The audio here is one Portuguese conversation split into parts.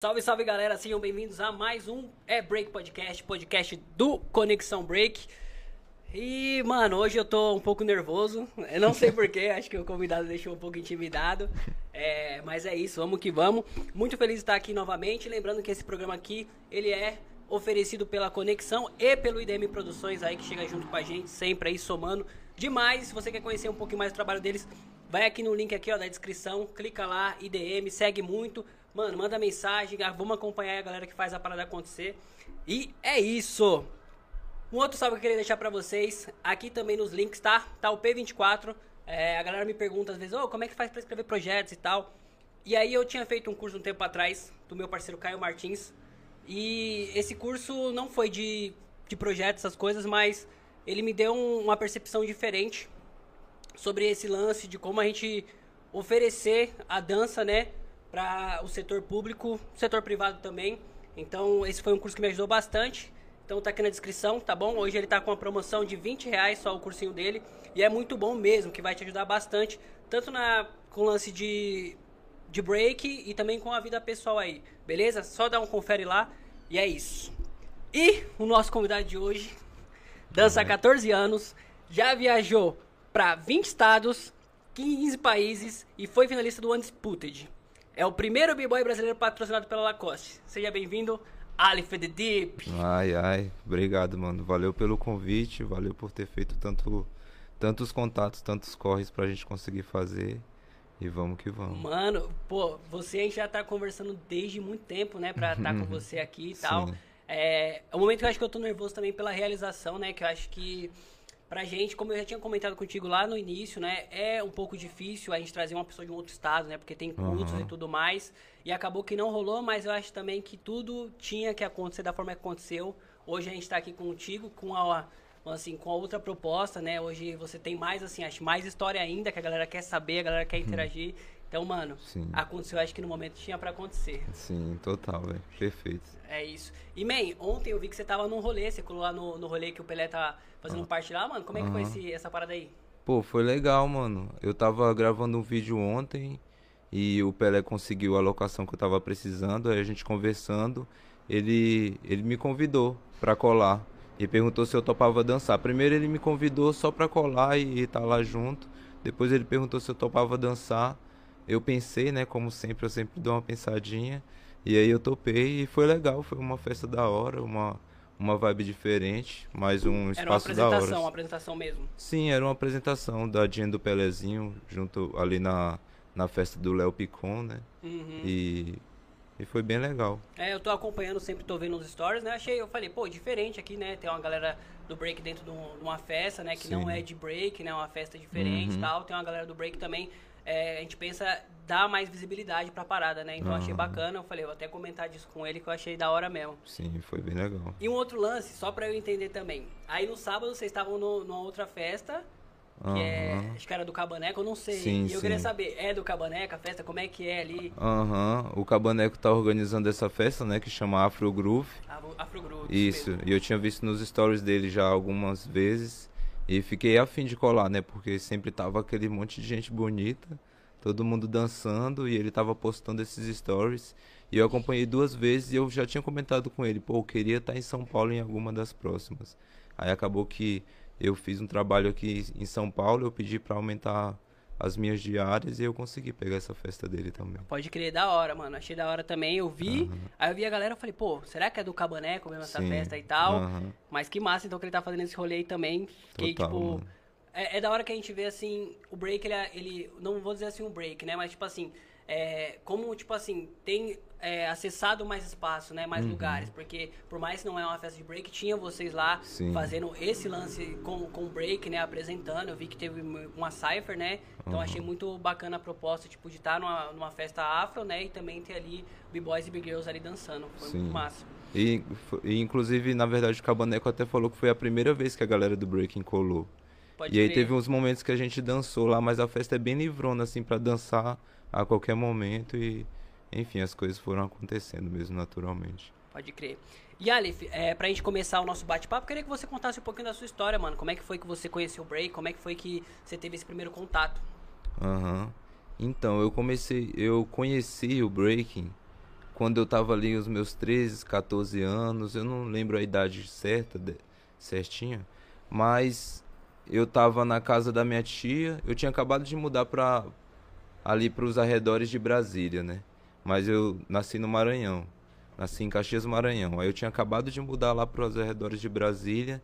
Salve, salve galera, sejam bem-vindos a mais um É Break Podcast, podcast do Conexão Break. E, mano, hoje eu tô um pouco nervoso, eu não sei porquê, acho que o convidado deixou um pouco intimidado, é, mas é isso, vamos que vamos. Muito feliz de estar aqui novamente, lembrando que esse programa aqui, ele é oferecido pela Conexão e pelo IDM Produções aí, que chega junto com a gente, sempre aí somando demais. Se você quer conhecer um pouquinho mais do trabalho deles, vai aqui no link aqui, ó, da descrição, clica lá, IDM, segue muito. Mano, manda mensagem, ah, vamos acompanhar a galera que faz a parada acontecer. E é isso. Um outro salve que eu queria deixar pra vocês, aqui também nos links, tá? Tá o P24. É, a galera me pergunta às vezes, ô, oh, como é que faz pra escrever projetos e tal. E aí eu tinha feito um curso um tempo atrás, do meu parceiro Caio Martins. E esse curso não foi de, de projetos, essas coisas, mas ele me deu um, uma percepção diferente sobre esse lance de como a gente oferecer a dança, né? Para o setor público, setor privado também. Então, esse foi um curso que me ajudou bastante. Então, tá aqui na descrição, tá bom? Hoje ele tá com uma promoção de 20 reais só o cursinho dele. E é muito bom mesmo, que vai te ajudar bastante. Tanto na, com o lance de, de break e também com a vida pessoal aí. Beleza? Só dá um confere lá. E é isso. E o nosso convidado de hoje, dança há 14 anos, já viajou para 20 estados, 15 países e foi finalista do Undisputed. É o primeiro b-boy brasileiro patrocinado pela Lacoste. Seja bem-vindo, Alif The Deep. Ai, ai, obrigado, mano. Valeu pelo convite, valeu por ter feito tanto, tantos contatos, tantos corres pra gente conseguir fazer. E vamos que vamos. Mano, pô, você a gente já tá conversando desde muito tempo, né, pra estar tá com você aqui e tal. É, é um momento que eu acho que eu tô nervoso também pela realização, né, que eu acho que Pra gente, como eu já tinha comentado contigo lá no início, né? É um pouco difícil a gente trazer uma pessoa de um outro estado, né? Porque tem cursos uhum. e tudo mais. E acabou que não rolou, mas eu acho também que tudo tinha que acontecer da forma que aconteceu. Hoje a gente tá aqui contigo com a assim, com a outra proposta, né? Hoje você tem mais assim, acho mais história ainda que a galera quer saber, a galera quer interagir. Então, mano, Sim. aconteceu, acho que no momento tinha para acontecer. Sim, total, velho. Perfeito. É isso. E, man, ontem eu vi que você tava num rolê, você colou lá no, no rolê que o Pelé tá fazendo ah. parte lá, mano. Como é que uhum. foi esse, essa parada aí? Pô, foi legal, mano. Eu tava gravando um vídeo ontem e o Pelé conseguiu a locação que eu tava precisando, aí a gente conversando, ele, ele me convidou pra colar e perguntou se eu topava dançar. Primeiro ele me convidou só pra colar e estar tá lá junto. Depois ele perguntou se eu topava dançar eu pensei, né, como sempre, eu sempre dou uma pensadinha. E aí eu topei e foi legal, foi uma festa da hora, uma, uma vibe diferente, mais um espaço da hora. Era uma apresentação, uma apresentação mesmo? Sim, era uma apresentação da Dinha do Pelezinho, junto ali na, na festa do Léo Picon, né? Uhum. E, e foi bem legal. É, eu tô acompanhando, sempre tô vendo os stories, né? Achei, eu falei, pô, diferente aqui, né? Tem uma galera do break dentro de uma festa, né? Que Sim. não é de break, né? Uma festa diferente e uhum. tal. Tem uma galera do break também é, a gente pensa dar mais visibilidade pra parada, né? Então uhum. achei bacana, eu falei, vou até comentar disso com ele que eu achei da hora mesmo. Sim, foi bem legal. E um outro lance, só pra eu entender também. Aí no sábado vocês estavam no, numa outra festa, que uhum. é. Acho que era do Cabaneco, eu não sei. Sim, e eu sim. queria saber, é do Cabaneco a festa? Como é que é ali? Aham. Uhum. O Cabaneco tá organizando essa festa, né? Que chama Afro Groove. Afro Groove. Isso. Mesmo. E eu tinha visto nos stories dele já algumas vezes. E fiquei afim de colar, né? Porque sempre tava aquele monte de gente bonita todo mundo dançando e ele tava postando esses stories. E eu acompanhei duas vezes e eu já tinha comentado com ele, pô, eu queria estar em São Paulo em alguma das próximas. Aí acabou que eu fiz um trabalho aqui em São Paulo, eu pedi para aumentar as minhas diárias e eu consegui pegar essa festa dele também. Pode crer, da hora, mano. Achei da hora também. Eu vi, uhum. aí eu vi a galera, eu falei, pô, será que é do Cabaneco mesmo essa Sim. festa e tal? Uhum. Mas que massa, então, que ele tá fazendo esse rolê aí também. Fiquei, Total, tipo, mano é, é, da hora que a gente vê, assim, o break, ele, é, ele não vou dizer assim um break, né? Mas, tipo assim, é, como, tipo assim, tem é, acessado mais espaço, né? Mais uhum. lugares. Porque, por mais que não é uma festa de break, tinha vocês lá Sim. fazendo esse lance com, com break, né? Apresentando. Eu vi que teve uma cypher, né? Então, uhum. achei muito bacana a proposta, tipo, de estar numa, numa festa afro, né? E também ter ali B-Boys e B-Girls ali dançando. Foi Sim. muito massa. E, e, inclusive, na verdade, o Cabaneco até falou que foi a primeira vez que a galera do Breaking colou. Pode e aí teve uns momentos que a gente dançou lá, mas a festa é bem livrona, assim, para dançar a qualquer momento e, enfim, as coisas foram acontecendo mesmo naturalmente. Pode crer. E Alif, é, pra gente começar o nosso bate-papo, queria que você contasse um pouquinho da sua história, mano. Como é que foi que você conheceu o break? Como é que foi que você teve esse primeiro contato? Aham. Uhum. Então, eu comecei, eu conheci o breaking quando eu tava ali os meus 13, 14 anos, eu não lembro a idade certa, de, certinha, mas eu tava na casa da minha tia, eu tinha acabado de mudar pra ali pros arredores de Brasília, né? Mas eu nasci no Maranhão. Nasci em Caxias Maranhão. Aí eu tinha acabado de mudar lá para os arredores de Brasília.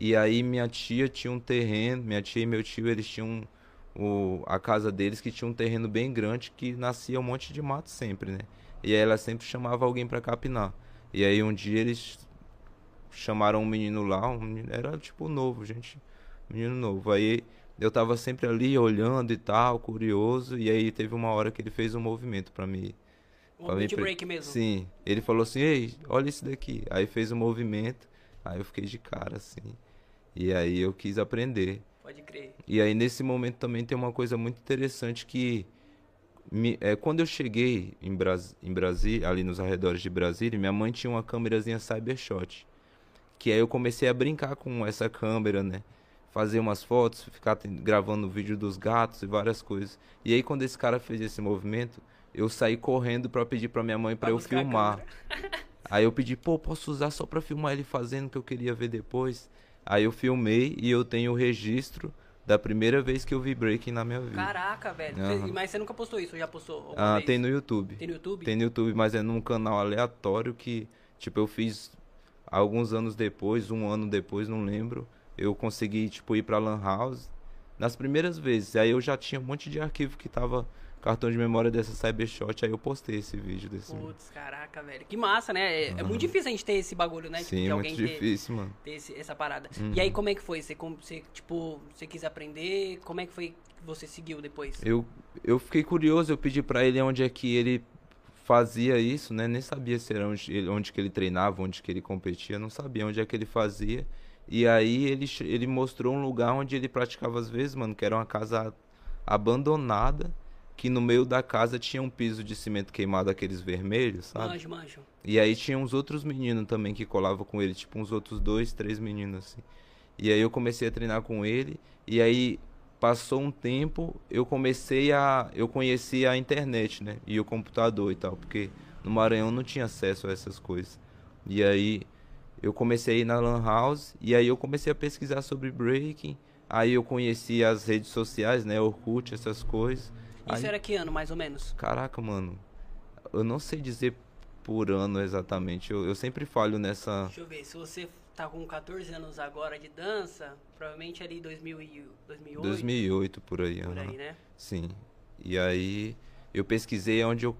E aí minha tia tinha um terreno, minha tia e meu tio, eles tinham o, a casa deles que tinha um terreno bem grande que nascia um monte de mato sempre, né? E aí ela sempre chamava alguém para capinar. E aí um dia eles chamaram um menino lá, um menino, era tipo novo, gente, menino novo. Aí eu tava sempre ali olhando e tal, curioso, e aí teve uma hora que ele fez um movimento para mim um beat break mesmo. Sim. Ele falou assim, ei, olha isso daqui. Aí fez um movimento, aí eu fiquei de cara, assim. E aí eu quis aprender. Pode crer. E aí nesse momento também tem uma coisa muito interessante que me, é, quando eu cheguei em, Bras, em Brasília, ali nos arredores de Brasília, minha mãe tinha uma câmerazinha Cybershot. Que aí eu comecei a brincar com essa câmera, né? Fazer umas fotos, ficar gravando vídeo dos gatos e várias coisas. E aí quando esse cara fez esse movimento, eu saí correndo para pedir para minha mãe para eu filmar. Aí eu pedi, pô, posso usar só para filmar ele fazendo que eu queria ver depois. Aí eu filmei e eu tenho o registro da primeira vez que eu vi breaking na minha vida. Caraca, velho. Uhum. Mas você nunca postou isso, já postou? Ah, vez? tem no YouTube. Tem no YouTube? Tem no YouTube, mas é num canal aleatório que, tipo, eu fiz alguns anos depois, um ano depois, não lembro. Eu consegui, tipo, ir pra Lan House nas primeiras vezes. Aí eu já tinha um monte de arquivo que tava cartão de memória dessa Cybershot, aí eu postei esse vídeo desse. Putz, caraca, velho. Que massa, né? É, uhum. é, muito difícil a gente ter esse bagulho, né? Sim, muito difícil, ter, mano. Ter esse, essa parada. Uhum. E aí, como é que foi? Você, você, tipo, você quis aprender? Como é que foi que você seguiu depois? Eu, eu fiquei curioso, eu pedi para ele onde é que ele fazia isso, né? Nem sabia se era onde, onde que ele treinava, onde que ele competia, não sabia onde é que ele fazia. E aí ele, ele mostrou um lugar onde ele praticava às vezes, mano, que era uma casa abandonada que no meio da casa tinha um piso de cimento queimado, aqueles vermelhos, sabe? Manjo, manjo. E aí tinha uns outros meninos também que colavam com ele, tipo uns outros dois, três meninos, assim. E aí eu comecei a treinar com ele, e aí passou um tempo, eu comecei a... eu conheci a internet, né? E o computador e tal, porque no Maranhão não tinha acesso a essas coisas. E aí eu comecei na Lan House, e aí eu comecei a pesquisar sobre breaking, aí eu conheci as redes sociais, né? Orkut, essas coisas. Isso Aí, era que ano, mais ou menos? Caraca, mano. Eu não sei dizer por ano exatamente. Eu, eu sempre falho nessa. Deixa eu ver. Se você tá com 14 anos agora de dança, provavelmente ali 2000 e 2008. 2008 por aí. Por aí, né? Sim. E aí eu pesquisei onde eu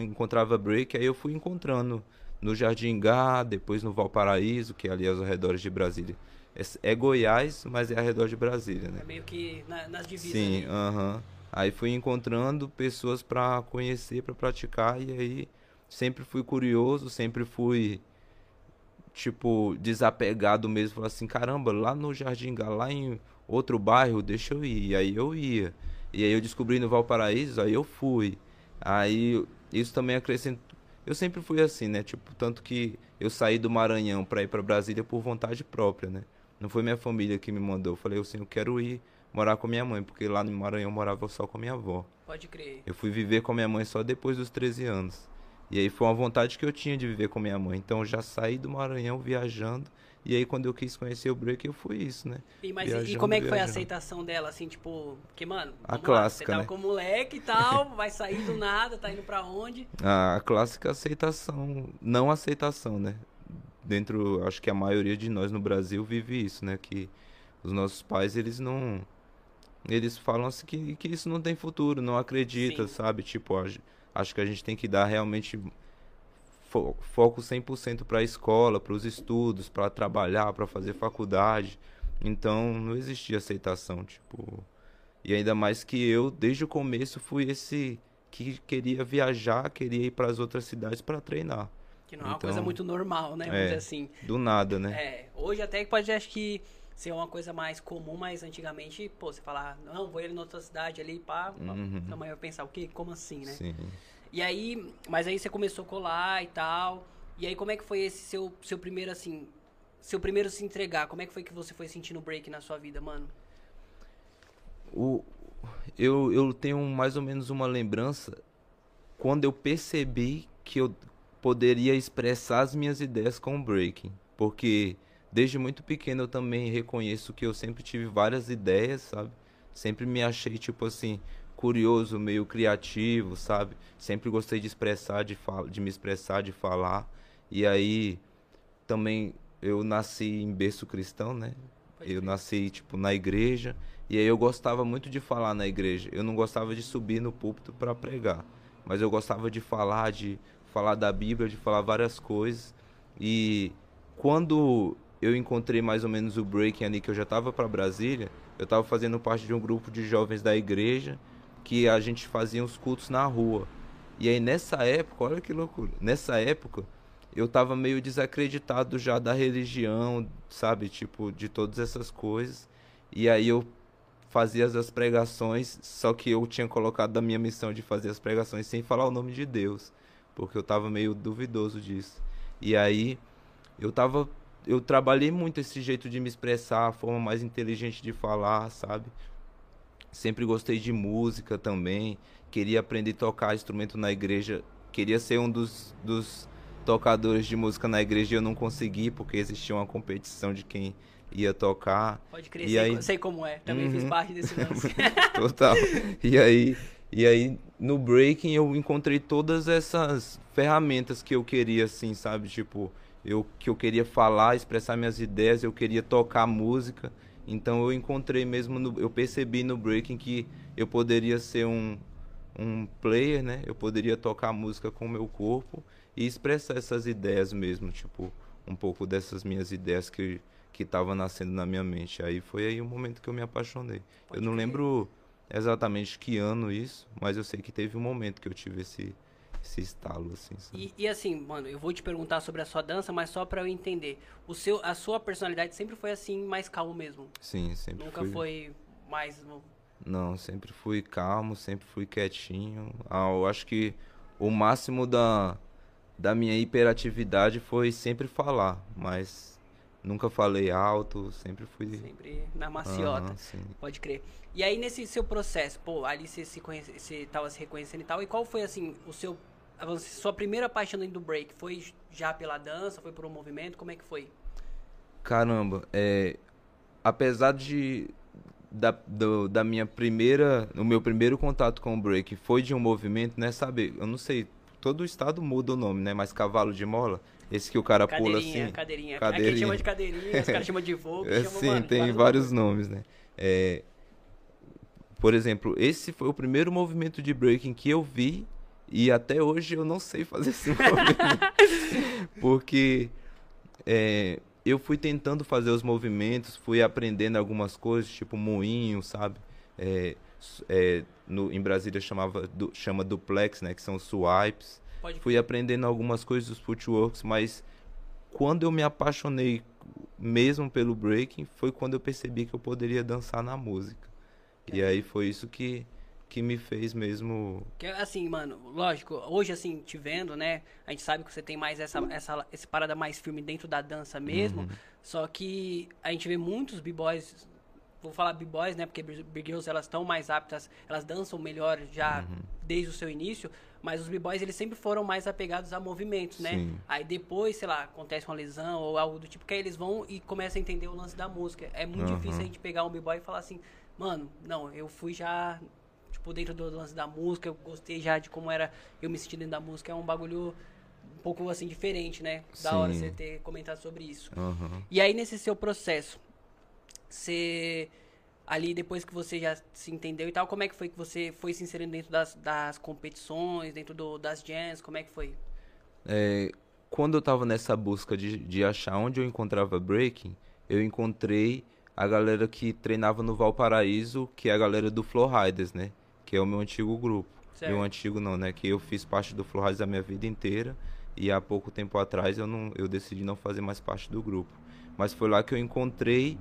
encontrava break, aí eu fui encontrando no Jardim Gá, depois no Valparaíso, que é ali aos arredores de Brasília. É, é Goiás, mas é ao redor de Brasília, né? É meio que na, nas divisas. Sim, aham. Uh -huh. Aí fui encontrando pessoas para conhecer, para praticar e aí sempre fui curioso, sempre fui tipo desapegado mesmo, falar assim, caramba, lá no Jardim Gá, lá em outro bairro, deixa eu ir. E aí eu ia. E aí eu descobri no Valparaíso, aí eu fui. Aí isso também acrescentou eu sempre fui assim, né? Tipo, tanto que eu saí do Maranhão para ir para Brasília por vontade própria, né? Não foi minha família que me mandou. Eu falei assim, eu quero ir morar com minha mãe, porque lá no Maranhão eu morava só com minha avó. Pode crer. Eu fui viver com minha mãe só depois dos 13 anos. E aí foi uma vontade que eu tinha de viver com minha mãe. Então eu já saí do Maranhão viajando. E aí quando eu quis conhecer o break, eu fui isso, né? E, mas, viajando, e como é que foi a aceitação dela, assim, tipo, porque, mano, a clássica, lá, você tá né? com moleque e tal, vai sair do nada, tá indo pra onde? A clássica aceitação, não aceitação, né? Dentro, acho que a maioria de nós no Brasil vive isso, né? Que os nossos pais, eles não eles falam assim que, que isso não tem futuro, não acredita, Sim. sabe? Tipo, acho que a gente tem que dar realmente fo foco 100% para a escola, para os estudos, para trabalhar, para fazer faculdade. Então, não existia aceitação, tipo. E ainda mais que eu, desde o começo, fui esse que queria viajar, queria ir para as outras cidades para treinar. Que não é uma coisa então, muito normal, né? É, assim. Do nada, né? É, hoje até pode acho que ser uma coisa mais comum, mas antigamente, pô, você falar, não, vou ir em outra cidade ali, pá, uhum. mãe vai pensar, o quê? Como assim, né? Sim. E aí, mas aí você começou a colar e tal, e aí como é que foi esse seu, seu primeiro, assim, seu primeiro se entregar? Como é que foi que você foi sentindo o break na sua vida, mano? O, eu, eu tenho mais ou menos uma lembrança quando eu percebi que eu poderia expressar as minhas ideias com o breaking, porque desde muito pequeno eu também reconheço que eu sempre tive várias ideias, sabe? Sempre me achei tipo assim curioso, meio criativo, sabe? Sempre gostei de expressar, de, de me expressar, de falar. E aí também eu nasci em berço cristão, né? Eu nasci tipo na igreja e aí eu gostava muito de falar na igreja. Eu não gostava de subir no púlpito para pregar, mas eu gostava de falar, de falar da Bíblia, de falar várias coisas. E quando eu encontrei mais ou menos o breaking ali que eu já estava para Brasília, eu estava fazendo parte de um grupo de jovens da igreja que a gente fazia os cultos na rua. E aí nessa época, olha que loucura, nessa época eu tava meio desacreditado já da religião, sabe, tipo, de todas essas coisas. E aí eu fazia as pregações, só que eu tinha colocado da minha missão de fazer as pregações sem falar o nome de Deus, porque eu tava meio duvidoso disso. E aí eu tava eu trabalhei muito esse jeito de me expressar, a forma mais inteligente de falar, sabe? Sempre gostei de música também. Queria aprender a tocar instrumento na igreja. Queria ser um dos, dos tocadores de música na igreja e eu não consegui porque existia uma competição de quem ia tocar. Pode crer, e sei, aí... sei como é. Também uhum. fiz parte desse lance. Total. E aí, e aí no breaking eu encontrei todas essas ferramentas que eu queria assim, sabe? Tipo, eu que eu queria falar, expressar minhas ideias, eu queria tocar música. Então eu encontrei mesmo, no, eu percebi no breaking que eu poderia ser um, um player, né? Eu poderia tocar música com o meu corpo e expressar essas ideias mesmo, tipo, um pouco dessas minhas ideias que que estava nascendo na minha mente. Aí foi aí o momento que eu me apaixonei. Pode eu não lembro exatamente que ano isso, mas eu sei que teve um momento que eu tive esse esse estalo, assim. E, e, assim, mano, eu vou te perguntar sobre a sua dança, mas só para eu entender. O seu, a sua personalidade sempre foi assim, mais calmo mesmo? Sim, sempre Nunca fui... foi mais... Não, sempre fui calmo, sempre fui quietinho. Ah, eu acho que o máximo da, da minha hiperatividade foi sempre falar, mas nunca falei alto, sempre fui... Sempre na maciota, uhum, pode crer. E aí nesse seu processo, pô, ali você se conhece, você tava se reconhecendo e tal, e qual foi assim o seu sua primeira paixão dentro do break foi já pela dança, foi por um movimento, como é que foi? Caramba, é, apesar de da, do, da minha primeira, o meu primeiro contato com o break foi de um movimento, né, sabe? Eu não sei, todo o estado muda o nome, né? Mas cavalo de mola, esse que o cara pula assim. Cadeirinha, cadeirinha. Aqui chama de cadeirinha, os caras chamam de voo, é, Sim, mano, tem vários nomes, né? É, por exemplo, esse foi o primeiro movimento de breaking que eu vi e até hoje eu não sei fazer esse movimento. Porque é, eu fui tentando fazer os movimentos, fui aprendendo algumas coisas, tipo moinho, sabe? É, é, no, em Brasília chamava, du, chama duplex, né? Que são swipes. Pode fui aprendendo algumas coisas dos footworks, mas quando eu me apaixonei mesmo pelo breaking, foi quando eu percebi que eu poderia dançar na música. E aí foi isso que que me fez mesmo. Que, assim, mano, lógico, hoje assim, te vendo, né? A gente sabe que você tem mais essa, essa esse parada mais firme dentro da dança mesmo. Uhum. Só que a gente vê muitos b-boys, vou falar b-boys, né? Porque big girls elas estão mais aptas, elas dançam melhor já uhum. desde o seu início. Mas os b-boys eles sempre foram mais apegados a movimentos, né? Sim. Aí depois, sei lá, acontece uma lesão ou algo do tipo, que aí eles vão e começam a entender o lance da música. É muito uhum. difícil a gente pegar um b-boy e falar assim, mano, não, eu fui já tipo, dentro do lance da música, eu gostei já de como era eu me sentir dentro da música. É um bagulho um pouco assim diferente, né? Da Sim. hora você ter comentado sobre isso. Uhum. E aí nesse seu processo, você ali depois que você já se entendeu e tal, como é que foi que você foi se inserindo dentro das, das competições, dentro do, das jams, como é que foi? É, quando eu tava nessa busca de, de achar onde eu encontrava breaking, eu encontrei a galera que treinava no Valparaíso, que é a galera do Flow Riders, né? Que é o meu antigo grupo. Certo. Meu antigo não, né? Que eu fiz parte do Flow Riders a minha vida inteira. E há pouco tempo atrás eu, não, eu decidi não fazer mais parte do grupo. Mas foi lá que eu encontrei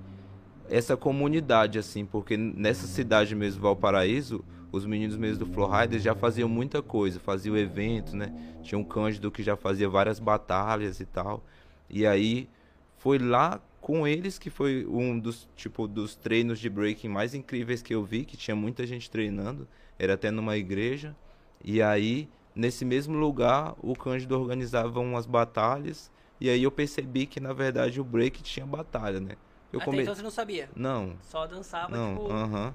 essa comunidade, assim, porque nessa cidade mesmo, Valparaíso, os meninos mesmo do Flow Riders já faziam muita coisa, faziam eventos, né? Tinha um Cândido que já fazia várias batalhas e tal. E aí foi lá com eles que foi um dos tipo dos treinos de breaking mais incríveis que eu vi, que tinha muita gente treinando, era até numa igreja. E aí nesse mesmo lugar, o Cândido organizava umas batalhas. E aí eu percebi que, na verdade, o break tinha batalha, né? Eu come... então você não sabia? Não. Só dançava, não, tipo... Uh -huh.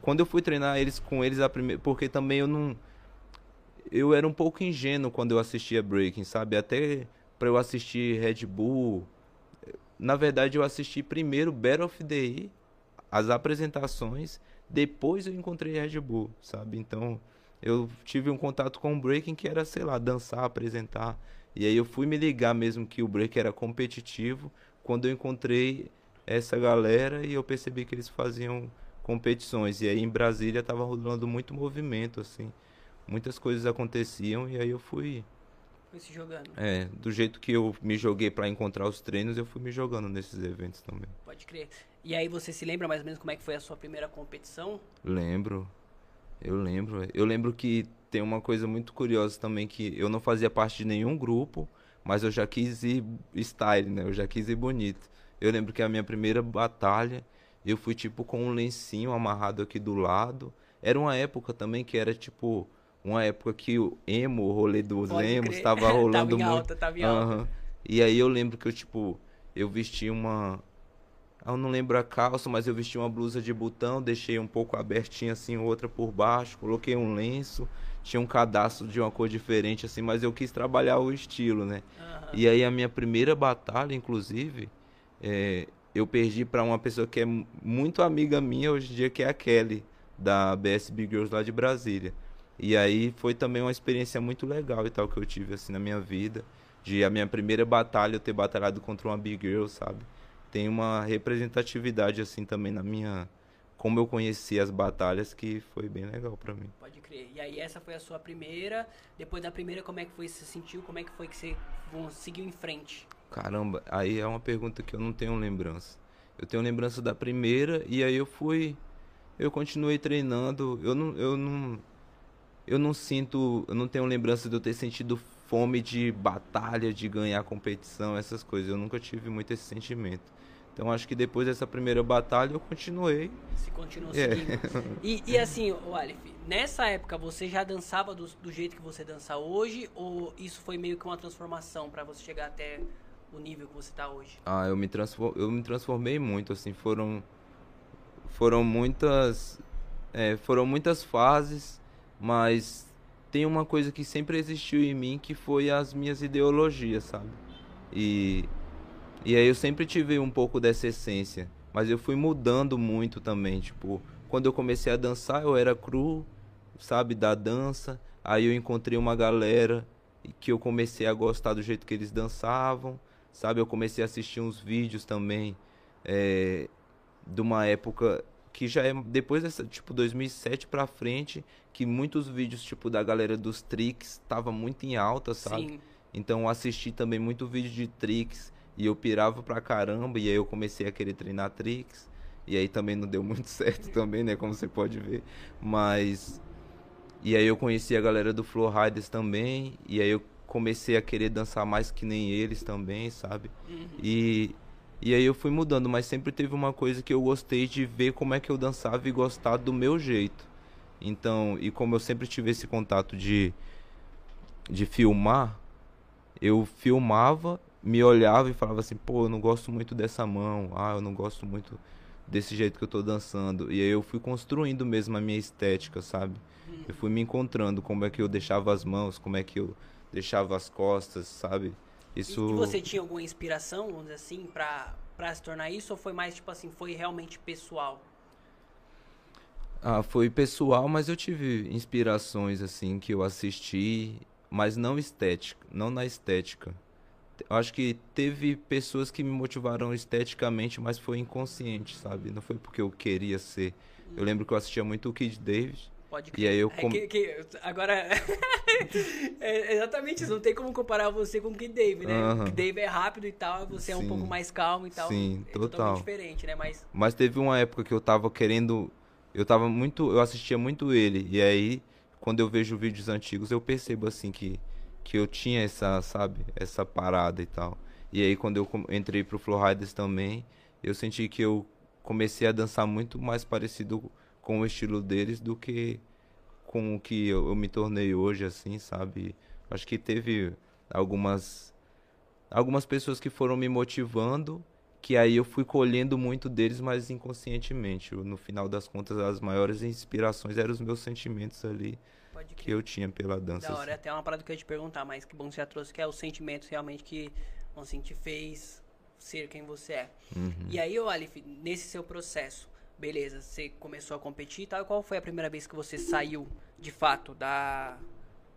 Quando eu fui treinar eles com eles a primeira... Porque também eu não... Eu era um pouco ingênuo quando eu assistia breaking, sabe? Até pra eu assistir Red Bull... Na verdade, eu assisti primeiro Battle of the E, as apresentações, depois eu encontrei Red Bull, sabe? Então, eu tive um contato com o breaking que era, sei lá, dançar, apresentar. E aí eu fui me ligar mesmo que o break era competitivo quando eu encontrei essa galera e eu percebi que eles faziam competições. E aí em Brasília tava rolando muito movimento, assim. Muitas coisas aconteciam e aí eu fui. Foi se jogando. É, do jeito que eu me joguei para encontrar os treinos, eu fui me jogando nesses eventos também. Pode crer. E aí você se lembra mais ou menos como é que foi a sua primeira competição? Lembro. Eu lembro. Eu lembro que tem uma coisa muito curiosa também que eu não fazia parte de nenhum grupo, mas eu já quis ir style, né? Eu já quis ir bonito. Eu lembro que a minha primeira batalha, eu fui tipo com um lencinho amarrado aqui do lado. Era uma época também que era tipo uma época que o emo, o rolê dos Pode emos estava rolando tava em muito. Alta, tava em alta. Uhum. E aí eu lembro que eu tipo eu vesti uma eu não lembro a calça, mas eu vesti uma blusa de botão, deixei um pouco abertinha assim, outra por baixo, coloquei um lenço, tinha um cadastro de uma cor diferente assim, mas eu quis trabalhar o estilo, né? Uhum. E aí a minha primeira batalha, inclusive, é, eu perdi para uma pessoa que é muito amiga minha hoje em dia, que é a Kelly, da BS Big Girls lá de Brasília. E aí foi também uma experiência muito legal e tal que eu tive assim na minha vida, de a minha primeira batalha eu ter batalhado contra uma Big Girl, sabe? tem uma representatividade assim também na minha como eu conheci as batalhas que foi bem legal para mim. Pode crer. E aí essa foi a sua primeira. Depois da primeira, como é que foi? Você sentiu? Como é que foi que você seguiu em frente? Caramba, aí é uma pergunta que eu não tenho lembrança. Eu tenho lembrança da primeira e aí eu fui, eu continuei treinando. Eu não, eu não, eu não sinto, eu não tenho lembrança de eu ter sentido fome de batalha, de ganhar competição, essas coisas. Eu nunca tive muito esse sentimento. Então acho que depois dessa primeira batalha eu continuei. Se continuou é. seguindo. E, e, assim, o Aleph, nessa época você já dançava do, do, jeito que você dança hoje? Ou isso foi meio que uma transformação para você chegar até o nível que você está hoje? Ah, eu me, transform, eu me transformei muito, assim, foram, foram muitas. É, foram muitas fases, mas tem uma coisa que sempre existiu em mim que foi as minhas ideologias, sabe? E e aí eu sempre tive um pouco dessa essência, mas eu fui mudando muito também, tipo, quando eu comecei a dançar, eu era cru, sabe, da dança. Aí eu encontrei uma galera que eu comecei a gostar do jeito que eles dançavam, sabe? Eu comecei a assistir uns vídeos também é, de uma época que já é depois dessa, tipo, 2007 pra frente, que muitos vídeos, tipo, da galera dos tricks tava muito em alta, sabe? Sim. Então eu assisti também muito vídeo de tricks e eu pirava pra caramba, e aí eu comecei a querer treinar tricks. E aí também não deu muito certo também, né? Como você pode ver. Mas. E aí eu conheci a galera do Flow Riders também. E aí eu comecei a querer dançar mais que nem eles também, sabe? Uhum. E. E aí eu fui mudando, mas sempre teve uma coisa que eu gostei de ver como é que eu dançava e gostar do meu jeito. Então, e como eu sempre tive esse contato de de filmar, eu filmava me olhava e falava assim, pô, eu não gosto muito dessa mão, ah, eu não gosto muito desse jeito que eu tô dançando. E aí eu fui construindo mesmo a minha estética, sabe? Eu fui me encontrando como é que eu deixava as mãos, como é que eu deixava as costas, sabe? Isso... E, você tinha alguma inspiração, vamos dizer assim, pra, pra se tornar isso? Ou foi mais, tipo assim, foi realmente pessoal? Ah, foi pessoal, mas eu tive inspirações, assim, que eu assisti, mas não estética, não na estética acho que teve pessoas que me motivaram esteticamente, mas foi inconsciente, sabe? Não foi porque eu queria ser. Eu lembro que eu assistia muito o Kid David. Pode crer. E aí eu com... é que, que, agora é exatamente isso, não tem como comparar você com o Kid David, né? O Kid David é rápido e tal, você Sim. é um pouco mais calmo e tal. Sim, é total. totalmente diferente, né? Mas Mas teve uma época que eu tava querendo eu tava muito, eu assistia muito ele e aí quando eu vejo vídeos antigos eu percebo assim que que eu tinha essa, sabe, essa parada e tal. E aí quando eu entrei pro Flow Riders também, eu senti que eu comecei a dançar muito mais parecido com o estilo deles do que com o que eu, eu me tornei hoje, assim, sabe? Acho que teve algumas algumas pessoas que foram me motivando, que aí eu fui colhendo muito deles, mas inconscientemente. No final das contas, as maiores inspirações eram os meus sentimentos ali que eu tinha pela dança. Da hora, assim. é até uma parada que eu ia te perguntar, mas que bom que você já trouxe, que é os sentimentos realmente que assim, te fez ser quem você é. Uhum. E aí, Alif, nesse seu processo, beleza, você começou a competir e tal, qual foi a primeira vez que você saiu, de fato, da,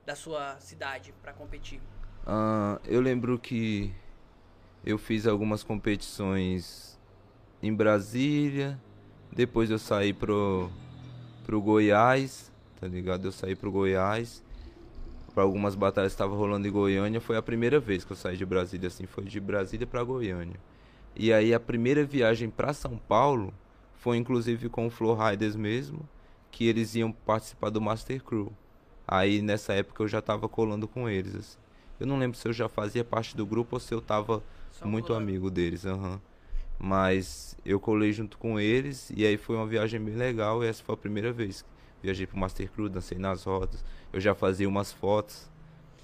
da sua cidade para competir? Uh, eu lembro que eu fiz algumas competições em Brasília, depois eu saí pro, pro Goiás, tá ligado? Eu saí pro Goiás para algumas batalhas que estavam rolando em Goiânia. Foi a primeira vez que eu saí de Brasília, assim, foi de Brasília para Goiânia. E aí a primeira viagem para São Paulo foi inclusive com o Flow Riders mesmo, que eles iam participar do Master Crew. Aí nessa época eu já tava colando com eles, assim. Eu não lembro se eu já fazia parte do grupo ou se eu tava Só muito colando. amigo deles. Uhum. Mas eu colei junto com eles e aí foi uma viagem bem legal e essa foi a primeira vez viajei pro Master Crew, dancei nas rodas. Eu já fazia umas fotos.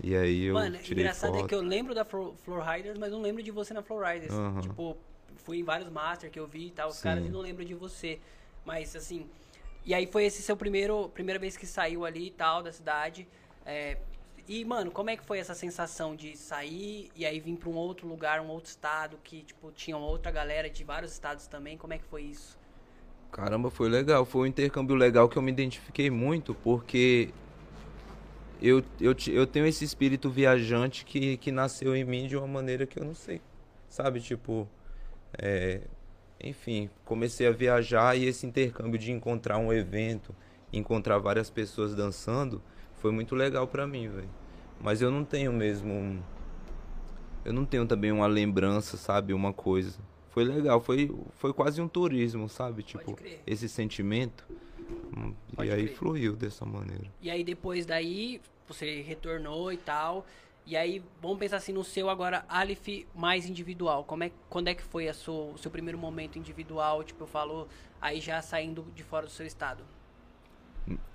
E aí eu Mano, tirei engraçado foto. é que eu lembro da Floor Riders, mas não lembro de você na Floor Riders. Uhum. Tipo, fui em vários Master que eu vi e tal, os Sim. caras, e não lembro de você. Mas assim. E aí foi esse seu primeiro. Primeira vez que saiu ali e tal, da cidade. É, e, mano, como é que foi essa sensação de sair e aí vir para um outro lugar, um outro estado, que, tipo, tinha outra galera de vários estados também? Como é que foi isso? Caramba, foi legal. Foi um intercâmbio legal que eu me identifiquei muito, porque eu, eu, eu tenho esse espírito viajante que, que nasceu em mim de uma maneira que eu não sei. Sabe, tipo. É, enfim, comecei a viajar e esse intercâmbio de encontrar um evento, encontrar várias pessoas dançando, foi muito legal para mim, velho. Mas eu não tenho mesmo. Eu não tenho também uma lembrança, sabe? Uma coisa foi legal, foi, foi quase um turismo, sabe? Tipo, esse sentimento. Hum, Pode e aí crer. fluiu dessa maneira. E aí depois daí, você retornou e tal. E aí, vamos pensar assim no seu agora, Alif mais individual. Como é, quando é que foi a sua, o seu primeiro momento individual? Tipo, eu falo, aí já saindo de fora do seu estado.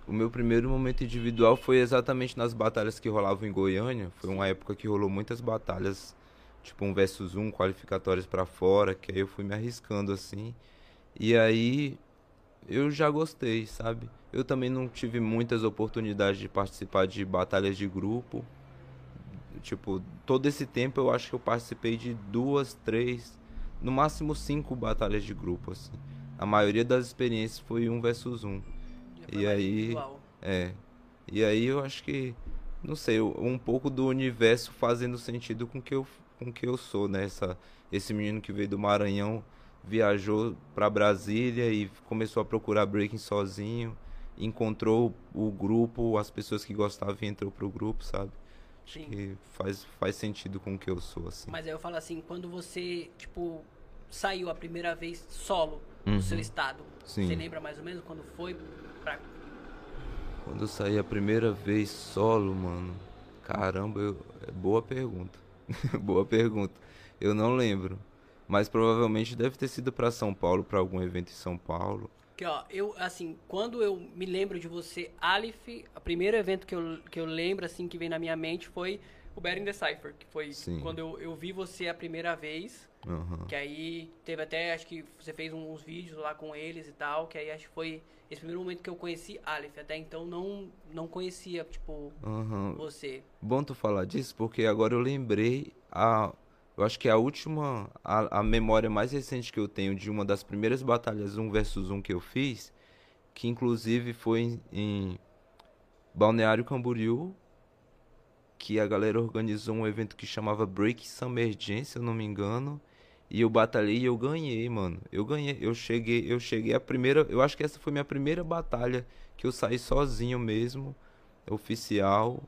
O meu primeiro momento individual foi exatamente nas batalhas que rolavam em Goiânia. Foi uma época que rolou muitas batalhas tipo um versus um, qualificatórios para fora, que aí eu fui me arriscando assim. E aí eu já gostei, sabe? Eu também não tive muitas oportunidades de participar de batalhas de grupo. Tipo, todo esse tempo eu acho que eu participei de duas, três, no máximo cinco batalhas de grupo, assim. A maioria das experiências foi um versus um. E aí. É. E aí eu acho que. Não sei, um pouco do universo fazendo sentido com que eu com que eu sou, né? Essa, esse menino que veio do Maranhão viajou para Brasília e começou a procurar breaking sozinho, encontrou o grupo, as pessoas que gostavam e entrou pro grupo, sabe? Sim. Que faz, faz sentido com o que eu sou, assim. Mas aí eu falo assim, quando você, tipo, saiu a primeira vez solo uhum. do seu estado, Sim. você lembra mais ou menos quando foi pra... Quando eu saí a primeira vez solo, mano, caramba, eu... é boa pergunta. Boa pergunta. Eu não lembro. Mas provavelmente deve ter sido para São Paulo, para algum evento em São Paulo. Que ó, eu assim, quando eu me lembro de você, Aleph, o primeiro evento que eu, que eu lembro assim que vem na minha mente foi o Better in the Cypher, que foi Sim. quando eu, eu vi você a primeira vez. Uhum. Que aí teve até, acho que você fez uns vídeos lá com eles e tal, que aí acho que foi esse primeiro momento que eu conheci Aleph. Até então não, não conhecia, tipo, uhum. você. Bom tu falar disso, porque agora eu lembrei a. Eu acho que a última. A, a memória mais recente que eu tenho de uma das primeiras batalhas 1 versus 1 que eu fiz, que inclusive foi em, em Balneário Camboriú, que a galera organizou um evento que chamava Break Summer Jam, se eu não me engano. E eu batalhei e eu ganhei, mano. Eu ganhei, eu cheguei, eu cheguei a primeira, eu acho que essa foi minha primeira batalha que eu saí sozinho mesmo, oficial,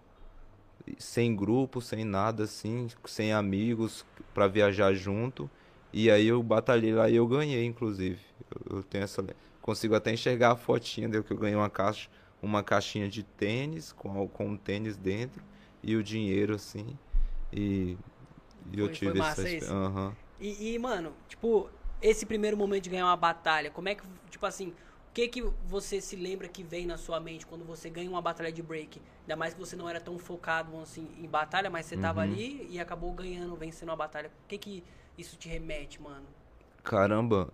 sem grupo, sem nada assim, sem amigos para viajar junto. E aí eu batalhei lá e eu ganhei, inclusive. Eu, eu tenho essa consigo até enxergar a fotinha deu que eu ganhei uma caixa, uma caixinha de tênis com com um tênis dentro e o dinheiro, assim. E, e eu tive essa. Uhum. E, e, mano, tipo, esse primeiro momento de ganhar uma batalha, como é que, tipo assim, que que você se lembra que vem na sua mente quando você ganha uma batalha de break? Ainda mais que você não era tão focado assim em batalha, mas você tava Uhum. ali e acabou ganhando, vencendo a batalha. O que que isso te remete, mano? Caramba,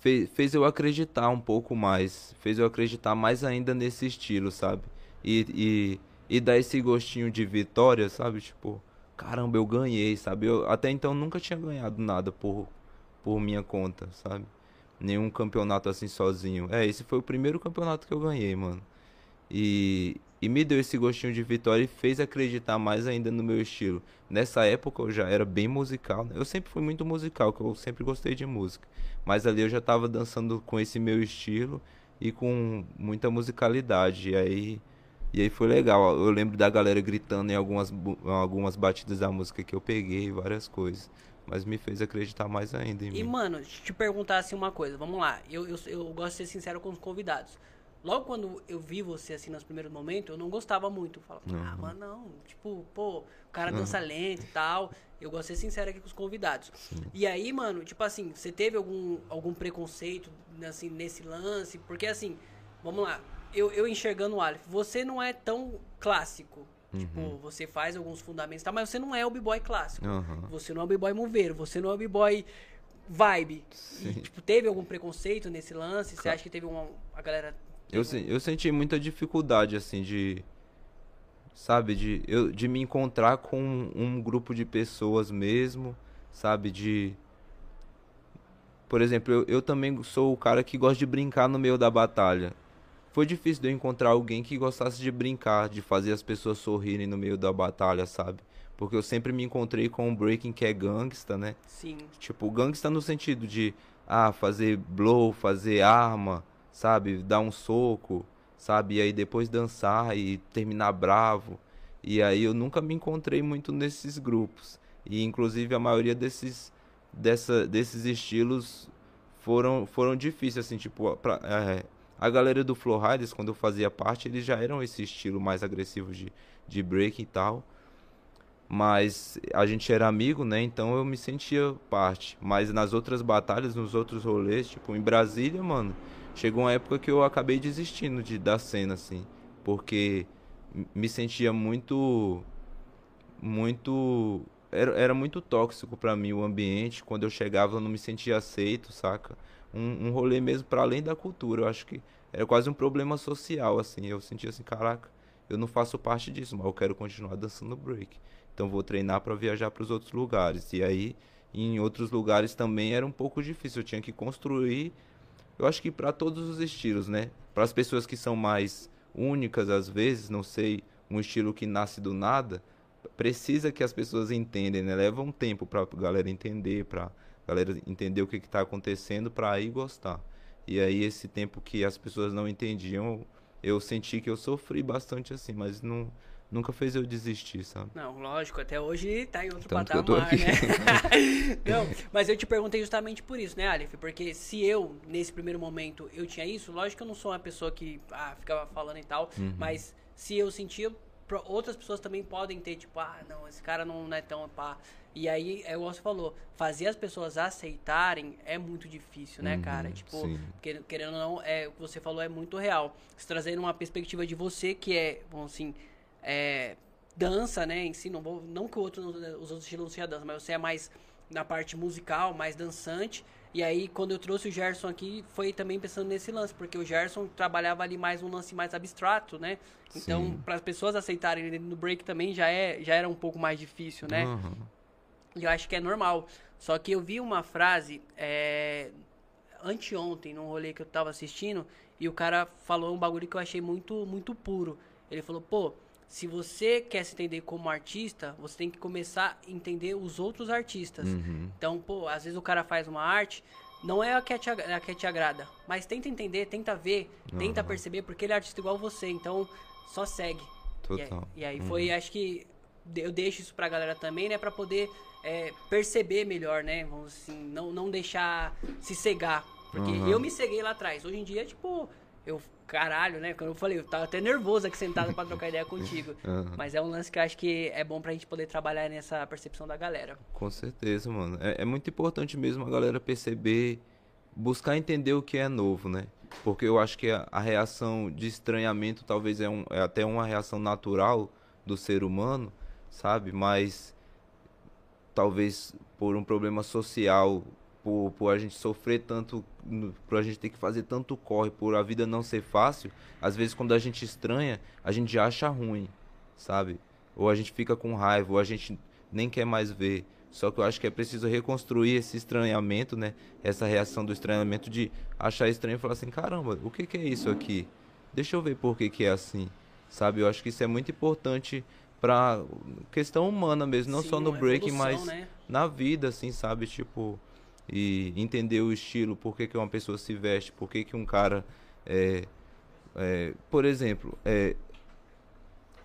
fez, fez eu acreditar um pouco mais. Fez eu acreditar mais ainda nesse estilo, sabe? E, e, e dar esse gostinho de vitória, sabe? Tipo, caramba, eu ganhei, sabe? Eu até então nunca tinha ganhado nada por, por minha conta, sabe? Nenhum campeonato assim sozinho. É, esse foi o primeiro campeonato que eu ganhei, mano. E, e me deu esse gostinho de vitória e fez acreditar mais ainda no meu estilo. Nessa época eu já era bem musical, né? Eu sempre fui muito musical, que eu sempre gostei de música. Mas ali eu já tava dançando com esse meu estilo e com muita musicalidade. E aí, e aí foi legal. Eu lembro da galera gritando em algumas, algumas batidas da música que eu peguei, várias coisas. Mas me fez acreditar mais ainda em E, mim. mano, deixa eu te perguntar assim uma coisa. Vamos lá. Eu, eu, eu gosto de ser sincero com os convidados. Logo quando eu vi você assim nos primeiros momentos, eu não gostava muito. Eu falava, ah, Uhum. mano, não. Tipo, pô, o cara dança lento e tal. Eu gosto de ser sincero aqui com os convidados. E aí, mano, tipo assim, você teve algum, algum preconceito assim, nesse lance? Porque assim, vamos lá. Eu, eu enxergando o Aleph, você não é tão clássico. Tipo, você faz alguns fundamentos e tal, mas você não é o b-boy clássico. Aham. Você não é o b-boy moveiro, você não é o b-boy vibe. E, tipo, teve algum preconceito nesse lance? Você acha que teve uma. A galera. Eu, se- eu senti muita dificuldade, assim, de. Sabe, de, eu, de me encontrar com um grupo de pessoas mesmo, sabe, de. Por exemplo, eu, eu também sou o cara que gosta de brincar no meio da batalha. Foi difícil de eu encontrar alguém que gostasse de brincar, de fazer as pessoas sorrirem no meio da batalha, sabe? Porque eu sempre me encontrei com um breaking que é gangsta, né? Sim. Tipo, gangsta no sentido de, ah, fazer blow, fazer arma, sabe? Dar um soco, sabe? E aí depois dançar e terminar bravo. E aí eu nunca me encontrei muito nesses grupos. E inclusive a maioria desses, dessa, desses estilos foram, foram difíceis, assim, tipo, pra, é, a galera do Flow Riders, quando eu fazia parte, eles já eram esse estilo mais agressivo de, de break e tal. Mas a gente era amigo, né? Então eu me sentia parte. Mas nas outras batalhas, nos outros rolês, tipo em Brasília, mano, chegou uma época que eu acabei desistindo de da cena, assim. Porque me sentia muito. Muito. Era, muito tóxico pra mim o ambiente. Quando eu chegava, eu não me sentia aceito, saca? Um, um rolê mesmo pra além da cultura. Eu acho que era quase um problema social, assim. Eu sentia assim, caraca, eu não faço parte disso, mas eu quero continuar dançando break. Então vou treinar para viajar para os outros lugares. E aí, em outros lugares também era um pouco difícil. Eu tinha que construir, eu acho que para todos os estilos, né? Para as pessoas que são mais únicas às vezes, não sei, um estilo que nasce do nada, precisa que as pessoas entendem, né? Leva um tempo para a galera entender, para galera entender o que está acontecendo, para aí gostar. E aí esse tempo que as pessoas não entendiam, eu senti que eu sofri bastante assim, mas não nunca fez eu desistir, sabe? Não, lógico, até hoje tá em outro Tanto patamar, né? não, mas eu te perguntei justamente por isso, né, Aleph? Porque se eu, nesse primeiro momento, eu tinha isso, lógico que eu não sou uma pessoa que ah, ficava falando e tal, Uhum. mas se eu sentia, outras pessoas também podem ter, tipo, ah, não, esse cara não é tão pá. E aí, é igual você falou, fazer as pessoas aceitarem é muito difícil, né, cara? Uhum, Tipo, sim. que- querendo ou não, é, o que você falou é muito real. Você trazendo uma perspectiva de você que é, bom, assim, é, dança, né, em si, não, vou, não que o outro, não- os outros estilos não sejam dança, mas você é mais na parte musical, mais dançante. E aí, quando eu trouxe o Gerson aqui, foi também pensando nesse lance, porque o Gerson trabalhava ali mais um lance mais abstrato, né? Então, para as pessoas aceitarem ele no break também já, é, já era um pouco mais difícil, né? Aham. E eu acho que é normal. Só que eu vi uma frase é, anteontem, num rolê que eu tava assistindo, e o cara falou um bagulho que eu achei muito, muito puro. Ele falou, pô, se você quer se entender como artista, você tem que começar a entender os outros artistas. Uhum. Então, pô, às vezes o cara faz uma arte, não é a que te, a que te agrada, mas tenta entender, tenta ver, tenta Aham. perceber, porque ele é artista igual você, então só segue. E aí- Total. E aí, Uhum. foi, acho que eu deixo isso pra galera também, né, pra poder é, perceber melhor, né, vamos assim, não, não deixar se cegar. Porque Aham. eu me ceguei lá atrás. Hoje em dia, tipo, eu, caralho, né, quando eu falei, eu tava até nervoso aqui sentado pra trocar ideia contigo. Aham. Mas é um lance que eu acho que é bom pra gente poder trabalhar nessa percepção da galera. Com certeza, mano. É, é muito importante mesmo a galera perceber, buscar entender o que é novo, né? porque eu acho que a, a reação de estranhamento talvez é, um, é até uma reação natural do ser humano, sabe? Mas talvez por um problema social, por, por a gente sofrer tanto, por a gente ter que fazer tanto corre, por a vida não ser fácil, às vezes quando a gente estranha, a gente acha ruim, sabe? Ou a gente fica com raiva, ou a gente nem quer mais ver. Só que eu acho que é preciso reconstruir esse estranhamento, né? Essa reação do estranhamento de achar estranho e falar assim, caramba, o que, que é isso aqui? Deixa eu ver por que, que é assim, sabe? Eu acho que isso é muito importante pra questão humana mesmo, não Sim, só no break, mas né? na vida, assim, sabe? Tipo, e entender o estilo, por que, que uma pessoa se veste, por que, que um cara é, é, por exemplo, é,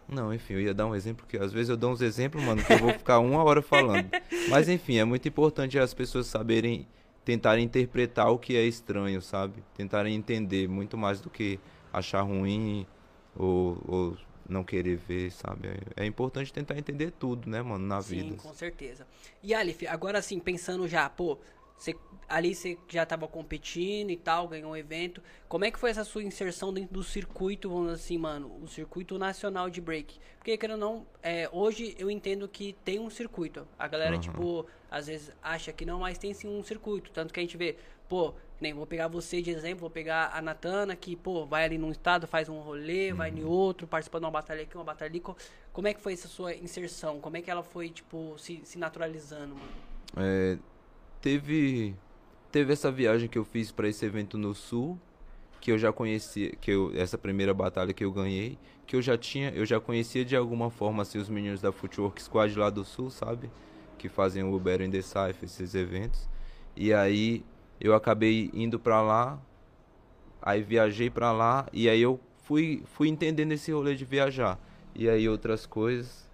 não, enfim, eu ia dar um exemplo, que às vezes eu dou uns exemplos, mano, que eu vou ficar uma hora falando. Mas enfim, é muito importante as pessoas saberem, tentarem interpretar o que é estranho, sabe? Tentarem entender muito mais do que achar ruim ou, ou não querer ver, sabe? É, é importante tentar entender tudo, né, mano, na Sim, vida. com certeza. E Alif, agora assim, pensando já, pô, você, ali você já estava competindo e tal, ganhou um evento. Como é que foi essa sua inserção dentro do circuito, vamos assim, mano, o circuito nacional de break? Porque, querendo ou não, é, hoje eu entendo que tem um circuito. A galera, Aham. tipo, às vezes acha que não, mas tem sim um circuito. Tanto que a gente vê, pô, nem vou pegar você de exemplo, vou pegar a Natana, que, pô, vai ali num estado, faz um rolê, vai em outro, participa de uma batalha aqui, uma batalha ali. Co- Como é que foi essa sua inserção? Como é que ela foi, tipo, se, se naturalizando, mano? É, teve teve essa viagem que eu fiz para esse evento no sul que eu já conhecia que eu essa primeira batalha que eu ganhei que eu já tinha eu já conhecia de alguma forma assim, os meninos da Footwork Squad lá do sul sabe? Que fazem o Uber in the Cypher, esses eventos. E aí eu acabei indo para lá aí viajei para lá e aí eu fui fui entendendo esse rolê de viajar. E aí outras coisas.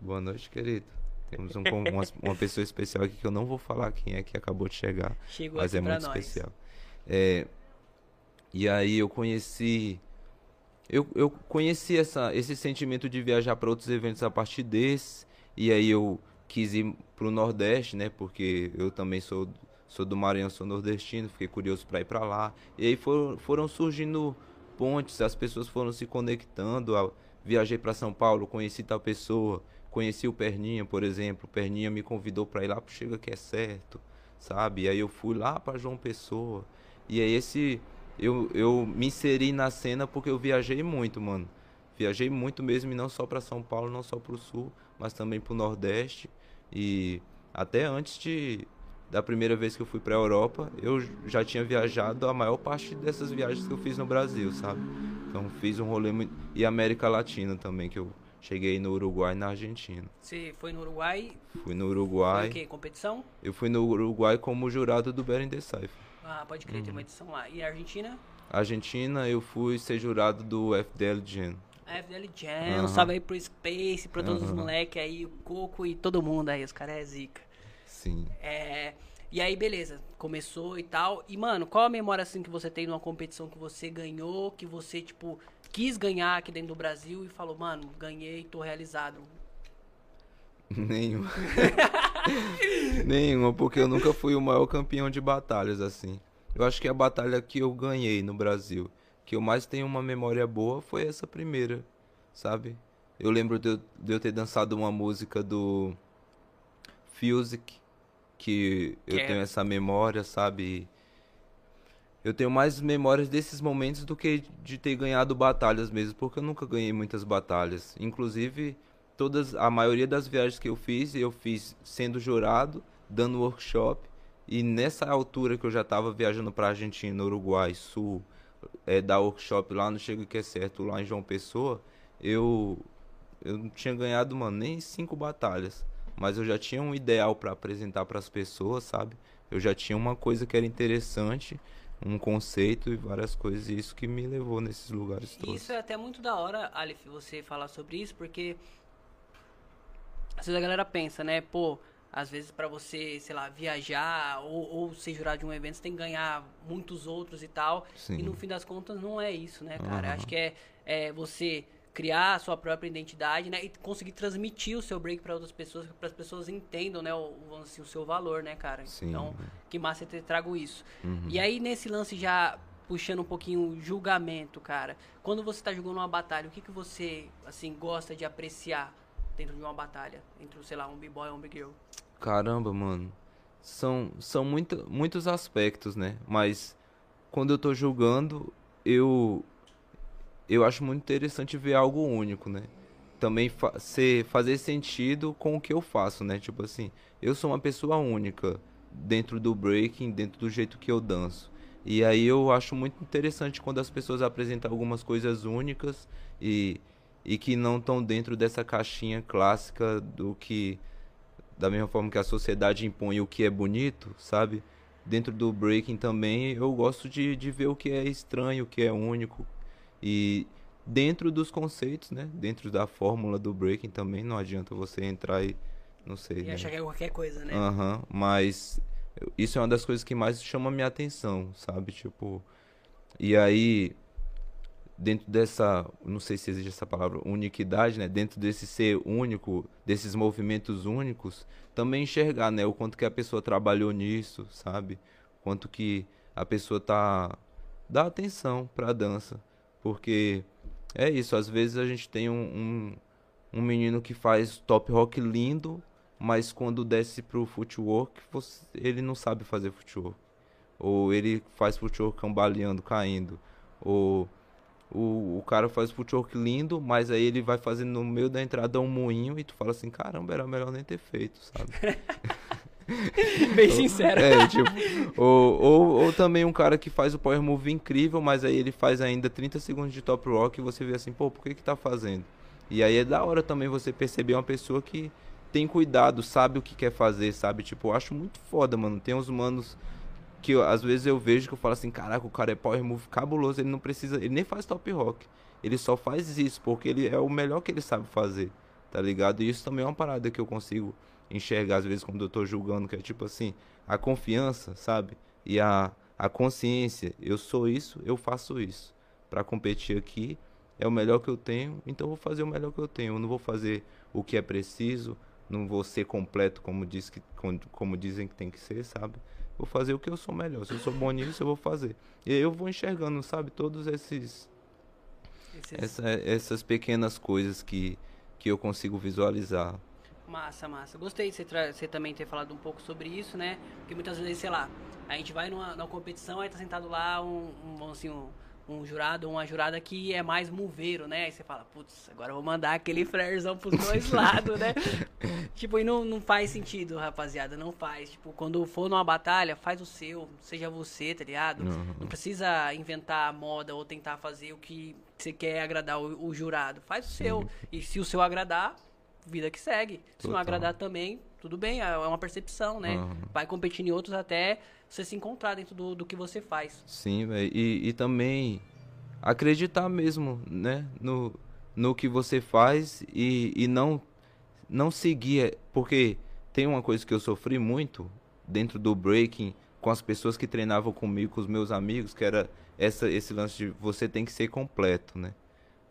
Boa noite querido temos um, uma, uma pessoa especial aqui que eu não vou falar quem é que acabou de chegar, Chegou mas é muito nós. especial. É, e aí eu conheci. Eu, eu conheci essa, esse sentimento de viajar para outros eventos a partir desse. E aí eu quis ir pro Nordeste, né? Porque eu também sou, sou do Maranhão, sou nordestino, fiquei curioso para ir para lá. E aí foram, foram surgindo pontes, as pessoas foram se conectando. a- viajei para São Paulo, conheci tal pessoa, conheci o Perninha, por exemplo. O Perninha me convidou para ir lá pro Chega que é certo, sabe? E aí eu fui lá para João Pessoa. E aí esse eu, eu me inseri na cena porque eu viajei muito, mano. Viajei muito mesmo, e não só para São Paulo, não só pro Sul, mas também pro Nordeste. E até antes de da primeira vez que eu fui pra Europa, eu já tinha viajado a maior parte dessas viagens que eu fiz no Brasil, sabe? Então fiz um rolê muito... e América Latina também, que eu cheguei no Uruguai e na Argentina. Você foi no Uruguai, Fui no foi Uruguai. o quê? Competição? Eu fui no Uruguai como jurado do Beren the Cypher. Ah, pode crer, Uhum. tem uma edição lá. E a Argentina? Argentina, eu fui ser jurado do FDL Gen. A FDL Jam, Aham. um salve aí pro Space, pra todos os Aham. moleques aí, o Coco e todo mundo aí, os caras é zica. Sim. É, e aí, beleza, começou e tal. E, mano, qual a memória, assim, que você tem numa competição que você ganhou, que você, tipo, quis ganhar aqui dentro do Brasil e falou, mano, ganhei, tô realizado. Nenhuma. Nenhuma, porque eu nunca fui o maior campeão de batalhas assim. Eu acho que a batalha que eu ganhei no Brasil, que eu mais tenho uma memória boa, foi essa primeira, sabe? Eu lembro de eu, de eu ter dançado uma música do Fusic, que eu Que é- tenho essa memória, sabe? Eu tenho mais memórias desses momentos do que de ter ganhado batalhas mesmo, porque eu nunca ganhei muitas batalhas. Inclusive, todas a maioria das viagens que eu fiz, eu fiz sendo jurado, dando workshop, e nessa altura que eu já estava viajando para Argentina, Uruguai, Sul, é, dar workshop lá no Chega que é certo, lá em João Pessoa, eu eu não tinha ganhado, mano, nem cinco batalhas, mas eu já tinha um ideal para apresentar para as pessoas, sabe? Eu já tinha uma coisa que era interessante, um conceito e várias coisas, e isso que me levou nesses lugares E todos. isso é até muito da hora, Aleph, você falar sobre isso, porque às vezes a galera pensa, né, pô, às vezes pra você, sei lá, viajar ou, ou ser jurado de um evento, você tem que ganhar muitos outros e tal. Sim. E no fim das contas não é isso, né, cara? Aham. Acho que é, é você criar a sua própria identidade, né, e conseguir transmitir o seu break pra outras pessoas, para as pessoas entendam, né, o, dizer, o seu valor, né, cara? Sim. Então, que massa ter trago isso. Uhum. E aí, nesse lance já puxando um pouquinho julgamento, cara. Quando você tá jogando uma batalha, o que, que você, assim, gosta de apreciar dentro de uma batalha? Entre, sei lá, um b-boy e um big girl? Caramba, mano. São, são muito, muitos aspectos, né? Mas quando eu tô jogando, eu eu acho muito interessante ver algo único, né? Também fa ser, fazer sentido com o que eu faço, né? Tipo assim, eu sou uma pessoa única dentro do breaking, dentro do jeito que eu danço. E aí eu acho muito interessante quando as pessoas apresentam algumas coisas únicas e, e que não estão dentro dessa caixinha clássica do que da mesma forma que a sociedade impõe o que é bonito, sabe? Dentro do breaking também eu gosto de, de ver o que é estranho, o que é único. E dentro dos conceitos, né? Dentro da fórmula do breaking também não adianta você entrar e não sei. E né? achar que é qualquer coisa, né? Aham, uhum, mas isso é uma das coisas que mais chama minha atenção, sabe? Tipo, e aí dentro dessa, não sei se existe essa palavra, uniquidade, né? Dentro desse ser único, desses movimentos únicos, também enxergar, né, o quanto que a pessoa trabalhou nisso, sabe? Quanto que a pessoa tá dá atenção para a dança, porque é isso, às vezes a gente tem um, um, um menino que faz top rock lindo, mas quando desce pro footwork, você, ele não sabe fazer footwork. Ou ele faz footwork cambaleando, caindo. Ou o, o cara faz footwork lindo, mas aí ele vai fazendo no meio da entrada um moinho e tu fala assim, caramba, era melhor nem ter feito, sabe? Bem sincero. É, tipo, ou, ou, ou, também um cara que faz o power move incrível, mas aí ele faz ainda 30 segundos de top rock e você vê assim, pô, por que que tá fazendo? E aí é da hora também você perceber uma pessoa que tem cuidado, sabe o que quer fazer, sabe? Tipo, eu acho muito foda, mano. Tem uns manos que eu, às vezes eu vejo que eu falo assim, caraca, o cara é power move cabuloso, ele não precisa, ele nem faz top rock. Ele só faz isso porque ele é o melhor que ele sabe fazer, tá ligado? E isso também é uma parada que eu consigo enxergar às vezes quando eu tô julgando, que é tipo assim, a confiança, sabe? E a, a consciência, eu sou isso, eu faço isso. para competir aqui é o melhor que eu tenho, então eu vou fazer o melhor que eu tenho. Eu não vou fazer o que é preciso, não vou ser completo como, diz que, como, como dizem que tem que ser, sabe? Vou fazer o que eu sou melhor. Se eu sou bom nisso, eu vou fazer. E eu vou enxergando, sabe, todos esses. esses... Essa, essas pequenas coisas que, que eu consigo visualizar. Massa, massa. Gostei de você, você, também ter falado um pouco sobre isso, né? Porque muitas vezes, sei lá, a gente vai numa, numa competição, aí tá sentado lá um, um assim, um, um jurado ou uma jurada que é mais moveiro, né? Aí você fala, putz, agora eu vou mandar aquele flarezão pros dois lados, né? tipo, e não, não faz sentido, rapaziada, não faz. Tipo, quando for numa batalha, faz o seu, seja você, tá ligado? Uhum. Não precisa inventar moda ou tentar fazer o que você quer agradar o, o jurado. Faz o Sim. seu. E se o seu agradar, vida que segue. Se não agradar também, tudo bem, é uma percepção, né? Uhum. Vai competindo em outros até você se encontrar dentro do, do que você faz. Sim, velho. E, e também acreditar mesmo, né? No, no que você faz e, e não, não seguir. Porque tem uma coisa que eu sofri muito dentro do breaking com as pessoas que treinavam comigo, com os meus amigos, que era essa, esse lance de você tem que ser completo, né?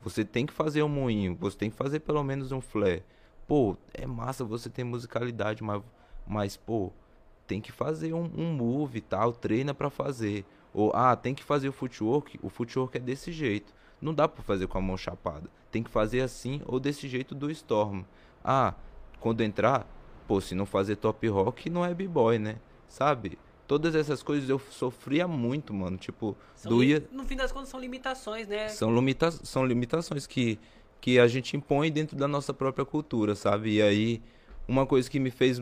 Você tem que fazer um moinho, você tem que fazer pelo menos um flare. Pô, é massa você ter musicalidade, mas, mas pô, tem que fazer um, um move e tal, treina para fazer. Ou, ah, tem que fazer o footwork, o footwork é desse jeito. Não dá para fazer com a mão chapada. Tem que fazer assim ou desse jeito do Storm. Ah, quando entrar, pô, se não fazer top rock, não é b-boy, né? Sabe? Todas essas coisas eu sofria muito, mano. Tipo, são doía. No fim das contas, são limitações, né? São, limita são limitações que, que a gente impõe dentro da nossa própria cultura, sabe? E aí, uma coisa que me fez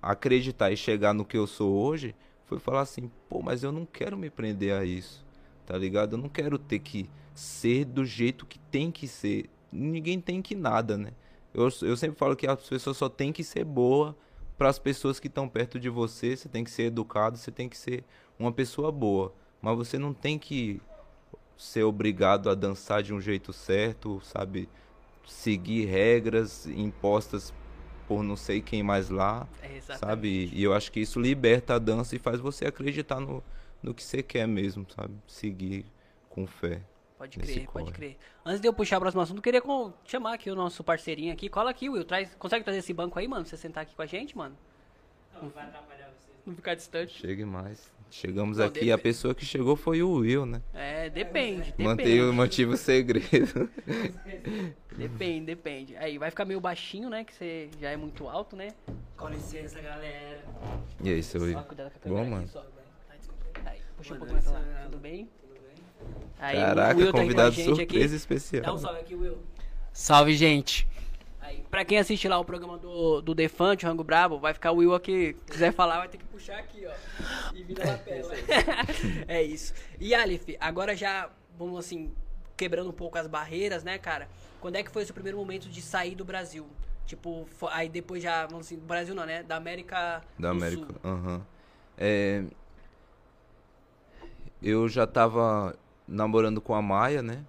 acreditar e chegar no que eu sou hoje foi falar assim, pô, mas eu não quero me prender a isso, tá ligado? Eu não quero ter que ser do jeito que tem que ser. Ninguém tem que nada, né? Eu, eu sempre falo que as pessoas só tem que ser boa para as pessoas que estão perto de você. Você tem que ser educado, você tem que ser uma pessoa boa. Mas você não tem que ser obrigado a dançar de um jeito certo, sabe? Seguir regras impostas por não sei quem mais lá, é sabe? E eu acho que isso liberta a dança e faz você acreditar no, no que você quer mesmo, sabe? Seguir com fé. Pode crer, corre. pode crer. Antes de eu puxar o próximo assunto, eu queria chamar aqui o nosso parceirinho aqui. Cola aqui, Will. Traz, consegue trazer esse banco aí, mano? Pra você sentar aqui com a gente, mano? Não, não vai atrapalhar vocês. Não ficar distante. Chegue mais. Chegamos Bom, aqui, dep- a pessoa que chegou foi o Will, né? É, depende, depende. Mantei o mantive o segredo. Depende, depende. Aí vai ficar meio baixinho, né? Que você já é muito alto, né? Com licença, galera. E aí, seu Will? Bom, aqui, mano. Ai, desculpa. Aí, puxa um Mano, pouco mais lá. esse é- Tudo bem? Aí, o Caraca, Will tá convidado gente surpresa aqui. Dá um especial. salve aqui, Will. Salve, gente. Aí, pra quem assiste lá o programa do, do Defante, o Rango Brabo, vai ficar o Will aqui. Se quiser falar, vai ter que puxar aqui, ó. E vira lapela. é isso. E Alif, agora já, vamos assim, quebrando um pouco as barreiras, né, cara? Quando é que foi o seu primeiro momento de sair do Brasil? Tipo, aí depois já, vamos assim, do Brasil não, né? Da América Da América. Aham. É, eu já tava namorando com a Maia, né?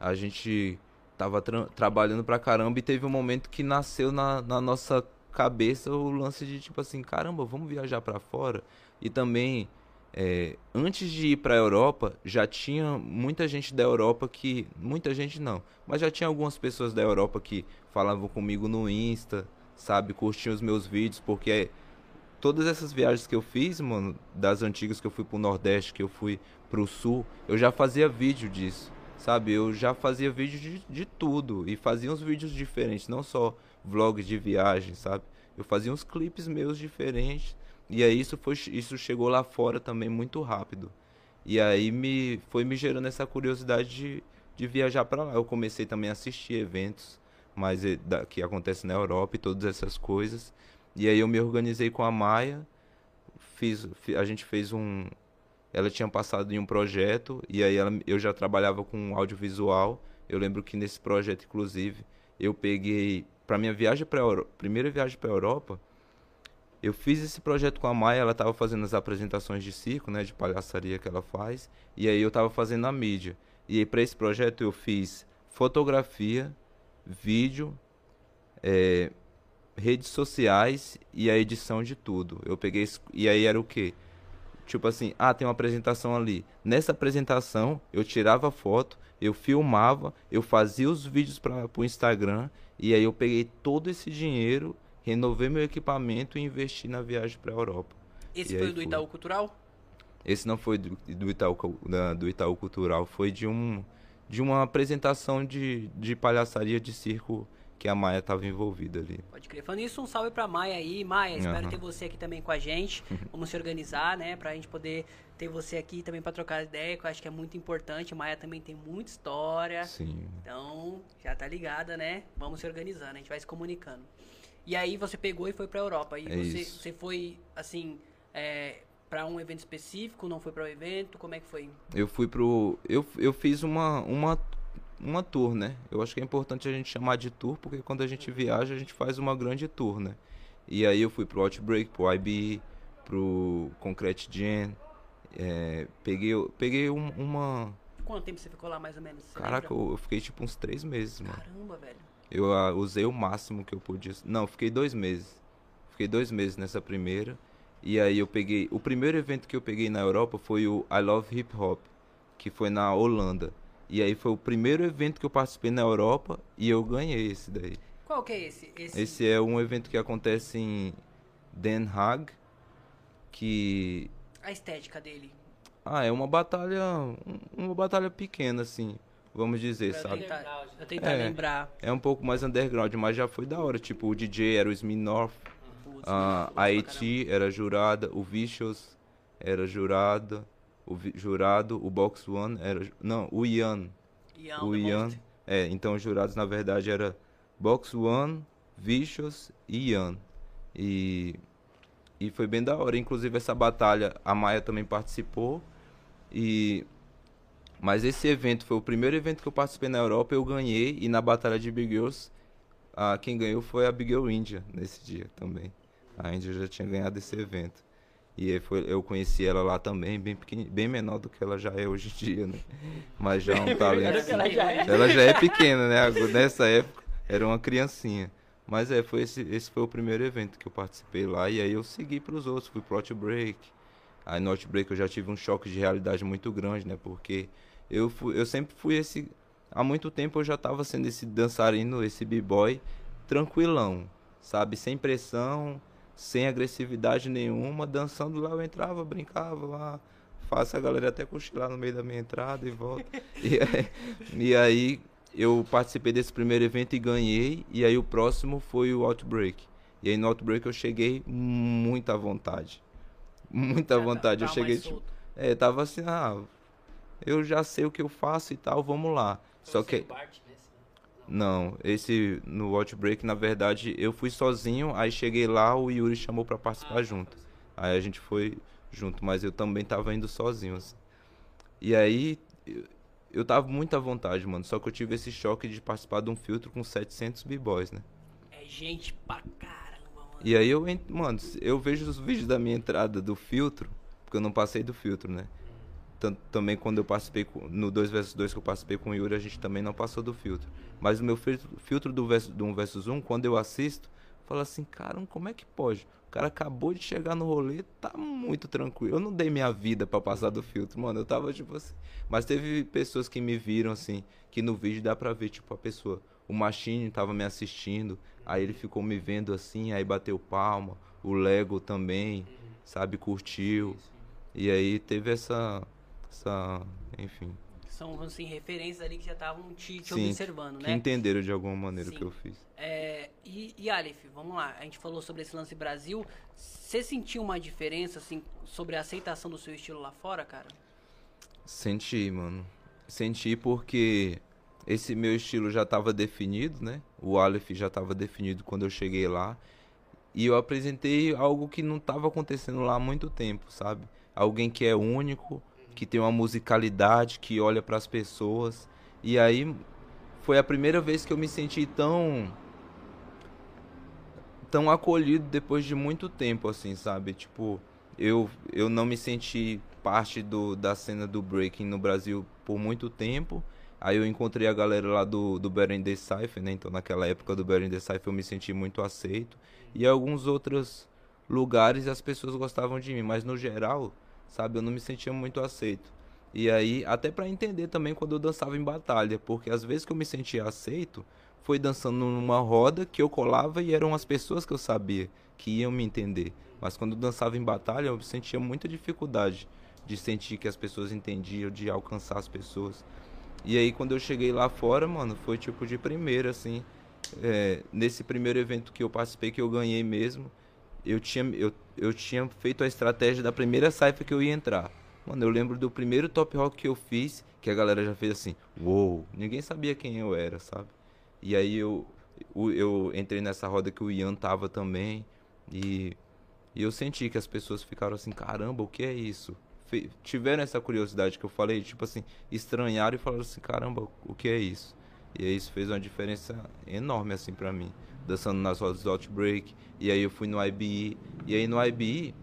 A gente tava tra- trabalhando pra caramba e teve um momento que nasceu na, na nossa cabeça o lance de tipo assim, caramba, vamos viajar pra fora. E também, é, antes de ir pra Europa, já tinha muita gente da Europa que. Muita gente não, mas já tinha algumas pessoas da Europa que falavam comigo no Insta, sabe? Curtiam os meus vídeos, porque todas essas viagens que eu fiz, mano, das antigas que eu fui pro Nordeste, que eu fui pro Sul, eu já fazia vídeo disso, sabe? Eu já fazia vídeo de, de tudo e fazia uns vídeos diferentes, não só vlogs de viagem, sabe? Eu fazia uns clipes meus diferentes e aí isso foi isso chegou lá fora também muito rápido. E aí me foi me gerando essa curiosidade de, de viajar para lá. Eu comecei também a assistir eventos mais eh, da, que acontecem na Europa e todas essas coisas. E aí eu me organizei com a Maia, fiz, fi- a gente fez um, ela tinha passado em um projeto e aí ela, eu já trabalhava com audiovisual. Eu lembro que nesse projeto, inclusive, eu peguei para minha viagem para primeira viagem para Europa. Eu fiz esse projeto com a Maia, ela estava fazendo as apresentações de circo, né, de palhaçaria que ela faz, e aí eu estava fazendo a mídia. E aí para esse projeto eu fiz fotografia, vídeo, eh, redes sociais e a edição de tudo. Eu peguei e aí era o quê? Tipo assim, ah, tem uma apresentação ali. Nessa apresentação, eu tirava foto, eu filmava, eu fazia os vídeos para o Instagram e aí eu peguei todo esse dinheiro, renovei meu equipamento e investi na viagem para a Europa. Esse E foi o do. Itaú Cultural? Esse não foi do, do Itaú, do Itaú Cultural, foi de um de uma apresentação de, de palhaçaria de circo que a Maia estava envolvida ali. Pode crer. Falando isso, um salve pra Maia aí. Maia, espero Aham. ter você aqui também com a gente. Vamos se organizar, né? Pra gente poder ter você aqui também pra trocar ideia, que eu acho que é muito importante. Maia também tem muita história. Sim. Então, já tá ligada, né? Vamos se organizando, a gente vai se comunicando. E aí você pegou e foi pra Europa. E É você, você foi, assim, é, para um evento específico, não foi para o evento? Como é que foi? Eu fui pro. Eu, eu fiz uma, uma, uma tour, né? Eu acho que é importante a gente chamar de tour, porque quando a gente viaja, a gente faz uma grande tour, né? E aí eu fui pro Outbreak, pro IBE, pro Concrete Gen. é, peguei peguei um- uma. Quanto tempo você ficou lá, mais ou menos? Caraca, eu, eu fiquei tipo uns três meses, mano. Caramba, velho. Eu ah, usei o máximo que eu podia. Não, fiquei dois meses. Fiquei dois meses nessa primeira. E aí eu peguei. O primeiro evento que eu peguei na Europa foi o I Love Hip Hop, que foi na Holanda. E aí foi o primeiro evento que eu participei na Europa e eu ganhei esse daí. Qual que é esse? Esse, Esse é um evento que acontece em Den Haag, que A estética dele. ah, é uma batalha, um- uma batalha pequena assim, vamos dizer, Pra sabe? tentar, eu tentar É. lembrar. É um pouco mais underground, mas já foi da hora. Tipo, o DJ era o Smirnoff, Putz, a, a era jurada, o Vicious era jurada, o jurado, o Box One era. Não, o Ian. Ian, o Ian. É, então os jurados na verdade era Box One, Vicious e Ian. E, e foi bem da hora. Inclusive essa batalha, a Maia também participou. E mas esse evento foi o primeiro evento que eu participei na Europa, eu ganhei e na batalha de Big Girls, a, quem ganhou foi a Big Girl India nesse dia também. A Índia já tinha ganhado esse evento. E foi, eu conheci ela lá também, bem bem menor do que ela já é hoje em dia, né? Mas já é um talento. ela já é. Ela já é pequena, né? Nessa época era uma criancinha. Mas é, foi esse, esse foi o primeiro evento que eu participei lá. E aí eu segui para os outros, fui pro Outbreak. Aí no Outbreak eu já tive um choque de realidade muito grande, né? Porque eu, fui, eu sempre fui esse. Há muito tempo eu já estava sendo esse dançarino, esse b-boy, tranquilão, sabe? Sem pressão, sem agressividade nenhuma, dançando lá, eu entrava, brincava lá, faço a galera até cochilar no meio da minha entrada e volta. e, aí, e aí eu participei desse primeiro evento e ganhei, e aí o próximo foi o Outbreak. E aí no Outbreak eu cheguei muito à vontade. Muita vontade. eu cheguei, tipo, é, tava assim, ah, eu já sei o que eu faço e tal, vamos lá. Só que. Não, esse no Outbreak, na verdade, eu fui sozinho, aí cheguei lá, o Yuri chamou para participar junto. Aí a gente foi junto, mas eu também tava indo sozinho, assim. E aí, eu, tava muito à vontade, mano. Só que eu tive esse choque de participar de um filtro com 700 b-boys, né? É gente pra caramba. E aí eu, mano, eu vejo os vídeos da minha entrada do filtro, porque eu não passei do filtro, né? Também quando eu participei com, no 2 vs 2 que eu participei com o Yuri, a gente também não passou do filtro. Mas o meu filtro, filtro do, verso, do 1 vs 1, quando eu assisto, falo assim, cara, como é que pode? O cara acabou de chegar no rolê, tá muito tranquilo. Eu não dei minha vida para passar do filtro, mano. Eu tava tipo assim. Mas teve pessoas que me viram assim, que no vídeo dá pra ver, tipo, a pessoa. O Machine tava me assistindo, Aí ele ficou me vendo assim, aí bateu palma. O Lego também, sabe, curtiu. E aí teve essa. Essa enfim. São, assim, referências ali que já estavam te, te Sim, observando, né? Que entenderam de alguma maneira Sim. o que eu fiz. É, e, e Aleph, vamos lá. A gente falou sobre esse lance Brasil. Você sentiu uma diferença, assim, sobre a aceitação do seu estilo lá fora, cara? Senti, mano. Senti porque esse meu estilo já estava definido, né? O Aleph já estava definido quando eu cheguei lá. E eu apresentei algo que não estava acontecendo lá há muito tempo, sabe? Alguém que é único, que tem uma musicalidade, que olha para as pessoas. E aí foi a primeira vez que eu me senti tão tão acolhido depois de muito tempo assim, sabe? Tipo, eu eu não me senti parte do da cena do breaking no Brasil por muito tempo Aí eu encontrei a galera lá do, do Better Cypher, né? Então naquela época do Better the Cypher eu me senti muito aceito. E alguns outros lugares as pessoas gostavam de mim, mas no geral, sabe, eu não me sentia muito aceito. E aí, até para entender também quando eu dançava em batalha, porque às vezes que eu me sentia aceito, foi dançando numa roda que eu colava e eram as pessoas que eu sabia que iam me entender. Mas quando eu dançava em batalha, eu sentia muita dificuldade de sentir que as pessoas entendiam, de alcançar as pessoas. E aí quando eu cheguei lá fora, mano, foi tipo de primeira, assim. É, nesse primeiro evento que eu participei, que eu ganhei mesmo, eu tinha, eu, eu tinha feito a estratégia da primeira saifa que eu ia entrar. Mano, eu lembro do primeiro top rock que eu fiz, que a galera já fez assim, uou, wow! ninguém sabia quem eu era, sabe? E aí eu, eu, eu entrei nessa roda que o Ian tava também, e, e eu senti que as pessoas ficaram assim, caramba, o que é isso? tiveram essa curiosidade que eu falei, tipo assim, estranharam e falaram assim, caramba, o que é isso? E isso fez uma diferença enorme assim para mim, dançando nas rodas do Outbreak, e aí eu fui no IBE, e aí no IBE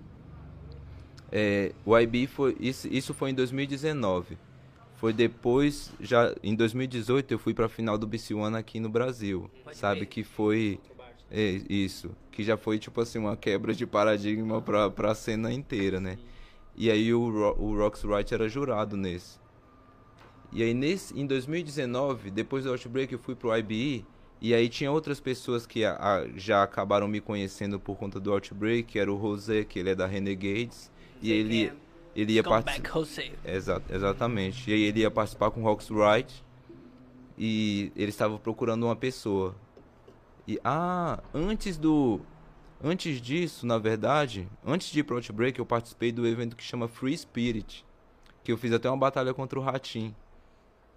é, o IBE foi isso, isso foi em 2019. Foi depois, já em 2018 eu fui para a final do BC One aqui no Brasil, Pode sabe ver. que foi é, isso, que já foi tipo assim uma quebra de paradigma para para a cena inteira, né? E aí o, o Rox Wright era jurado nesse. E aí nesse, em 2019, depois do Outbreak, eu fui pro IBE. E aí tinha outras pessoas que a, a, já acabaram me conhecendo por conta do Outbreak, que era o José, que ele é da Renegades. E ele, é. ele ia participar. Exa exatamente. E aí ele ia participar com o Rox Wright. E ele estava procurando uma pessoa. E ah, antes do Antes disso, na verdade, antes de ir pro Outbreak, eu participei do evento que chama Free Spirit. Que eu fiz até uma batalha contra o Ratim.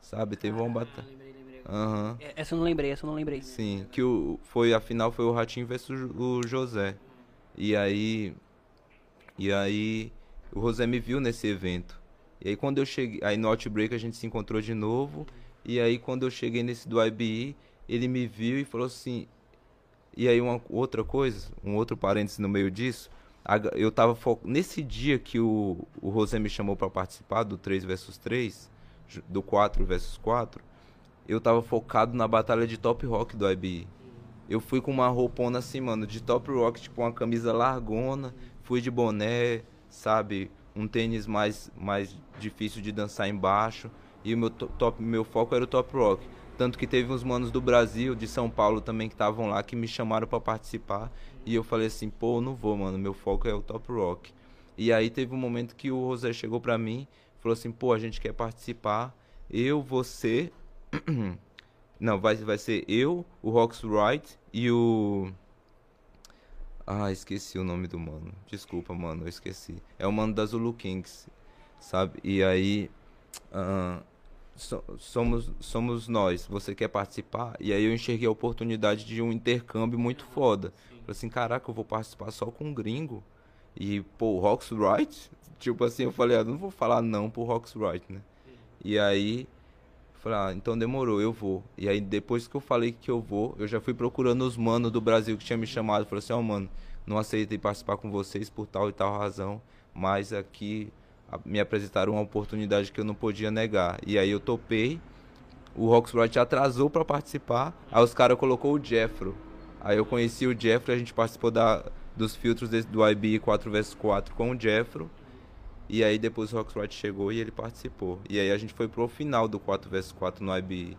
Sabe? Teve uma batalha. Uhum. Essa eu não lembrei, essa eu não lembrei. Sim, que o, foi, a final foi o Ratinho versus o José. E aí. E aí. O José me viu nesse evento. E aí quando eu cheguei. Aí no Outbreak a gente se encontrou de novo. E aí quando eu cheguei nesse do IBE, ele me viu e falou assim: e aí uma outra coisa, um outro parênteses no meio disso, eu tava fo... nesse dia que o, o José me chamou para participar do 3 versus 3, do 4 versus 4, eu tava focado na batalha de top rock do IBE. Eu fui com uma roupona assim, mano, de top rock, tipo uma camisa largona, fui de boné, sabe, um tênis mais mais difícil de dançar embaixo, e o meu top, meu foco era o top rock. Tanto que teve uns manos do Brasil, de São Paulo também, que estavam lá, que me chamaram para participar. E eu falei assim, pô, não vou, mano, meu foco é o top rock. E aí teve um momento que o José chegou para mim, falou assim, pô, a gente quer participar, eu, você... não, vai, vai ser eu, o Rox Wright e o... Ah, esqueci o nome do mano. Desculpa, mano, eu esqueci. É o mano da Zulu Kings, sabe? E aí... Uh, so, somos, somos nós, você quer participar? E aí eu enxerguei a oportunidade de um intercâmbio muito foda. Falei assim, caraca, eu vou participar só com um gringo. E, pô, Rox Wright? Tipo assim, eu falei, ah, não vou falar não pro Rox Wright, né? E aí, falei, ah, então demorou, eu vou. E aí, depois que eu falei que eu vou, eu já fui procurando os manos do Brasil que tinha me chamado. Falei assim, ó, oh, mano, não aceitei participar com vocês por tal e tal razão, mas aqui me apresentaram uma oportunidade que eu não podia negar. E aí eu topei. O Roxbright atrasou para participar. Aí os caras colocou o Jeffro. Aí eu conheci o Jeffro, a gente participou da, dos filtros desse, do IB 4vs4 com o Jeffro. E aí depois o Roxbright chegou e ele participou. E aí a gente foi pro final do 4vs4 no IBI.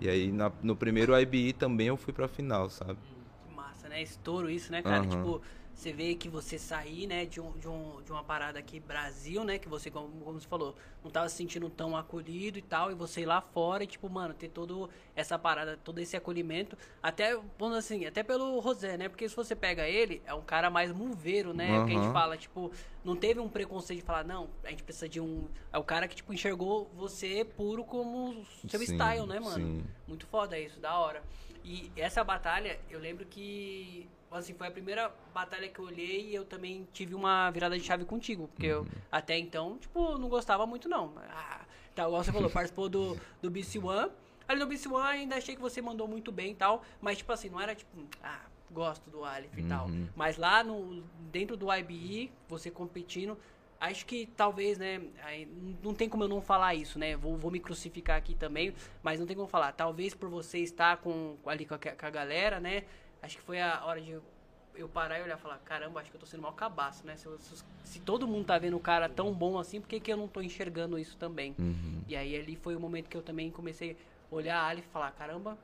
E aí na, no primeiro IBI também eu fui pra final, sabe? Que massa, né? Estouro isso, né, cara? Uhum. Tipo, você vê que você sair, né, de, um, de, um, de uma parada aqui Brasil, né, que você, como, como você falou, não tava se sentindo tão acolhido e tal, e você ir lá fora e, tipo, mano, ter todo essa parada, todo esse acolhimento, até, vamos assim, até pelo Rosé, né, porque se você pega ele, é um cara mais moveiro, né, uhum. que a gente fala, tipo, não teve um preconceito de falar, não, a gente precisa de um, é o cara que, tipo, enxergou você puro como seu sim, style, né, mano, sim. muito foda isso, da hora. E essa batalha, eu lembro que assim, foi a primeira batalha que eu olhei e eu também tive uma virada de chave contigo. Porque uhum. eu, até então, tipo, não gostava muito, não. Ah, tá, igual você falou, participou do, do BC One. Ali no BC One ainda achei que você mandou muito bem e tal. Mas, tipo assim, não era tipo, ah, gosto do Aleph e tal. Uhum. Mas lá no, dentro do IBE, você competindo. Acho que talvez, né? Não tem como eu não falar isso, né? Vou, vou me crucificar aqui também, mas não tem como falar. Talvez por você estar com, ali com a, com a galera, né? Acho que foi a hora de eu parar e olhar e falar, caramba, acho que eu tô sendo mal cabaço, né? Se, se, se, todo mundo tá vendo o cara tão bom assim, por que, que eu não tô enxergando isso também? Uhum. E aí ali foi o momento que eu também comecei a olhar a Ali e falar, caramba,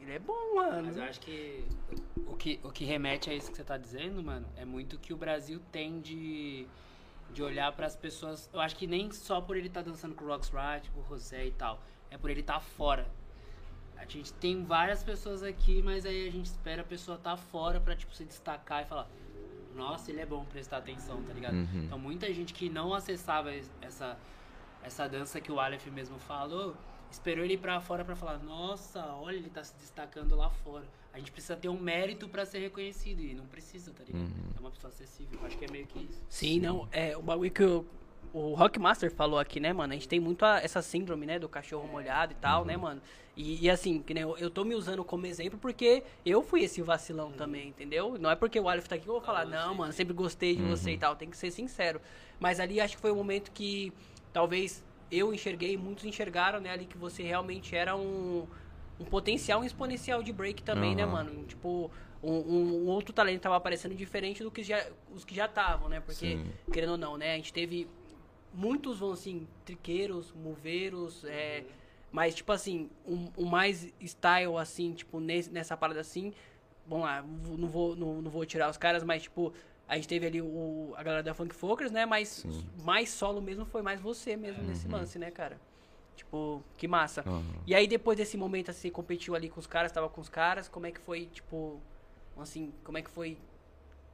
ele é bom, mano. Mas eu acho que o que, o que remete a isso que você tá dizendo, mano, é muito que o Brasil tem de, de olhar para as pessoas. Eu acho que nem só por ele estar tá dançando com o Rox Wright, com o José e tal, é por ele estar tá fora a gente tem várias pessoas aqui, mas aí a gente espera a pessoa estar tá fora pra, tipo, se destacar e falar, nossa, ele é bom prestar atenção, tá ligado? Uhum. Então muita gente que não acessava essa, essa dança que o Aleph mesmo falou, esperou ele ir pra fora pra falar, nossa, olha, ele tá se destacando lá fora. A gente precisa ter um mérito para ser reconhecido e não precisa, tá ligado? Uhum. É uma pessoa acessível. Acho que é meio que isso. Sim, não, é o bagulho que eu o Rockmaster falou aqui, né, mano? A gente tem muito a, essa síndrome, né, do cachorro molhado e tal, né, uhum. né, mano? E, e, assim, que nem eu, eu tô me usando como exemplo porque eu fui esse vacilão uhum. também, entendeu? Não é porque o Aleph tá aqui que eu vou falar, não, mano, sempre gostei de uhum. você e tal, tem que ser sincero. Mas ali acho que foi o um momento que talvez eu enxerguei, muitos enxergaram, né, ali que você realmente era um, um potencial exponencial de break também, uhum. né, mano? Tipo, um, um, outro talento tava aparecendo diferente do que já, os que já estavam, né? Porque, Sim. querendo ou não, né, a gente teve muitos vão assim, triqueiros, moveiros, é, mas tipo assim, um, um, mais style assim, tipo, nesse, nessa parada assim, vamos lá, não vou, não, não vou tirar os caras, mas tipo, a gente teve ali o, a galera da Funk Focus, né? Mas Sim. mais solo mesmo foi mais você mesmo uhum. nesse lance, né, cara? Tipo, que massa. Uhum. E aí depois desse momento, assim, você competiu ali com os caras, tava com os caras, como é que foi, tipo, assim, como é que foi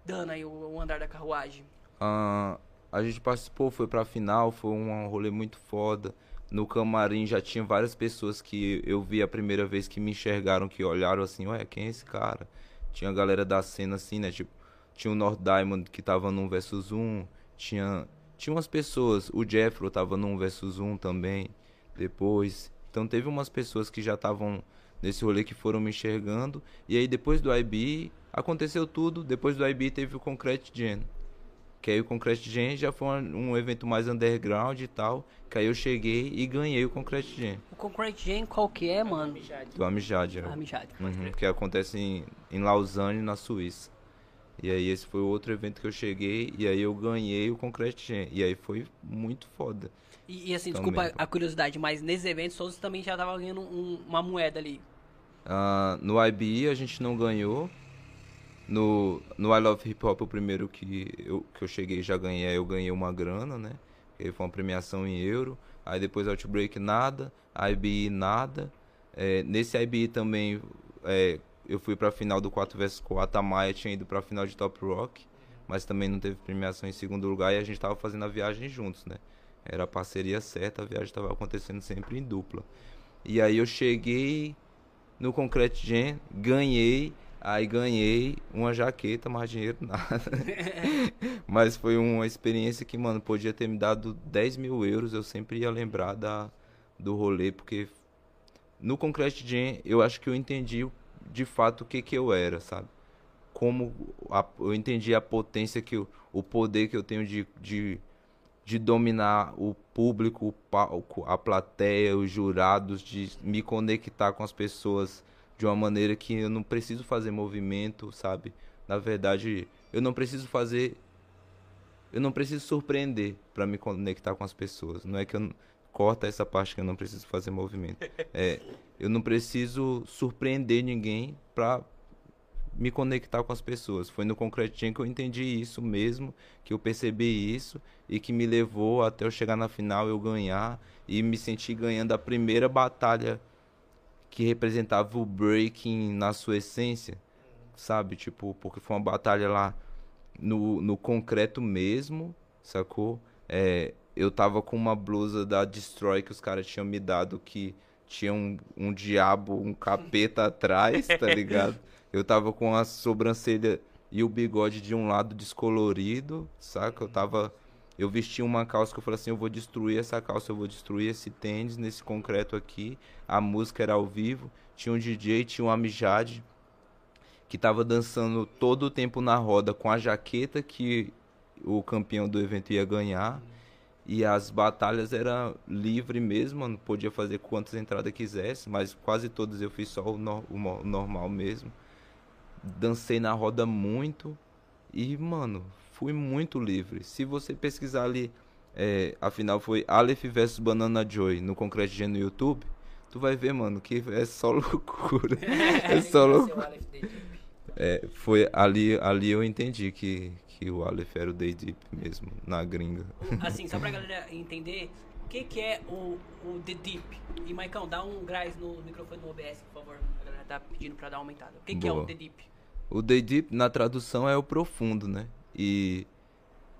dando aí o, o andar da carruagem? Uh, a gente participou, foi pra final, foi um rolê muito foda. No camarim já tinha várias pessoas que eu vi a primeira vez que me enxergaram, que olharam assim, ué, quem é esse cara? Tinha a galera da cena assim, né? Tipo, tinha o North Diamond que tava num versus 1, tinha, tinha umas pessoas, o Jeffro tava num versus 1 também, depois. Então teve umas pessoas que já estavam nesse rolê que foram me enxergando. E aí depois do IB, aconteceu tudo. Depois do IB teve o Concrete Gen. Que aí o Concrete Gen já foi um, um, evento mais underground e tal. Que aí eu cheguei e ganhei o Concrete Gen. O Concrete Gen qual que é, mano? Do Amijad. É. Amijad. Uhum, que acontece em, em Lausanne, na Suíça. E aí esse foi outro evento que eu cheguei e aí eu ganhei o Concrete Gen. E aí foi muito foda. E, e assim, Também, desculpa pô. a curiosidade, mas nesse evento Souza também já tava ganhando um- uma moeda ali. Ah, no IBE a gente não ganhou. No, no I Love Hip Hop, o primeiro que eu, que eu cheguei já ganhei, eu ganhei uma grana, né? Que foi uma premiação em euro. Aí depois Outbreak nada, IBE nada. É, nesse IBE também é, eu fui pra final do 4 vs 4, a Maia tinha ido pra final de Top Rock, mas também não teve premiação em segundo lugar e a gente tava fazendo a viagem juntos, né? Era a parceria certa, a viagem tava acontecendo sempre em dupla. E aí eu cheguei no Concrete Gen, ganhei, aí ganhei uma jaqueta, mais dinheiro nada. Mas foi uma experiência que, mano, podia ter me dado 10 mil euros, eu sempre ia lembrar da, do rolê, porque no Concrete Gen eu acho que eu entendi de fato o que que eu era, sabe? Como a- eu entendi a potência que eu, o poder que eu tenho de, de, de dominar o público, o palco, a plateia, os jurados, de me conectar com as pessoas de uma maneira que eu não preciso fazer movimento, sabe? Na verdade, eu não preciso fazer eu não preciso surpreender para me conectar com as pessoas. Não é que eu corta essa parte que eu não preciso fazer movimento. É, eu não preciso surpreender ninguém para me conectar com as pessoas. Foi no Concretinho que eu entendi isso mesmo, que eu percebi isso e que me levou até eu chegar na final, eu ganhar e me sentir ganhando a primeira batalha que representava o breaking na sua essência, sabe? Tipo, porque foi uma batalha lá no, no concreto mesmo, sacou? É, eu tava com uma blusa da Destroy que os caras tinham me dado que tinha um, um diabo, um capeta atrás, tá ligado? Eu tava com a sobrancelha e o bigode de um lado descolorido, saca? Eu tava. Eu vesti uma calça que eu falei assim: eu vou destruir essa calça, eu vou destruir esse tênis nesse concreto aqui. A música era ao vivo. Tinha um DJ, tinha um Amjad que tava dançando todo o tempo na roda com a jaqueta que o campeão do evento ia ganhar. E as batalhas eram livre mesmo, mano. Podia fazer quantas entradas quisesse, mas quase todas eu fiz só o, no- o normal mesmo. Dancei na roda muito e, mano, fui muito livre. Se você pesquisar ali, é, afinal foi Aleph vs Banana Joy no Concrete Gen no YouTube, tu vai ver, mano, que é só loucura. é só loucura. É, foi ali, ali eu entendi que, que o Aleph era o Day Deep mesmo, na gringa. Assim, só pra galera entender, o que, que é o, o The Deep? E, Maicão, dá um gás no microfone do OBS, por favor. A galera tá pedindo pra dar uma aumentada. O que, que é o. The Deep? O Day Deep, na tradução, é o profundo, né? E,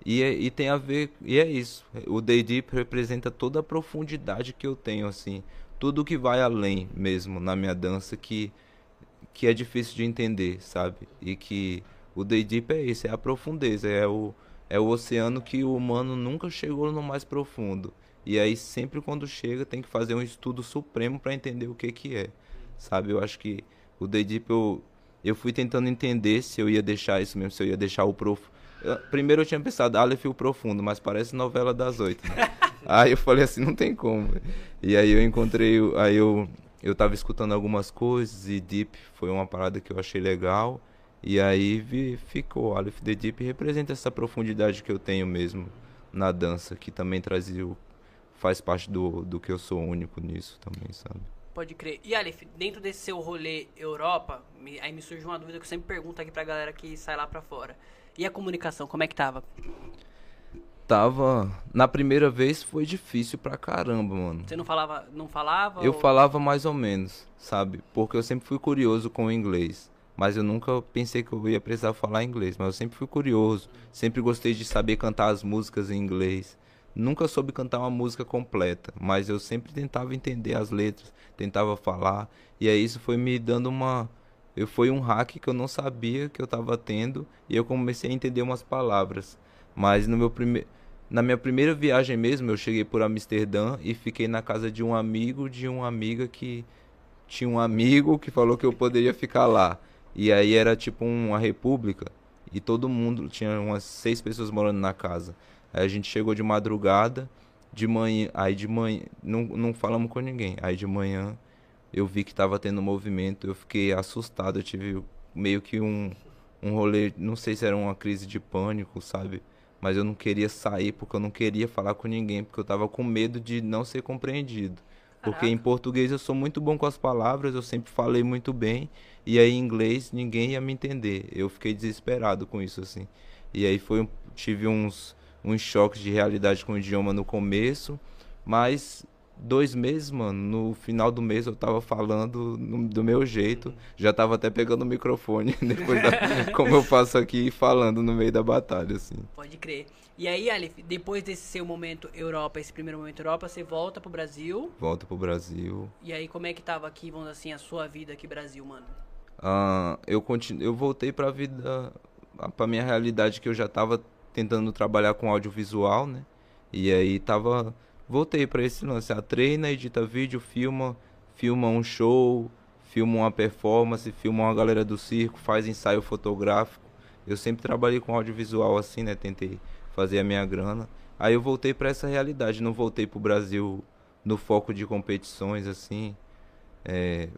e, é- e tem a ver, e é isso. O Day Deep representa toda a profundidade que eu tenho, assim. Tudo que vai além mesmo na minha dança que, que é difícil de entender, sabe? E que o Day Deep é isso, é a profundeza, é o, é o oceano que o humano nunca chegou no mais profundo. E aí sempre quando chega tem que fazer um estudo supremo para entender o que que é, sabe? Eu acho que o Day Deep eu, eu fui tentando entender se eu ia deixar isso mesmo, se eu ia deixar o profundo. Primeiro eu tinha pensado Aleph o profundo, mas parece novela das oito. né? aí eu falei assim, não tem como. E aí eu encontrei, aí eu eu tava escutando algumas coisas e Deep foi uma parada que eu achei legal. E aí vi, ficou Aleph The Deep representa essa profundidade que eu tenho mesmo na dança, que também trazia o- faz parte do, do que eu sou único nisso também, sabe? Pode crer. E Aleph, dentro desse seu rolê Europa, me- aí me surge uma dúvida que eu sempre pergunto aqui pra galera que sai lá pra fora. E a comunicação, como é que tava? Tava. Na primeira vez foi difícil pra caramba, mano. Você não falava, não falava? Eu ou- falava mais ou menos, sabe? Porque eu sempre fui curioso com o inglês. Mas eu nunca pensei que eu ia precisar falar inglês. Mas eu sempre fui curioso. Sempre gostei de saber cantar as músicas em inglês. Nunca soube cantar uma música completa. Mas eu sempre tentava entender as letras. Tentava falar. E aí isso foi me dando uma. Eu foi um hack que eu não sabia que eu tava tendo. E eu comecei a entender umas palavras. Mas no meu primeiro. Na minha primeira viagem mesmo, eu cheguei por Amsterdã e fiquei na casa de um amigo de uma amiga que tinha um amigo que falou que eu poderia ficar lá. E aí era tipo uma república e todo mundo, tinha umas seis pessoas morando na casa. Aí a gente chegou de madrugada, de manhã, aí de manhã, não, não falamos com ninguém. Aí de manhã eu vi que tava tendo movimento, eu fiquei assustado, eu tive meio que um, um rolê, não sei se era uma crise de pânico, sabe? Mas eu não queria sair porque eu não queria falar com ninguém, porque eu tava com medo de não ser compreendido. Porque em português eu sou muito bom com as palavras, eu sempre falei muito bem, e aí em inglês ninguém ia me entender. Eu fiquei desesperado com isso, assim. E aí foi, tive uns, uns choques de realidade com o idioma no começo, mas dois meses, mano, no final do mês eu tava falando no, do meu jeito, já tava até pegando o microfone, depois da, como eu faço aqui, falando no meio da batalha, assim. Pode crer. E aí, Alif, depois desse seu momento Europa, esse primeiro momento Europa, você volta pro Brasil. Volto pro Brasil. E aí, como é que tava aqui, vamos dizer assim, a sua vida aqui Brasil, mano? Uh, eu, continu... eu voltei pra vida, pra minha realidade que eu já tava tentando trabalhar com audiovisual, né? E aí tava voltei para esse lance. A treina, edita vídeo, filma, filma um show, filma uma performance, filma uma galera do circo, faz ensaio fotográfico. Eu sempre trabalhei com audiovisual assim, né? Tentei fazer a minha grana. Aí eu voltei para essa realidade, não voltei pro Brasil no foco de competições assim, é,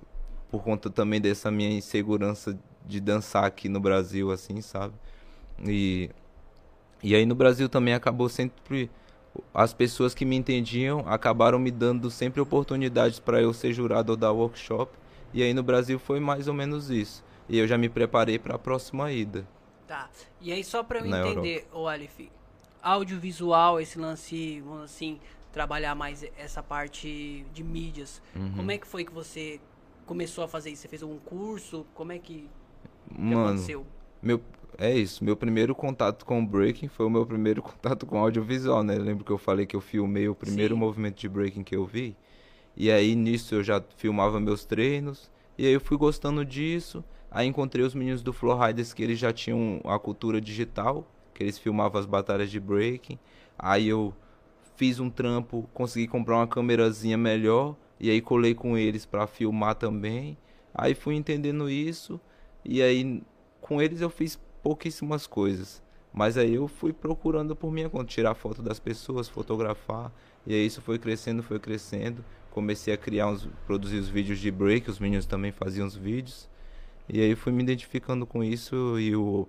por conta também dessa minha insegurança de dançar aqui no Brasil assim, sabe? E e aí no Brasil também acabou sempre as pessoas que me entendiam acabaram me dando sempre oportunidades para eu ser jurado ou dar workshop. E aí no Brasil foi mais ou menos isso. E eu já me preparei para a próxima ida. Tá. E aí só para eu entender, o Alif, audiovisual, esse lance, vamos assim, trabalhar mais essa parte de mídias. Uhum. Como é que foi que você começou a fazer isso? Você fez algum curso? Como é que, que Mano, aconteceu? Meu, é isso. Meu primeiro contato com o breaking foi o meu primeiro contato com audiovisual, né? Lembro que eu falei que eu filmei o primeiro Sim. movimento de breaking que eu vi. E aí nisso eu já filmava meus treinos. E aí eu fui gostando disso. Aí encontrei os meninos do Flow Riders que eles já tinham a cultura digital, que eles filmavam as batalhas de breaking. Aí eu fiz um trampo, consegui comprar uma câmerazinha melhor e aí colei com eles para filmar também. Aí fui entendendo isso e aí com eles eu fiz pouquíssimas coisas. Mas aí eu fui procurando por minha conta, tirar foto das pessoas, fotografar. E aí isso foi crescendo, foi crescendo. Comecei a criar uns, produzir os vídeos de break, os meninos também faziam os vídeos. E aí fui me identificando com isso e o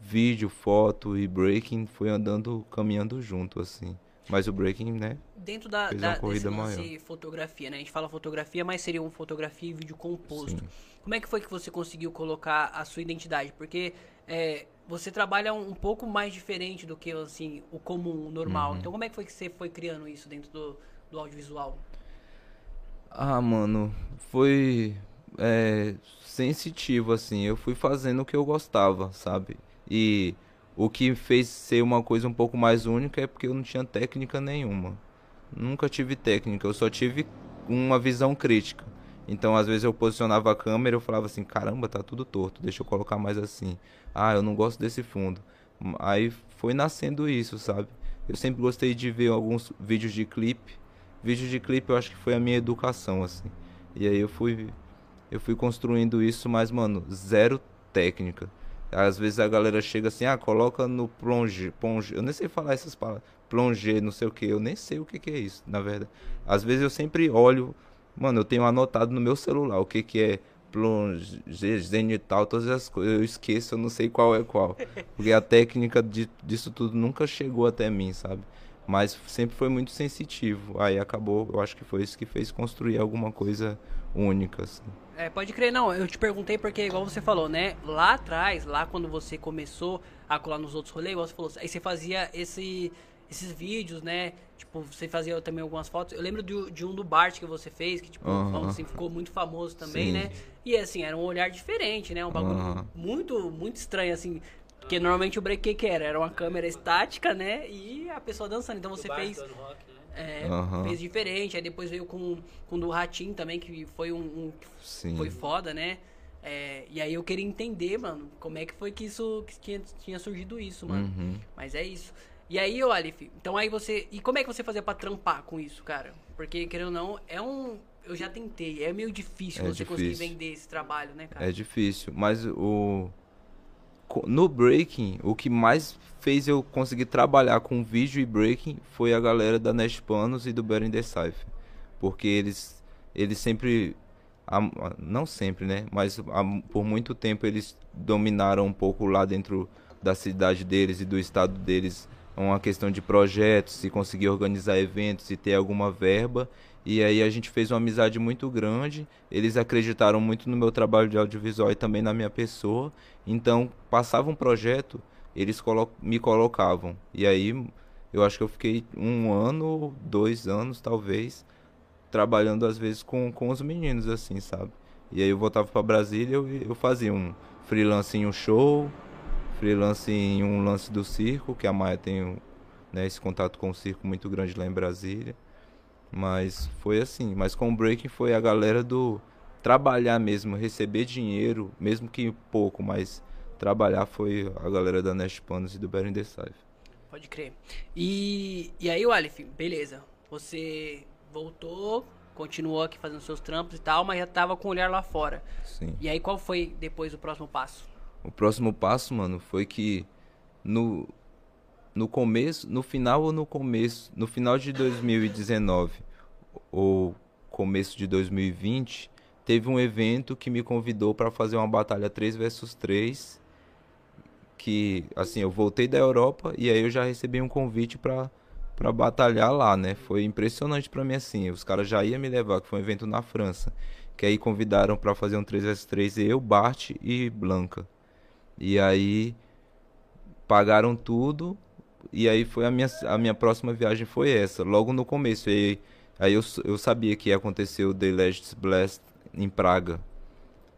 vídeo, foto e breaking foi andando, caminhando junto, assim. Mas o breaking, né? Dentro da, fez da uma corrida maior. fotografia, né? A gente fala fotografia, mas seria uma fotografia e vídeo composto. Sim. Como é que foi que você conseguiu colocar a sua identidade? Porque é, você trabalha um, um, pouco mais diferente do que assim o comum, o normal. Uhum. Então como é que foi que você foi criando isso dentro do, do audiovisual? Ah, mano, foi é, sensitivo assim. Eu fui fazendo o que eu gostava, sabe? E o que fez ser uma coisa um pouco mais única é porque eu não tinha técnica nenhuma. Nunca tive técnica, eu só tive uma visão crítica. Então, às vezes eu posicionava a câmera e eu falava assim: caramba, tá tudo torto, deixa eu colocar mais assim. Ah, eu não gosto desse fundo. Aí foi nascendo isso, sabe? Eu sempre gostei de ver alguns vídeos de clipe. Vídeos de clipe eu acho que foi a minha educação, assim. E aí eu fui, eu fui construindo isso, mas, mano, zero técnica. Às vezes a galera chega assim, ah, coloca no plonge, plonge. Eu nem sei falar essas palavras. Plonge, não sei o que. Eu nem sei o que, que é isso, na verdade. Às vezes eu sempre olho Mano, eu tenho anotado no meu celular o que que é plonge, zenital, todas as coisas. Eu esqueço, eu não sei qual é qual. Porque a técnica de, disso tudo nunca chegou até mim, sabe? Mas sempre foi muito sensitivo. Aí acabou, eu acho que foi isso que fez construir alguma coisa única, assim. É, pode crer, não. Eu te perguntei porque, igual você falou, né? Lá atrás, lá quando você começou a colar nos outros rolês, igual você falou, aí você fazia esse esses vídeos, né? Tipo, você fazia também algumas fotos. Eu lembro de, de um do Bart que você fez, que, tipo, uhum. assim, ficou muito famoso também, Sim. né? E, assim, era um olhar diferente, né? Um bagulho uhum. muito, muito estranho, assim. Porque normalmente o break que era? Era uma câmera estática, né? E a pessoa dançando. Então você fez... Rock, né? É, uhum. fez diferente. Aí depois veio com, com o do Ratinho também, que foi um... um que foi foda, né? É, e aí eu queria entender, mano, como é que foi que isso que tinha, tinha surgido isso, mano. Uhum. Mas é isso. E aí, ô Alif, então aí você. E como é que você fazia pra trampar com isso, cara? Porque, querendo ou não, é um. Eu já tentei, é meio difícil é você difícil. conseguir vender esse trabalho, né, cara? É difícil, mas o. No breaking, o que mais fez eu conseguir trabalhar com vídeo e breaking foi a galera da Nest Panos e do Better the Cypher. Porque eles, eles sempre não sempre, né? Mas por muito tempo eles dominaram um pouco lá dentro da cidade deles e do estado deles uma questão de projetos, se conseguir organizar eventos e ter alguma verba. E aí a gente fez uma amizade muito grande. Eles acreditaram muito no meu trabalho de audiovisual e também na minha pessoa. Então, passava um projeto, eles colo me colocavam. E aí eu acho que eu fiquei um ano, dois anos talvez, trabalhando às vezes com, com os meninos, assim, sabe? E aí eu voltava para Brasília eu, eu fazia um freelance em um show, freelance em um lance do circo, que a Maia tem né, esse contato com o circo muito grande lá em Brasília. Mas foi assim. Mas com o breaking foi a galera do trabalhar mesmo, receber dinheiro, mesmo que pouco, mas trabalhar foi a galera da Nest Panos e do the Safe. Pode crer. E, e aí, o Aleph, beleza. Você voltou, continuou aqui fazendo seus trampos e tal, mas já tava com o olhar lá fora. Sim. E aí, qual foi depois o próximo passo? O próximo passo, mano, foi que no, no começo, no final ou no começo, no final de 2019 ou começo de 2020, teve um evento que me convidou para fazer uma batalha 3 versus 3, que assim, eu voltei da Europa e aí eu já recebi um convite para para batalhar lá, né? Foi impressionante para mim assim, os caras já iam me levar, que foi um evento na França, que aí convidaram para fazer um 3 versus 3 eu, Bart e Blanca. E aí pagaram tudo. E aí foi a minha, a minha próxima viagem foi essa, logo no começo. E aí eu, eu sabia que ia acontecer o The Last Blast em Praga.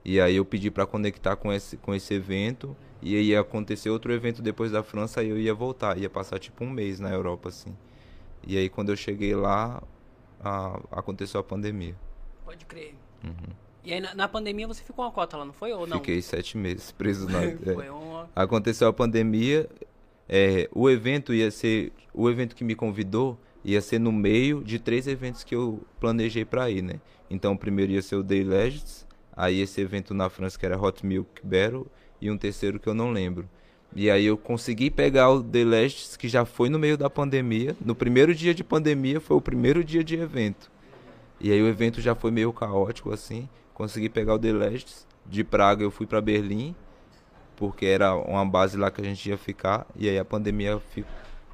E aí eu pedi para conectar com esse, com esse evento. E aí ia acontecer outro evento depois da França, aí eu ia voltar. Ia passar tipo um mês na Europa, assim. E aí quando eu cheguei lá, a- aconteceu a pandemia. Pode crer. E aí, na, na pandemia, você ficou uma cota lá, não foi? Ou não? Fiquei sete meses preso na. é. Foi uma... aconteceu a pandemia, é, o evento ia ser, o evento que me convidou ia ser no meio de três eventos que eu planejei para ir, né? Então o primeiro ia ser o Day Legends, aí esse evento na França que era Hot Milk Battle e um terceiro que eu não lembro. E aí eu consegui pegar o The Legends que já foi no meio da pandemia. No primeiro dia de pandemia foi o primeiro dia de evento. E aí o evento já foi meio caótico assim. Consegui pegar o The Legends. De Praga eu fui para Berlim porque era uma base lá que a gente ia ficar e aí a pandemia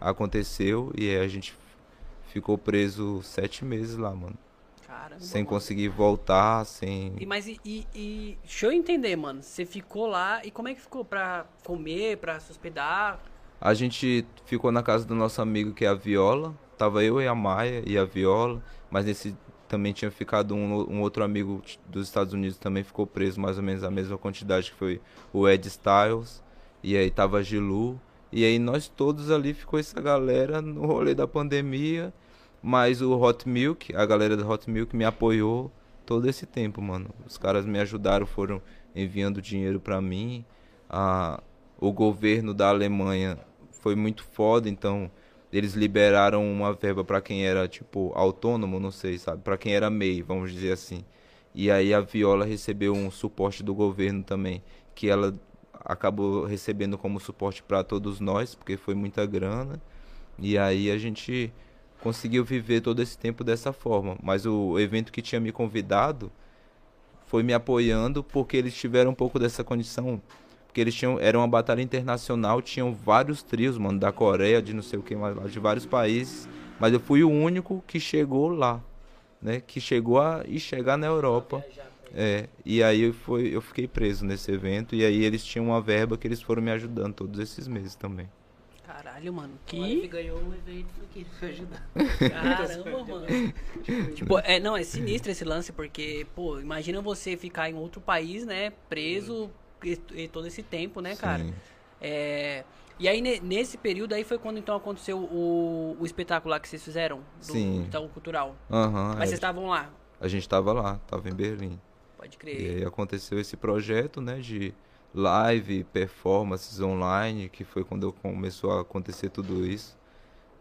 aconteceu e aí a gente ficou preso sete meses lá, mano, Caramba, sem mano. conseguir voltar, sem E, mas e, e, e- Deixa eu entender, mano. Você ficou lá e como é que ficou pra comer, pra se hospedar? A gente ficou na casa do nosso amigo que é a Viola. Tava eu e a Maia e a Viola, mas nesse também tinha ficado um, um outro amigo dos Estados Unidos também ficou preso mais ou menos a mesma quantidade que foi o Ed Styles. E aí tava Gilu. E aí nós todos ali ficou essa galera no rolê da pandemia. Mas o Hot Milk, a galera do Hot Milk me apoiou todo esse tempo, mano. Os caras me ajudaram, foram enviando dinheiro pra mim. A, o governo da Alemanha foi muito foda, então eles liberaram uma verba pra quem era tipo autônomo, não sei, sabe, Pra quem era MEI, vamos dizer assim. E aí a Viola recebeu um suporte do governo também, que ela acabou recebendo como suporte pra todos nós, porque foi muita grana. E aí a gente conseguiu viver todo esse tempo dessa forma. Mas o evento que tinha me convidado foi me apoiando porque eles tiveram um pouco dessa condição. Porque eles tinham. Era uma batalha internacional, tinham vários trios, mano, da Coreia, de não sei o que mais lá, de vários países. Mas eu fui o único que chegou lá, né? Que chegou a ir chegar na Europa. É, e aí eu, foi, eu fiquei preso nesse evento. E aí eles tinham uma verba que eles foram me ajudando todos esses meses também. Caralho, mano. O Que. ganhou um evento aqui pra ajudar. Caramba, mano. tipo, é, não, é sinistro esse lance, porque, pô, imagina você ficar em outro país, né? Preso e, e todo esse tempo, né, cara? É, e aí, ne- nesse período aí foi quando então aconteceu o, o espetáculo lá que vocês fizeram? Do Sim. Itaú Cultural. Aham, Mas é. vocês estavam lá, a gente tava lá, tava em Berlim. pode E crer. aí aconteceu esse projeto, né, de live, performances online, que foi quando começou a acontecer tudo isso.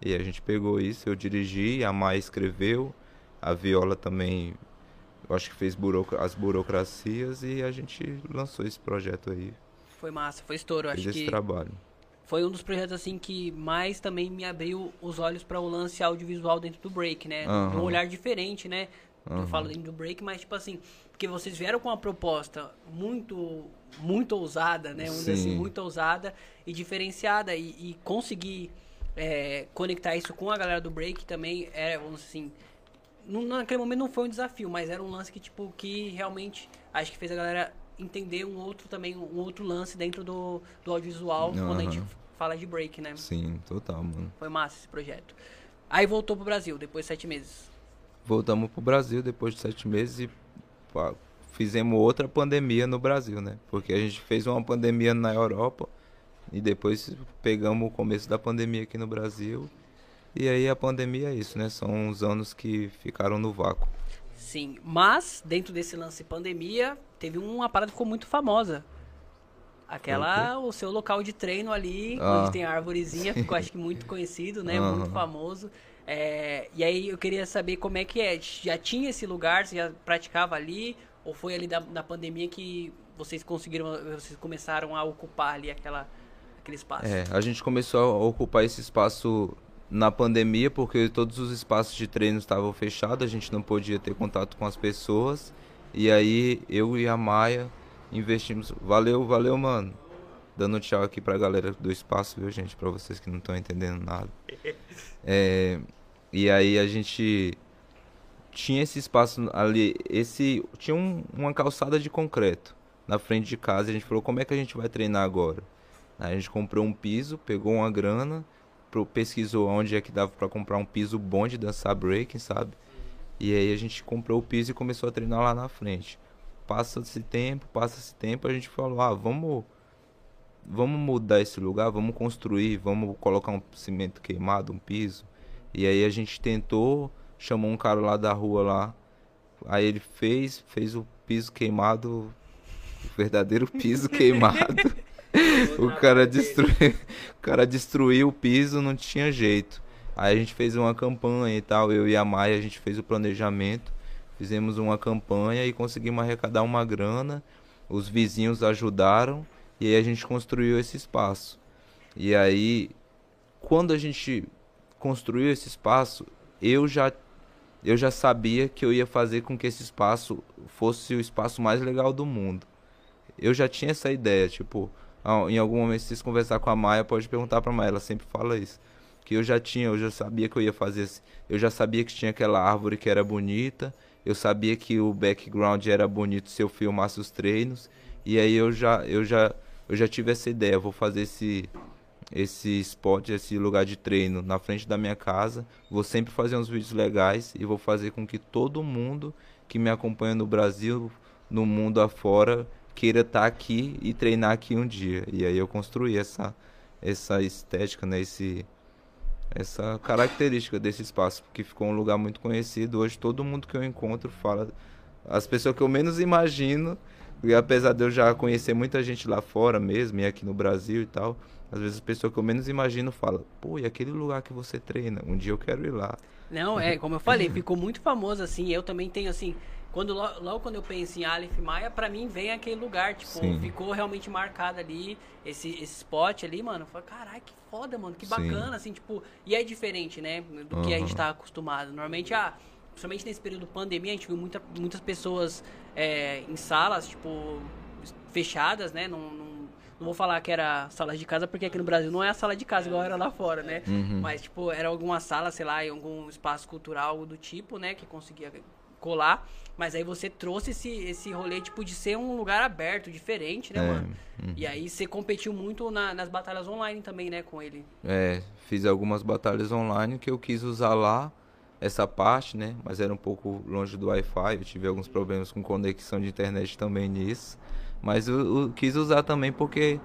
E a gente pegou isso, eu dirigi, a Mai escreveu, a Viola também, eu acho que fez buroc- as burocracias e a gente lançou esse projeto aí, Foi massa, foi estouro. fez Acho esse que trabalho. foi um dos projetos assim que mais também me abriu os olhos para o lance audiovisual dentro do break, né? Aham. Um olhar diferente, né? Eu Aham. falo dentro do break, mas tipo assim, porque vocês vieram com uma proposta muito, muito ousada, né? Dizer assim, Sim. muito ousada e diferenciada. E, e conseguir é, conectar isso com a galera do break também é, vamos dizer assim. Naquele momento não foi um desafio, mas era um lance que, tipo, que realmente acho que fez a galera entender um outro também, um outro lance dentro do, do audiovisual quando a gente fala de break, né? Sim, total, mano. Foi massa esse projeto. Aí voltou pro Brasil, depois de sete meses. Voltamos pro Brasil depois de sete meses e pá, fizemos outra pandemia no Brasil, né? Porque a gente fez uma pandemia na Europa e depois pegamos o começo da pandemia aqui no Brasil. E aí a pandemia é isso, né? São uns anos que ficaram no vácuo. Sim, mas dentro desse lance pandemia, teve uma parada que ficou muito famosa. Aquela, o seu local de treino ali, Ah. onde tem a arvorezinha, ficou acho que muito conhecido, né? Muito Aham. famoso. É, e aí eu queria saber como é que é. Já tinha esse lugar, você já praticava ali? Ou foi ali da, da pandemia que vocês conseguiram, vocês começaram a ocupar ali aquela, aquele espaço? É, a gente começou a ocupar esse espaço na pandemia porque todos os espaços de treino estavam fechados, a gente não podia ter contato com as pessoas. E aí eu e a Maia investimos. Valeu, valeu, mano. Dando tchau aqui pra galera do espaço, viu, gente? Pra vocês que não estão entendendo nada. É, e aí a gente tinha esse espaço ali, esse tinha um- uma calçada de concreto na frente de casa. A gente falou, como é que a gente vai treinar agora? Aí a gente comprou um piso, pegou uma grana, pro- pesquisou onde é que dava pra comprar um piso bom de dançar breaking, sabe? E aí a gente comprou o piso e começou a treinar lá na frente. Passa-se tempo, passa-se tempo, a gente falou, ah, vamos vamos mudar esse lugar, vamos construir, vamos colocar um cimento queimado, um piso. E aí a gente tentou, chamou um cara lá da rua lá. Aí ele fez, fez o piso queimado, o verdadeiro piso queimado. O cara destruiu, o cara destruiu o piso, não tinha jeito. Aí a gente fez uma campanha e tal, eu e a Maia, a gente fez o planejamento, fizemos uma campanha e conseguimos arrecadar uma grana. Os vizinhos ajudaram e aí a gente construiu esse espaço. E aí, quando a gente construiu esse espaço, eu já eu já sabia que eu ia fazer com que esse espaço fosse o espaço mais legal do mundo. Eu já tinha essa ideia, tipo, em algum momento se vocês conversar com a Maia, pode perguntar pra Maia, ela sempre fala isso. Que eu já tinha, eu já sabia que eu ia fazer. Eu já sabia que tinha aquela árvore que era bonita, eu sabia que o background era bonito se eu filmasse os treinos, e aí eu já eu já eu já tive essa ideia, vou fazer esse esse spot, esse lugar de treino na frente da minha casa. Vou sempre fazer uns vídeos legais e vou fazer com que todo mundo que me acompanha no Brasil, no mundo afora, queira estar aqui e treinar aqui um dia. E aí eu construí essa essa estética, né, esse essa característica desse espaço, que ficou um lugar muito conhecido. Hoje todo mundo que eu encontro fala as pessoas que eu menos imagino, e apesar de eu já conhecer muita gente lá fora mesmo e aqui no Brasil e tal, às vezes as pessoas que eu menos imagino falam, pô, e aquele lugar que você treina? Um dia eu quero ir lá. Não, é, como eu falei, ficou muito famoso, assim, eu também tenho, assim, quando, lo- logo quando eu penso em Aleph Maia, pra mim vem aquele lugar, tipo, Sim. ficou realmente marcado ali, esse, esse spot ali, mano, eu falei, caralho, que foda, mano, que Sim. bacana, assim, tipo, e é diferente, né, do que a gente tá acostumado, normalmente, ah, principalmente nesse período de pandemia, a gente viu muita, muitas pessoas é, em salas, tipo, fechadas, né, não, não, não vou falar que era sala de casa, porque aqui no Brasil não é a sala de casa igual era lá fora, né, Uhum. mas, tipo, era alguma sala, sei lá, em algum espaço cultural do tipo, né? Que conseguia colar. Mas aí você trouxe esse, esse rolê, tipo, de ser um lugar aberto, diferente, né, É, mano? E aí você competiu muito na- nas batalhas online também, né, com ele. É, fiz algumas batalhas online que eu quis usar lá, essa parte, né? Mas era um pouco longe do Wi-Fi, eu tive alguns problemas com conexão de internet também nisso. Mas eu, eu quis usar também porque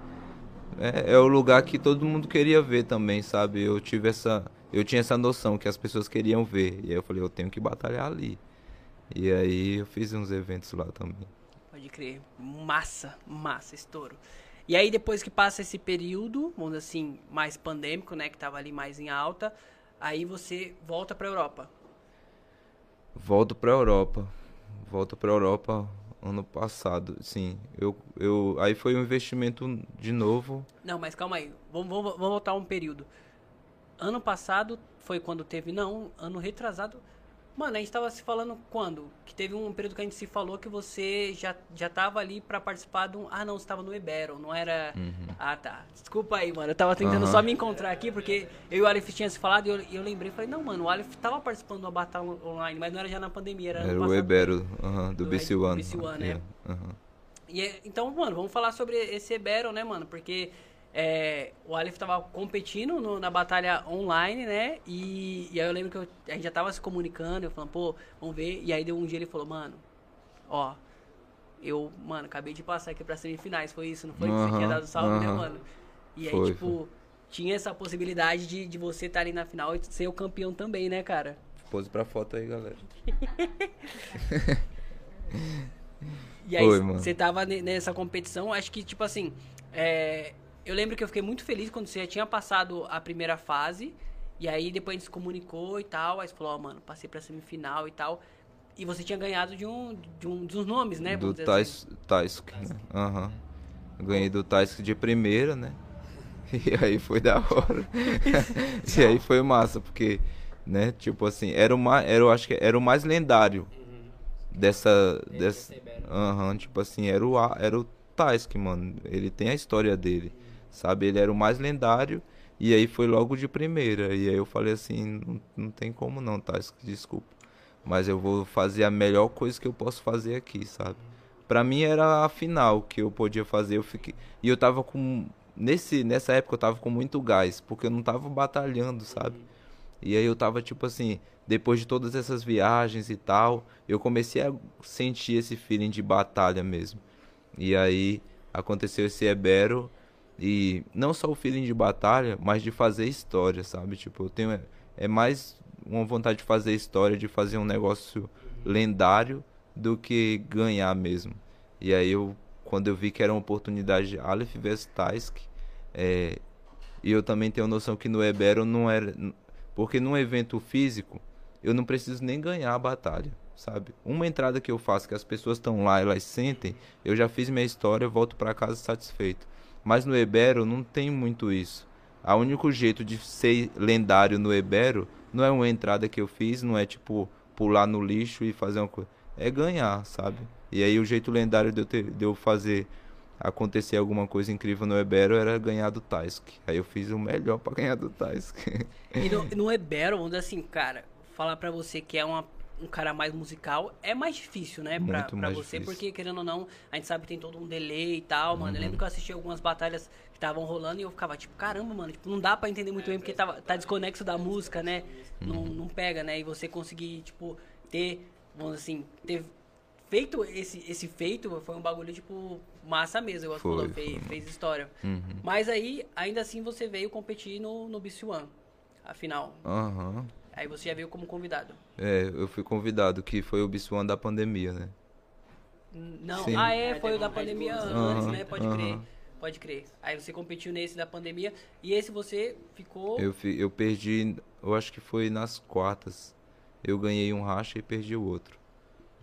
é, é o lugar que todo mundo queria ver também, sabe? Eu tive essa. Eu tinha essa noção que as pessoas queriam ver. E aí eu falei, eu tenho que batalhar ali. E aí eu fiz uns eventos lá também. Pode crer. Massa, massa, estouro. E aí depois que passa esse período, vamos dizer assim, mais pandêmico, né, que tava ali mais em alta, aí você volta pra Europa. Volto pra Europa. Volto pra Europa ano passado. Sim, eu, eu aí foi um investimento de novo. Não, mas calma aí. Vamos, vamos, vamos voltar um período. Ano passado foi quando teve. Não, ano retrasado. Mano, a gente tava se falando quando? Que teve um período que a gente se falou que você já, já tava ali pra participar de um. Ah, não, você tava no Ebero, não era. Ah, tá. Desculpa aí, mano. Eu tava tentando Uhum. só me encontrar aqui, porque eu e o Aleph tinha se falado e eu, eu lembrei. Falei, não, mano, o Aleph tava participando de uma batalha online, mas não era já na pandemia, era, Era o passado. Ebero aham, do Do BC One. BC One, né? Yeah, aham. E é- então, mano, vamos falar sobre esse Ebero, né, mano? Porque é, o Aleph tava competindo no- na batalha online, né? E, e aí eu lembro que eu- a gente já tava se comunicando, eu falando, pô, vamos ver. E aí deu um dia ele falou, mano, ó, eu, mano, acabei de passar aqui pra semifinais, foi isso, não foi? Você tinha dado salve, né, mano? E aí, Foi, tipo, tinha essa possibilidade de, de você estar ali na final e ser o campeão também, né, cara? Pose pra foto aí, galera. E aí, Foi, mano. você tava ne- nessa competição, acho que, tipo assim, é, eu lembro que eu fiquei muito feliz quando você já tinha passado a primeira fase, e aí depois a gente se comunicou e tal, aí você falou, ó, mano, passei pra semifinal e tal, e você tinha ganhado de um, de um dos nomes, né? do dizer assim. Tais, Taisk, né? Aham. Eu Ganhei do Taisk de primeira, né? E aí foi da hora. e aí foi massa, porque, né, tipo assim, era o mais, era, eu acho que era o mais lendário dessa, dessa, aham, tipo assim, era o, era o Taisk, mano. Ele tem a história dele, sabe? Ele era o mais lendário e aí foi logo de primeira. E aí eu falei assim, não, não tem como não, Taisk, desculpa. Mas eu vou fazer a melhor coisa que eu posso fazer aqui, sabe? Pra mim era a final que eu podia fazer. Eu fiquei e eu tava com nesse nessa época eu tava com muito gás, porque eu não tava batalhando, sabe? E aí eu tava tipo assim, depois de todas essas viagens e tal, eu comecei a sentir esse feeling de batalha mesmo. E aí aconteceu esse Ebero e não só o feeling de batalha, mas de fazer história, sabe? Tipo, eu tenho é mais uma vontade de fazer história, de fazer um negócio lendário do que ganhar mesmo. E aí eu quando eu vi que era uma oportunidade de Aleph vs Taisk, é, e eu também tenho noção que no Ebero não era. Porque num evento físico, eu não preciso nem ganhar a batalha, sabe? Uma entrada que eu faço, que as pessoas estão lá, elas sentem, eu já fiz minha história, volto pra casa satisfeito. Mas no Ebero não tem muito isso. O único jeito de ser lendário no Ebero não é uma entrada que eu fiz, não é tipo pular no lixo e fazer uma coisa. É ganhar, sabe? E aí o jeito lendário de eu, ter, de eu fazer acontecer alguma coisa incrível no Ebero era ganhar do Taisk. Aí eu fiz o melhor pra ganhar do Taisk. E no, no Ebero, vamos dizer assim, cara, falar pra você que é uma, um cara mais musical é mais difícil, né? Pra, Muito pra você, difícil. porque querendo ou não, a gente sabe que tem todo um delay e tal, mano. Eu lembro Uhum. que eu assisti algumas batalhas que estavam rolando e eu ficava tipo, caramba, mano, tipo, não dá pra entender muito bem porque tava, tá desconexo da música, né? Não, Uhum. não pega, né? E você conseguir, tipo, ter, vamos assim, ter feito esse, esse feito foi um bagulho, tipo, massa mesmo, Foi, falou, fez, foi. fez história. Uhum. Mas aí, ainda assim, você veio competir no, no BC One, afinal. Aham. Aí você já veio como convidado. É, eu fui convidado, que foi o Bissuan da pandemia, né? Não, Sim. ah é, foi o da pandemia antes, né? Pode crer, aham. pode crer. Aí você competiu nesse da pandemia e esse você ficou... Eu, eu perdi, eu acho que foi nas quartas. Eu ganhei um racha e perdi o outro.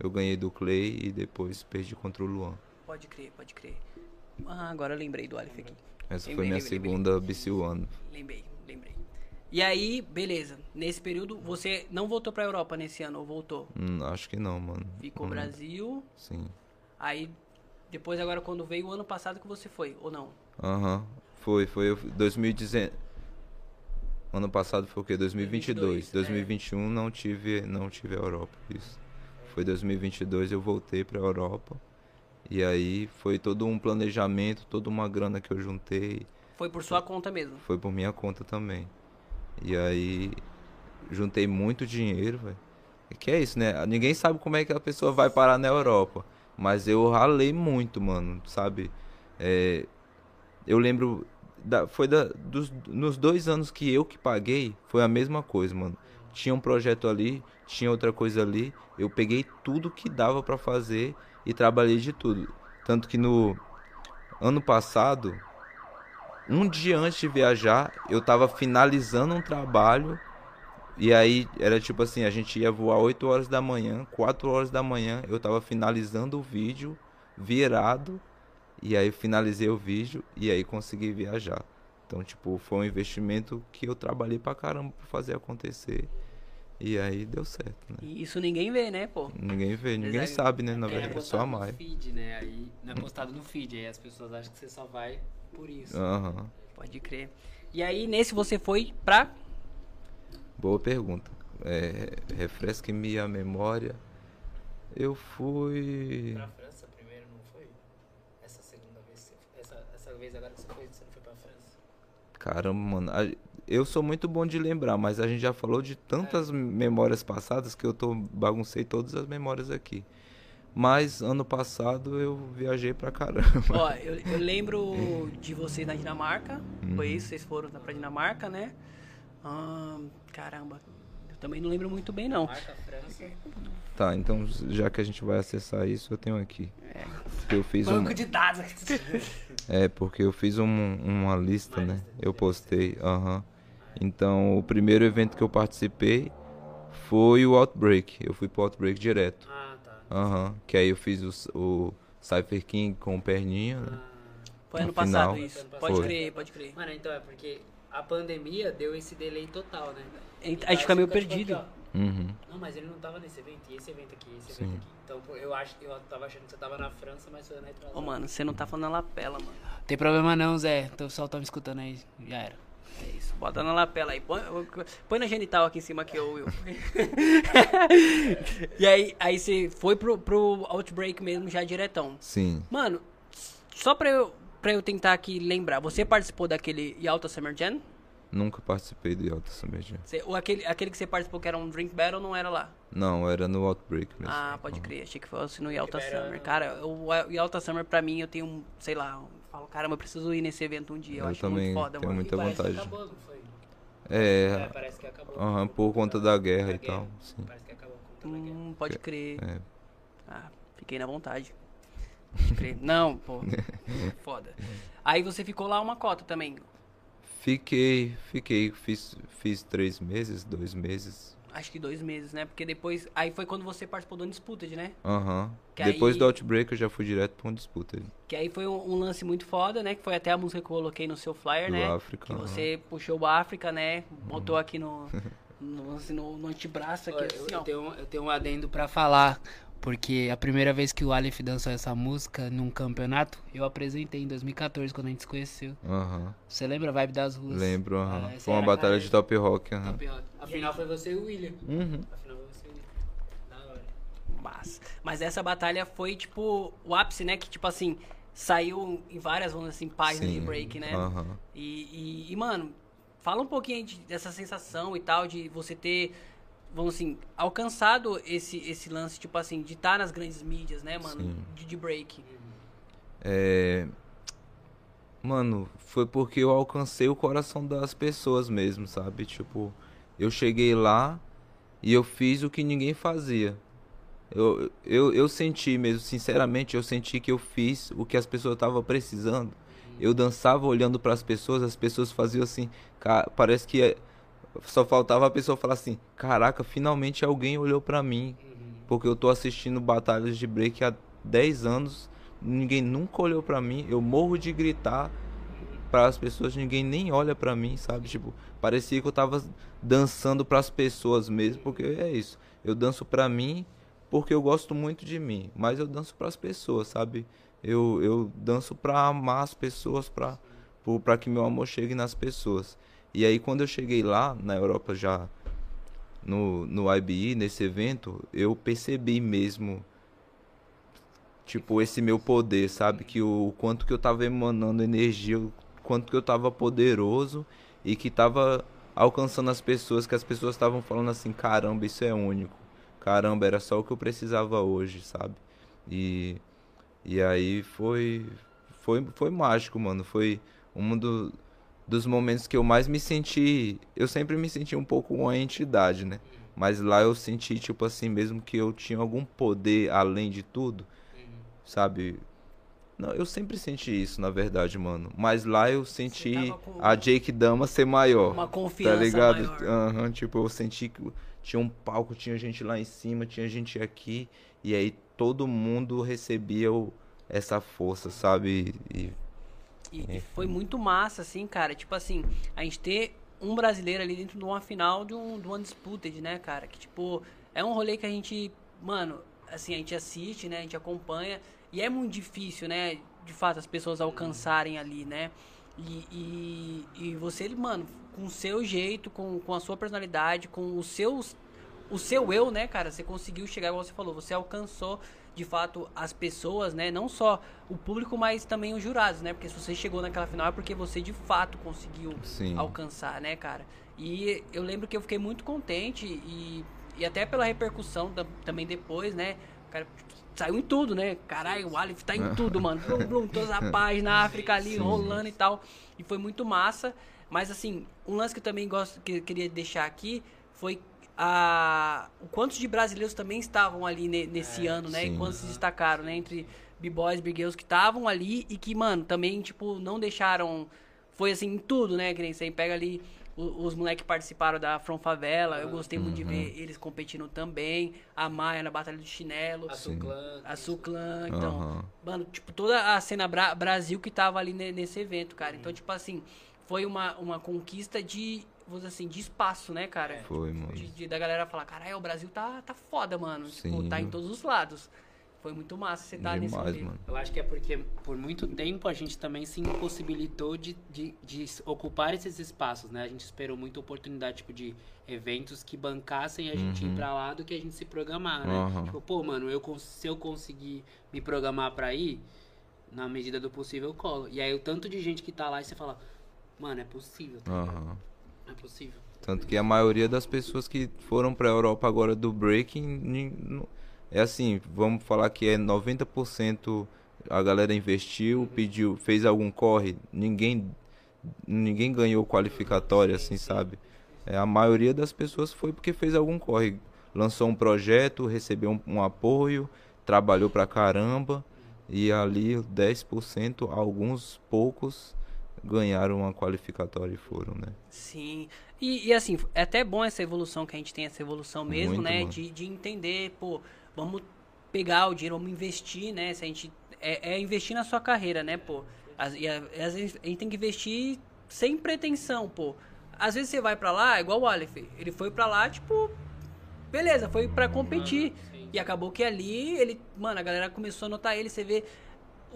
Eu ganhei do Clay e depois perdi contra o Luan. Pode crer, pode crer. Ah, agora eu lembrei do Aleph aqui. Essa Lembrei, foi minha lembrei, segunda BC One. Lembrei. E aí, beleza. Nesse período, você não voltou pra Europa nesse ano, ou voltou? Hum, acho que não, mano. Ficou Hum, Brasil, Sim. aí depois agora quando veio o ano passado que você foi, ou não? Aham. Foi, foi. eu- 2019. Ano passado foi o quê? 2022. 2022, 2021 não tive, não tive a Europa. Isso. Foi 2022 eu voltei pra Europa. E aí foi todo um planejamento, toda uma grana que eu juntei. Foi por sua conta mesmo. Foi por minha conta também. E aí juntei muito dinheiro, velho. E Que é isso, né? Ninguém sabe como é que a pessoa vai parar na Europa. Mas eu ralei muito, mano, sabe? É, eu lembro. Da, foi da, dos, nos dois anos que eu que paguei, foi a mesma coisa, mano. Tinha um projeto ali, tinha outra coisa ali. Eu peguei tudo que dava pra fazer e trabalhei de tudo. Tanto que no ano passado, um dia antes de viajar, eu tava finalizando um trabalho. E aí era tipo assim, a gente ia voar 8 horas da manhã, 4 horas da manhã, eu tava finalizando o vídeo, virado, e aí finalizei o vídeo e aí consegui viajar. Então, tipo, foi um investimento que eu trabalhei pra caramba pra fazer acontecer. E aí deu certo, né? E isso ninguém vê, né, pô? Ninguém vê, ninguém sabe, né? Na É verdade, só postado a no Maia. feed, né? Aí não é postado no feed, aí as pessoas acham que você só vai por isso. Aham. Pode crer. E aí, nesse você foi pra. Boa pergunta. É, Refresque-me a memória. Eu fui. Pra França primeiro, não foi? Essa segunda vez, você- essa, essa vez agora que você foi, você não foi pra França? Caramba, mano. Eu sou muito bom de lembrar, mas a gente já falou de tantas memórias passadas que eu tô baguncei todas as memórias aqui. Mas ano passado eu viajei pra caramba. Ó, eu, eu lembro de vocês na Dinamarca. Foi Uhum. isso, vocês foram pra Dinamarca, né? Ahn, caramba. Eu também não lembro muito bem, não. Marca França. Tá, então já que a gente vai acessar isso, eu tenho aqui. Porque eu fiz um. Banco de dados. É, porque eu fiz um- uma lista, né? Eu postei, aham. Então, o primeiro evento que eu participei foi o Outbreak. Eu fui pro Outbreak direto. Ah, tá. Aham. Que aí eu fiz o, o Cypher King com o Perninha, né? Foi ano No passado final. isso. Foi. Pode crer, pode crer. Mano, então é porque a pandemia deu esse delay total, né? A gente Então, fica meio tipo, perdido. aqui. Uhum. Não, mas ele não tava nesse evento, e esse evento aqui, esse Sim. evento aqui. Então, eu acho, eu tava achando que você tava na França, mas foi na retrasada. Ô, mano, você não tá falando na lapela, mano. Tem problema não, Zé. O pessoal tá me escutando aí. Já era. É isso. Bota na lapela aí. Põe, põe na genital aqui em cima aqui, ô Will. e aí, aí você foi pro, pro Outbreak mesmo já diretão. Sim. Mano, só pra eu, pra eu tentar aqui lembrar, você participou daquele Yalta Summer Jam? Nunca participei do Alta Summer Jam. Você, ou aquele, aquele que você participou que era um Drink Battle não era lá? Não, era no Outbreak mesmo. Ah, pode crer. Achei que fosse no Yalta Summer. Cara, o, Yalta Summer pra mim eu tenho um, sei lá, eu falo, caramba, eu preciso ir nesse evento um dia. Eu, Eu acho também muito foda, tenho mano. muita E parece vontade. que acabou, não foi? É, É, parece que acabou. aham, por conta da guerra Da e tal. Sim. Parece que acabou por conta da guerra. Hum, pode crer. É. Ah, fiquei na vontade. Pode crer. Não, pô. Foda. Aí você ficou lá uma cota também. Fiquei, fiquei, fiz, fiz três meses, dois meses. Acho que dois meses, né? Porque depois. Aí foi quando você participou do Undisputed, né? Aham. Que Depois aí- do Outbreak eu já fui direto disputa ali. Que aí foi um, um lance muito foda, né? Que foi até a música que eu coloquei no seu flyer, Do né? África, que aham. você puxou o África, né? Botou aqui no. No, assim, no, no antebraço aqui, assim, eu, eu tenho, eu tenho um adendo pra falar. Porque a primeira vez que o Aleph dançou essa música num campeonato, eu apresentei em 2014, quando a gente se conheceu. Aham. Você lembra a vibe das ruas? Lembro, aham. Ah, Foi uma batalha cara de top rock, aham. Top Rock. Afinal foi você e o William. Uhum. Afinal foi você e o William. Da hora. Mas, mas essa batalha foi, tipo, o ápice, né? Que, tipo assim, saiu em várias, dizer assim, páginas de Sim, break, né? E, e, e, mano, fala um pouquinho de- dessa sensação e tal, de você ter, vamos assim, alcançado esse, esse lance, tipo assim, de estar nas grandes mídias, né, mano? De, de break. É... Mano, foi porque eu alcancei o coração das pessoas mesmo, sabe? Tipo, eu cheguei lá e eu fiz o que ninguém fazia. Eu, eu, eu senti mesmo, sinceramente, eu senti que eu fiz o que as pessoas estavam precisando. Eu dançava olhando para as pessoas, as pessoas faziam assim, parece que só faltava a pessoa falar assim: "Caraca, finalmente alguém olhou para mim". Porque eu tô assistindo batalhas de break há 10 anos, ninguém nunca olhou pra mim, eu morro de gritar para as pessoas, ninguém nem olha pra mim, sabe? Tipo, parecia que eu tava dançando pras pessoas mesmo, porque é isso. Eu danço pra mim porque eu gosto muito de mim, mas eu danço pras pessoas, sabe? Eu, eu danço pra amar as pessoas, pra, pro- pra que meu amor chegue nas pessoas. E aí quando eu cheguei lá na Europa já no, no IBE, nesse evento, eu percebi mesmo, tipo, esse meu poder, sabe? Que o, quanto que eu tava emanando energia, o quanto que eu tava poderoso e que tava alcançando as pessoas, que as pessoas estavam falando assim, caramba, isso é único. Caramba, era só o que eu precisava hoje, sabe? E, e aí foi, foi, foi mágico, mano. Foi um do, dos momentos que eu mais me senti. Eu sempre me senti um pouco uma entidade, né? Mas lá eu senti, tipo assim, mesmo que eu tinha algum poder além de tudo, sabe? Não, eu sempre senti isso, na verdade, mano. Mas lá eu senti a Jake Dama ser maior. Uma Tá confiança ligado? maior. Aham, tipo, eu senti que tinha um palco, tinha gente lá em cima, tinha gente aqui, e aí todo mundo recebia o- essa força, sabe? E E, e foi muito massa, assim, cara. Tipo assim, a gente ter um brasileiro ali dentro de uma final de um, de uma Undisputed, né, cara? Que, tipo, é um rolê que a gente, mano, assim, a gente assiste, né? A gente acompanha. E é muito difícil, né? De fato, as pessoas alcançarem ali, né? E, e, e você, mano, com o seu jeito, com, com a sua personalidade, com os seus. O seu eu, né, cara? Você conseguiu chegar, igual você falou, você alcançou de fato as pessoas, né? Não só o público, mas também os jurados, né? Porque se você chegou naquela final é porque você de fato conseguiu Sim. alcançar, né, cara? E eu lembro que eu fiquei muito contente e, e até pela repercussão da, também depois, né? O cara saiu em tudo, né? Caralho, o Aleph tá em tudo, mano. Blum, blum, todas as páginas, África ali Sim. rolando e tal. E foi muito massa. Mas assim, um lance que eu também gosto, que eu queria deixar aqui foi a o quantos de brasileiros também estavam ali ne- nesse ano, né? sim. E quantos se destacaram, né? Entre b-boys, big girls que estavam ali e que, mano, também, tipo, não deixaram... Foi assim, em tudo, né? Que nem você pega ali... o- Os moleques que participaram da From Favela, eu gostei muito de ver eles competindo também. A Maia na Batalha do Chinelo. A Suclan. A Suclan, então, Aham. mano, tipo, toda a cena Bra- Brasil que tava ali ne- nesse evento, cara. Então, tipo assim, foi uma, uma conquista de, vamos dizer assim, de espaço, né, cara? Foi, mano. De, de- da galera falar, caralho, o Brasil tá, tá foda, mano. Tipo, Sim, tá em todos os lados. Foi muito massa você tá nesse mano. Eu acho que é porque por muito tempo a gente também se impossibilitou de, de, de ocupar esses espaços, né? A gente esperou muita oportunidade, tipo, de eventos que bancassem a gente ir pra lá do que a gente se programar, né? Aham. Tipo, pô, mano, eu, se eu conseguir me programar pra ir, na medida do possível eu colo. E aí o tanto de gente que tá lá e você fala, mano, é possível, tá ligado? É possível. Tanto que a maioria das pessoas que foram pra Europa agora do breaking é assim, vamos falar que é 90% a galera investiu, pediu, fez algum corre, ninguém ninguém ganhou qualificatória assim, sabe? É, a maioria das pessoas foi porque fez algum corre, lançou um projeto, recebeu um, um apoio, trabalhou pra caramba e ali 10%, alguns poucos ganharam uma qualificatória e foram, né? Sim. E, e, assim, é até bom essa evolução que a gente tem, essa evolução mesmo, Muito, né? mano. De, de entender, pô, vamos pegar o dinheiro, vamos investir, né? Se a gente. É, é investir na sua carreira, né, pô? Às, e a- às vezes a gente tem que investir sem pretensão, pô. Às vezes você vai pra lá, igual o Aleph, ele foi pra lá, tipo, beleza, foi pra competir. E acabou que ali, ele, mano, a galera começou a notar ele, você vê,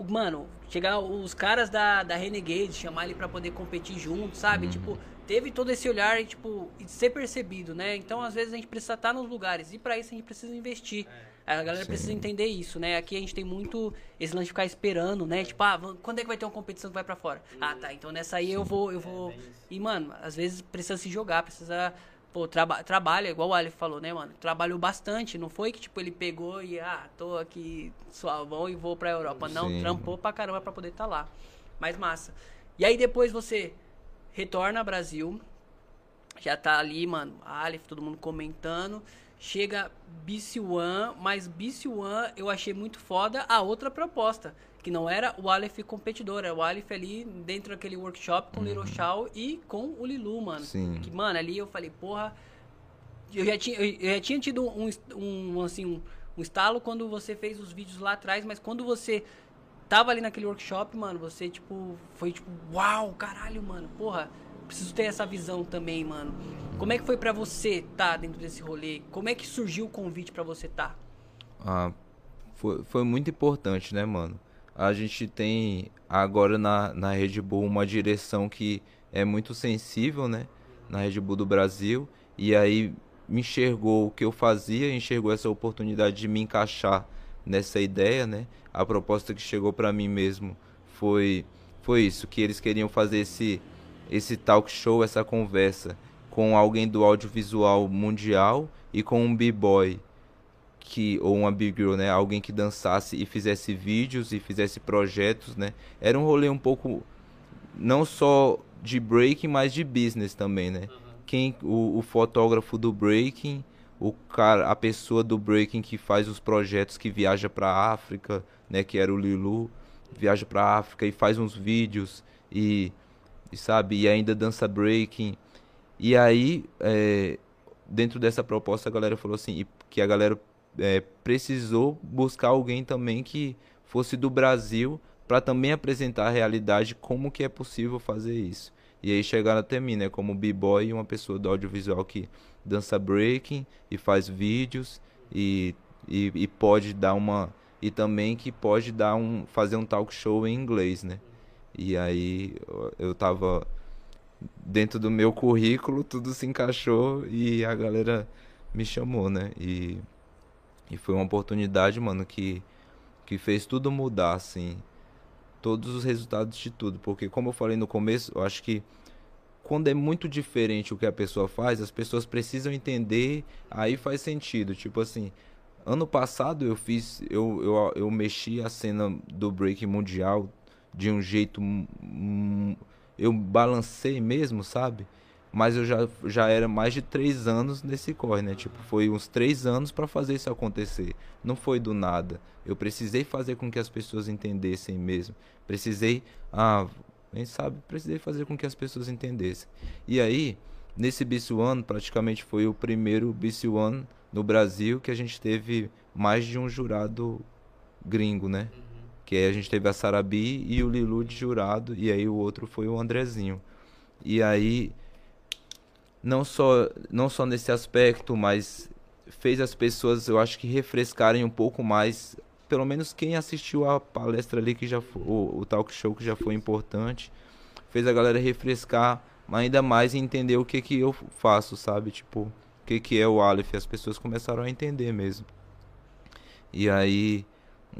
mano, chegar os caras da, da Renegade, chamar ele pra poder competir junto, sabe? Tipo, teve todo esse olhar e, tipo, e ser percebido, né? Então, às vezes, a gente precisa estar nos lugares. E pra isso a gente precisa investir. A galera Sim. precisa entender isso, né? Aqui a gente tem muito esse lance de ficar esperando, né? Tipo, ah, quando é que vai ter uma competição que vai pra fora? Ah, tá, então nessa aí eu vou, eu vou. E, mano, às vezes precisa se jogar, precisa. Pô, traba trabalha, igual o Aleph falou, né, mano? Trabalhou bastante. Não foi que, tipo, ele pegou e, ah, tô aqui suavão e vou pra Europa. Não, Sim. trampou pra caramba pra poder estar lá. Mas massa. E aí depois você retorna ao Brasil. Já tá ali, mano, Aleph, todo mundo comentando. Chega BC One, mas BC One eu achei muito foda a outra proposta. Que não era o Aleph competidor, era o Aleph ali dentro daquele workshop com o Little Shaw e com o Lilu, mano. Sim. Que, mano, ali eu falei, porra. Eu já tinha, eu já tinha tido um, um, assim, um, um estalo quando você fez os vídeos lá atrás, mas quando você tava ali naquele workshop, mano, você, tipo, foi tipo, uau, caralho, mano, porra, preciso ter essa visão também, mano. Como é que foi pra você tá dentro desse rolê? Como é que surgiu o convite pra você tá? Ah, foi, foi muito importante, né, mano? A gente tem agora na, na Red Bull uma direção que é muito sensível, né? Na Red Bull do Brasil. E aí me enxergou o que eu fazia, enxergou essa oportunidade de me encaixar nessa ideia, né? A proposta que chegou pra mim mesmo foi foi isso, que eles queriam fazer esse esse talk show, essa conversa com alguém do audiovisual mundial e com um b-boy que ou uma big girl, né, alguém que dançasse e fizesse vídeos e fizesse projetos, né? Era um rolê um pouco não só de breaking, mas de business também, né? Quem o, o fotógrafo do breaking, o cara, a pessoa do breaking que faz os projetos que viaja para África, né, que era o Lilu, viaja para África e faz uns vídeos e, e sabe, e ainda dança breaking. E aí, é, dentro dessa proposta, a galera falou assim, que a galera é, precisou buscar alguém também que fosse do Brasil para também apresentar a realidade como que é possível fazer isso. E aí chegaram até mim, né? Como b-boy e uma pessoa do audiovisual que dança breaking e faz vídeos e, e, e, pode dar uma. E também que pode dar um. fazer um talk show em inglês, né? E aí eu tava dentro do meu currículo, tudo se encaixou e a galera me chamou, né? E, e foi uma oportunidade, mano, que, que fez tudo mudar, assim todos os resultados de tudo. Porque, como eu falei no começo, eu acho que quando é muito diferente o que a pessoa faz, as pessoas precisam entender, aí faz sentido. Tipo assim, ano passado eu fiz, eu, eu, eu mexi a cena do break mundial de um jeito. Eu balancei mesmo, sabe? Mas eu já, já era mais de três anos nesse corre, né? Tipo, foi uns três anos para fazer isso acontecer. Não foi do nada. Eu precisei fazer com que as pessoas entendessem mesmo. Precisei, ah, quem sabe, precisei fazer com que as pessoas entendessem. E aí, nesse BC One, praticamente foi o primeiro BC One no Brasil que a gente teve mais de um jurado gringo, né? Uhum. Que aí a gente teve a Sarabi e o Lilu de jurado, e aí o outro foi o Andrezinho. E aí não só não só nesse aspecto, mas fez as pessoas, eu acho que refrescarem um pouco mais, pelo menos quem assistiu a palestra ali que já foi, o, o talk show que já foi importante, fez a galera refrescar ainda mais entender o que que eu faço, sabe? Tipo, o que que é o Aleph, as pessoas começaram a entender mesmo. E aí,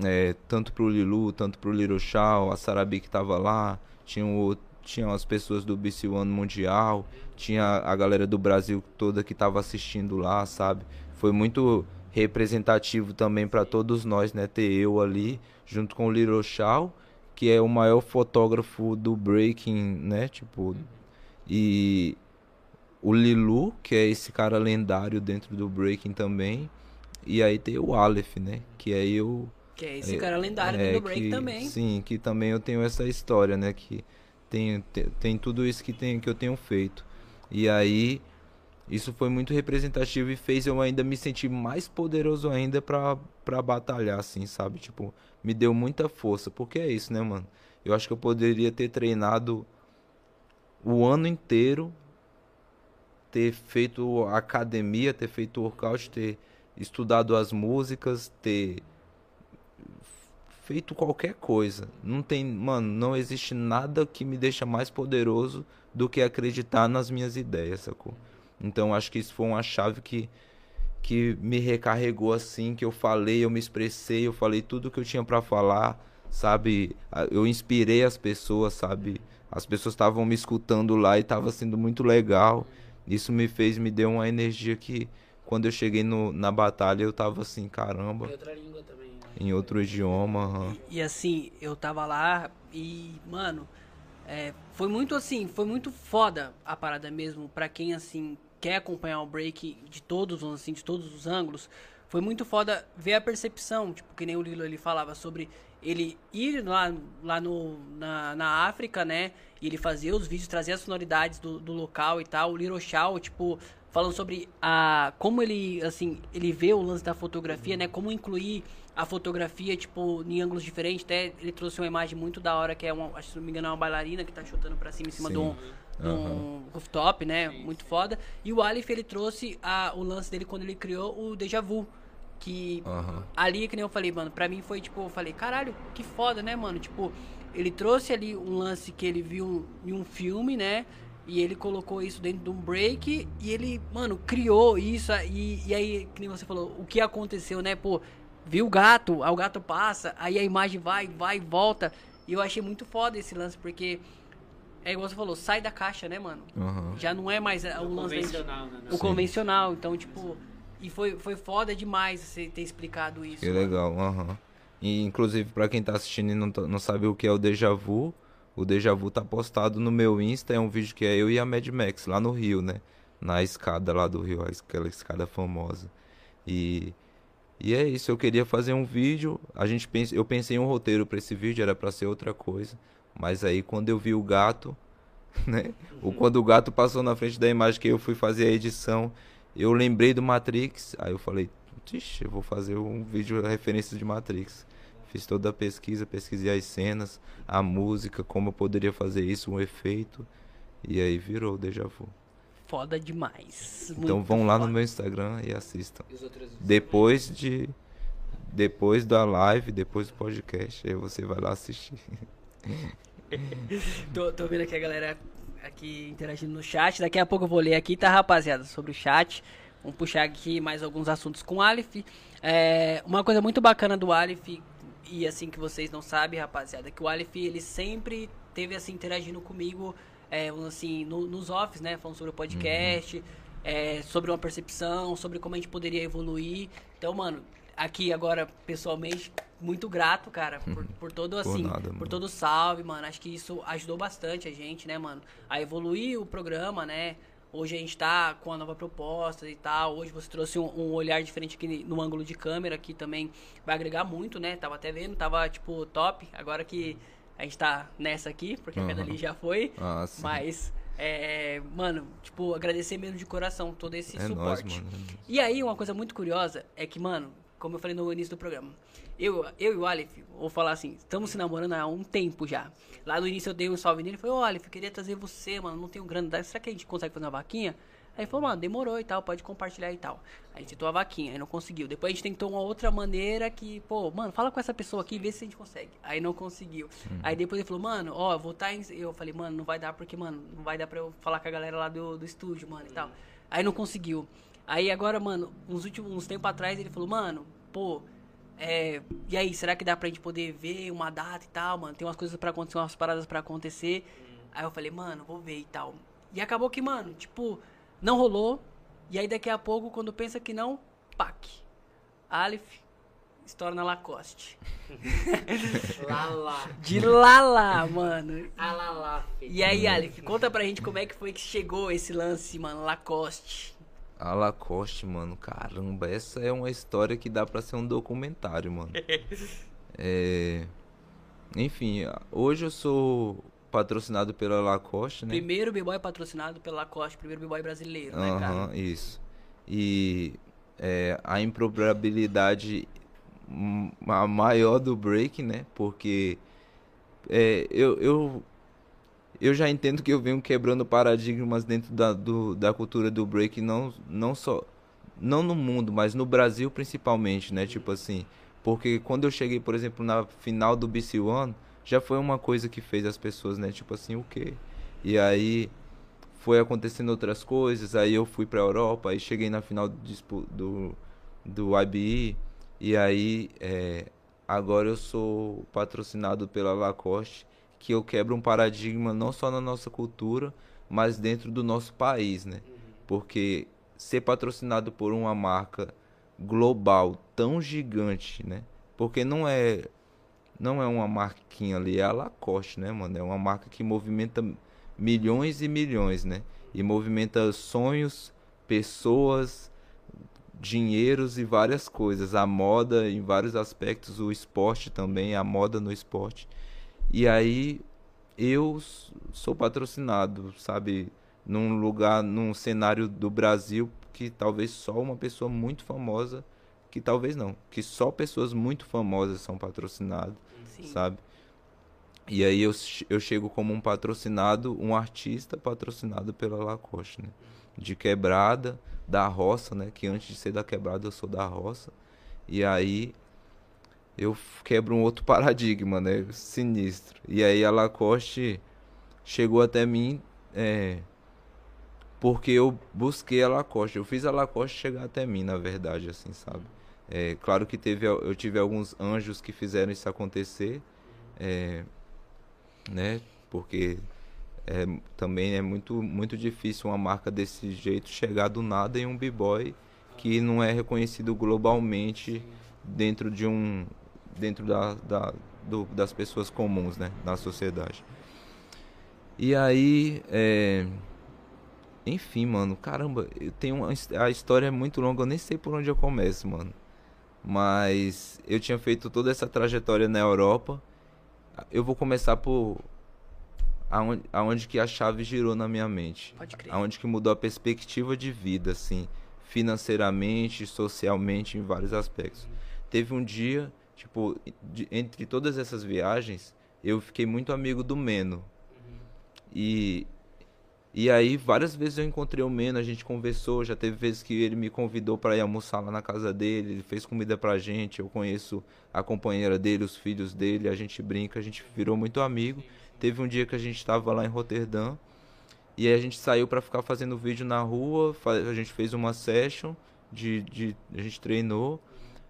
é, tanto pro Lilu, tanto pro Little Shaw, a Sarabi que tava lá, tinha o tinham as pessoas do BC One Mundial, tinha a galera do Brasil toda que estava assistindo lá, sabe? Foi muito representativo também para todos nós, né? Ter eu ali, junto com o Little Shaw, que é o maior fotógrafo do breaking, né? Tipo, e o Lilu, que é esse cara lendário dentro do breaking também. E aí tem o Aleph, né? Que é eu. Que é esse é, cara lendário é, do break que, também. Sim, que também eu tenho essa história, né? Que tem, tem, tudo isso que, tem, que eu tenho feito. E aí, isso foi muito representativo e fez eu ainda me sentir mais poderoso ainda pra, pra batalhar, assim, sabe? Tipo, me deu muita força. Porque é isso, né, mano? Eu acho que eu poderia ter treinado o ano inteiro, ter feito academia, ter feito workout, ter estudado as músicas, ter feito qualquer coisa. Não tem, mano, não existe nada que me deixa mais poderoso do que acreditar nas minhas ideias, sacou? Então acho que isso foi uma chave que que me recarregou assim, que eu falei, eu me expressei, eu falei tudo que eu tinha para falar, sabe? Eu inspirei as pessoas, sabe? As pessoas estavam me escutando lá e estava sendo muito legal. Isso me fez, me deu uma energia que quando eu cheguei no, na batalha eu tava assim, caramba. Em outra língua também em outro idioma. E, e, assim, eu tava lá e, mano, é, foi muito assim, foi muito foda a parada mesmo, pra quem assim quer acompanhar o break de todos, assim, de todos os ângulos. Foi muito foda ver a percepção, tipo, que nem o Lilo ele falava sobre ele ir lá, lá no, na, na África, né? E ele fazia os vídeos, trazer as sonoridades do, do local e tal. O Little Shaw, tipo, falando sobre a como ele, assim, ele vê o lance da fotografia, né? Como incluir a fotografia, tipo, em ângulos diferentes. Até ele trouxe uma imagem muito da hora, que é uma, acho que se não me engano, é uma bailarina que tá chutando pra cima em cima Sim. de um, de um uhum. rooftop, né? Muito foda. E o Aleph, ele trouxe a, o lance dele quando ele criou o Deja Vu. Que uhum. ali, que nem eu falei, mano, pra mim foi tipo, eu falei, caralho, que foda, né, mano? Tipo, ele trouxe ali um lance que ele viu em um filme, né? E ele colocou isso dentro de um break e ele, mano, criou isso. E, e aí, que nem você falou, o que aconteceu, né? Pô, viu o gato, aí o gato passa, aí a imagem vai, vai e volta. E eu achei muito foda esse lance, porque é igual você falou, sai da caixa, né, mano? Uhum. Já não é mais o, o lance convencional, né? O Sim. convencional, então, tipo, e foi, foi foda demais você ter explicado isso. Que mano. legal, aham. Uhum. E inclusive para quem tá assistindo e não, não sabe o que é o déjà vu, o déjà vu tá postado no meu Insta, é um vídeo que é eu e a Mad Max lá no Rio, né? Na escada lá do Rio, aquela escada famosa. E e é isso, eu queria fazer um vídeo, a gente pense, eu pensei em um roteiro para esse vídeo, era para ser outra coisa, mas aí quando eu vi o gato, né? Ou uhum. quando o gato passou na frente da imagem que eu fui fazer a edição, eu lembrei do Matrix, aí eu falei, Ixi, eu vou fazer um vídeo referência de Matrix. Fiz toda a pesquisa, pesquisei as cenas, a música, como eu poderia fazer isso, um efeito. E aí virou o Deja Vu. Foda demais. Então vão lá no foda. meu Instagram e assistam. E os outros Depois de. Depois da live, depois do podcast, aí você vai lá assistir. Tô, tô vendo aqui a galera aqui interagindo no chat. Daqui a pouco eu vou ler aqui, tá, rapaziada? Sobre o chat. Vamos puxar aqui mais alguns assuntos com o Aleph. É, uma coisa muito bacana do Aleph, e assim que vocês não sabem, rapaziada, é que o Aleph, ele sempre teve assim, interagindo comigo, é, assim, no- nos offs, né? Falando sobre o podcast, é, sobre uma percepção, sobre como a gente poderia evoluir. Então, mano, aqui agora, pessoalmente, muito grato, cara, por, por todo, assim, nada, por todo o salve, mano. Acho que isso ajudou bastante a gente, né, mano? A evoluir o programa, né? Hoje a gente tá com a nova proposta e tal. Hoje você trouxe um, um olhar diferente aqui no ângulo de câmera, que também vai agregar muito, né? Tava até vendo, tava, tipo, top. Agora que a gente tá nessa aqui, porque a queda ali já foi. Ah, sim. Mas, é, mano, tipo, agradecer mesmo de coração todo esse é nóis, suporte. mano. E aí, uma coisa muito curiosa é que, mano, como eu falei no início do programa, eu, eu e o Aleph, vou falar assim, estamos se namorando há um tempo já. Lá no início eu dei um salve nele e falei, ô Aleph, eu queria trazer você, mano, não tenho grana, será que a gente consegue fazer uma vaquinha? Aí ele falou, mano, demorou e tal, pode compartilhar e tal. Aí a gente tentou a vaquinha, aí não conseguiu. Depois a gente tentou uma outra maneira que, pô, mano, fala com essa pessoa aqui e vê se a gente consegue. Aí não conseguiu. Aí depois ele falou, mano, ó, eu vou estar em... Eu falei, mano, não vai dar porque, mano, não vai dar pra eu falar com a galera lá do, do estúdio, mano, e tal. Aí não conseguiu. Aí agora, mano, uns últimos uns tempos atrás ele falou, mano, pô, é, e aí, será que dá pra gente poder ver uma data e tal, mano? Tem umas coisas pra acontecer, umas paradas pra acontecer. Aí eu falei, mano, vou ver e tal. E acabou que, mano, tipo, não rolou. E aí daqui a pouco, quando pensa que não, pac. Aleph, estoura na Lacoste. Lá. De lá, mano. Lá, lá, filho. E aí, Aleph, conta pra gente como é que foi que chegou esse lance, mano, Lacoste. A Lacoste, mano, caramba, essa é uma história que dá pra ser um documentário, mano. É... Enfim, hoje eu sou patrocinado pela Lacoste, né? Primeiro b-boy patrocinado pela Lacoste, primeiro b-boy brasileiro, né, cara? Isso. E é, a improbabilidade a maior do break, né? Porque é, eu, eu, eu já entendo que eu venho quebrando paradigmas dentro da, do, da cultura do break, não, não só. Não no mundo, mas no Brasil principalmente, né? Tipo assim. Porque quando eu cheguei, por exemplo, na final do BC One, já foi uma coisa que fez as pessoas, né? Tipo assim, o quê? E aí foi acontecendo outras coisas, aí eu fui pra Europa, aí cheguei na final do, do, do IBE, e aí é, agora eu sou patrocinado pela Lacoste, que eu quebro um paradigma não só na nossa cultura, mas dentro do nosso país, né? Porque ser patrocinado por uma marca global tão gigante, né? Porque não é não é uma marquinha ali, é a Lacoste, né, mano? É uma marca que movimenta milhões e milhões, né? E movimenta sonhos, pessoas, dinheiros e várias coisas. A moda em vários aspectos, o esporte também, a moda no esporte. E aí eu sou patrocinado, sabe, num lugar, num cenário do Brasil que talvez só uma pessoa muito famosa, que talvez não, que só pessoas muito famosas são patrocinadas Sim. sabe? E aí eu, eu chego como um patrocinado, um artista patrocinado pela Lacoste, né? De quebrada, da roça, né? Que antes de ser da quebrada eu sou da roça. E aí eu quebro um outro paradigma, né? Sinistro. E aí a Lacoste chegou até mim é, porque eu busquei a Lacoste. Eu fiz a Lacoste chegar até mim, na verdade, assim, sabe? É, claro que teve, eu tive alguns anjos que fizeram isso acontecer, é, né? Porque é, também é muito, muito difícil uma marca desse jeito chegar do nada em um b-boy que não é reconhecido globalmente dentro de um, dentro da, da, do- das pessoas comuns, né? Na sociedade. E aí, é, enfim, mano, caramba, eu tenho uma, a história é muito longa, eu nem sei por onde eu começo, mano. Mas eu tinha feito toda essa trajetória na Europa. Eu vou começar por aonde, aonde que a chave girou na minha mente. Pode crer. Aonde que mudou a perspectiva de vida, assim, financeiramente, socialmente, em vários aspectos. Teve um dia, tipo, de- entre todas essas viagens, eu fiquei muito amigo do Meno. E E aí, várias vezes eu encontrei o Meno, a gente conversou, já teve vezes que ele me convidou para ir almoçar lá na casa dele, ele fez comida pra gente, eu conheço a companheira dele, os filhos dele, a gente brinca, a gente virou muito amigo. Teve um dia que a gente estava lá em Roterdã, e aí a gente saiu para ficar fazendo vídeo na rua, a gente fez uma session, de, de, a gente treinou,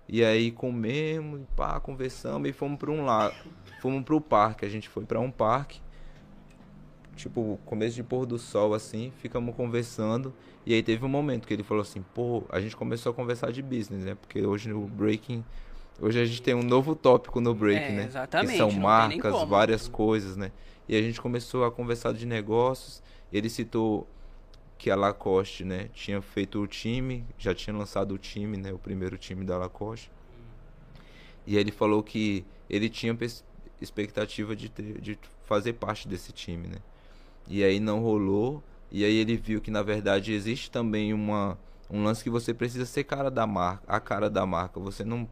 e aí comemos, pá, conversamos e fomos para um lado, fomos para o parque, a gente foi para um parque, tipo, começo de pôr do sol, assim, ficamos conversando. E aí teve um momento que ele falou assim, pô, a gente começou a conversar de business, né? Porque hoje no breaking, hoje a gente tem um novo tópico no break, é, né? Exatamente. Que são marcas, várias coisas, né? E a gente começou a conversar de negócios. Ele citou que a Lacoste, né, tinha feito o time, já tinha lançado o time, né, o primeiro time da Lacoste. E ele falou que ele tinha expectativa de, ter, de fazer parte desse time, né? E aí não rolou. E aí ele viu que na verdade existe também uma um lance que você precisa ser cara da marca, a cara da marca. Você não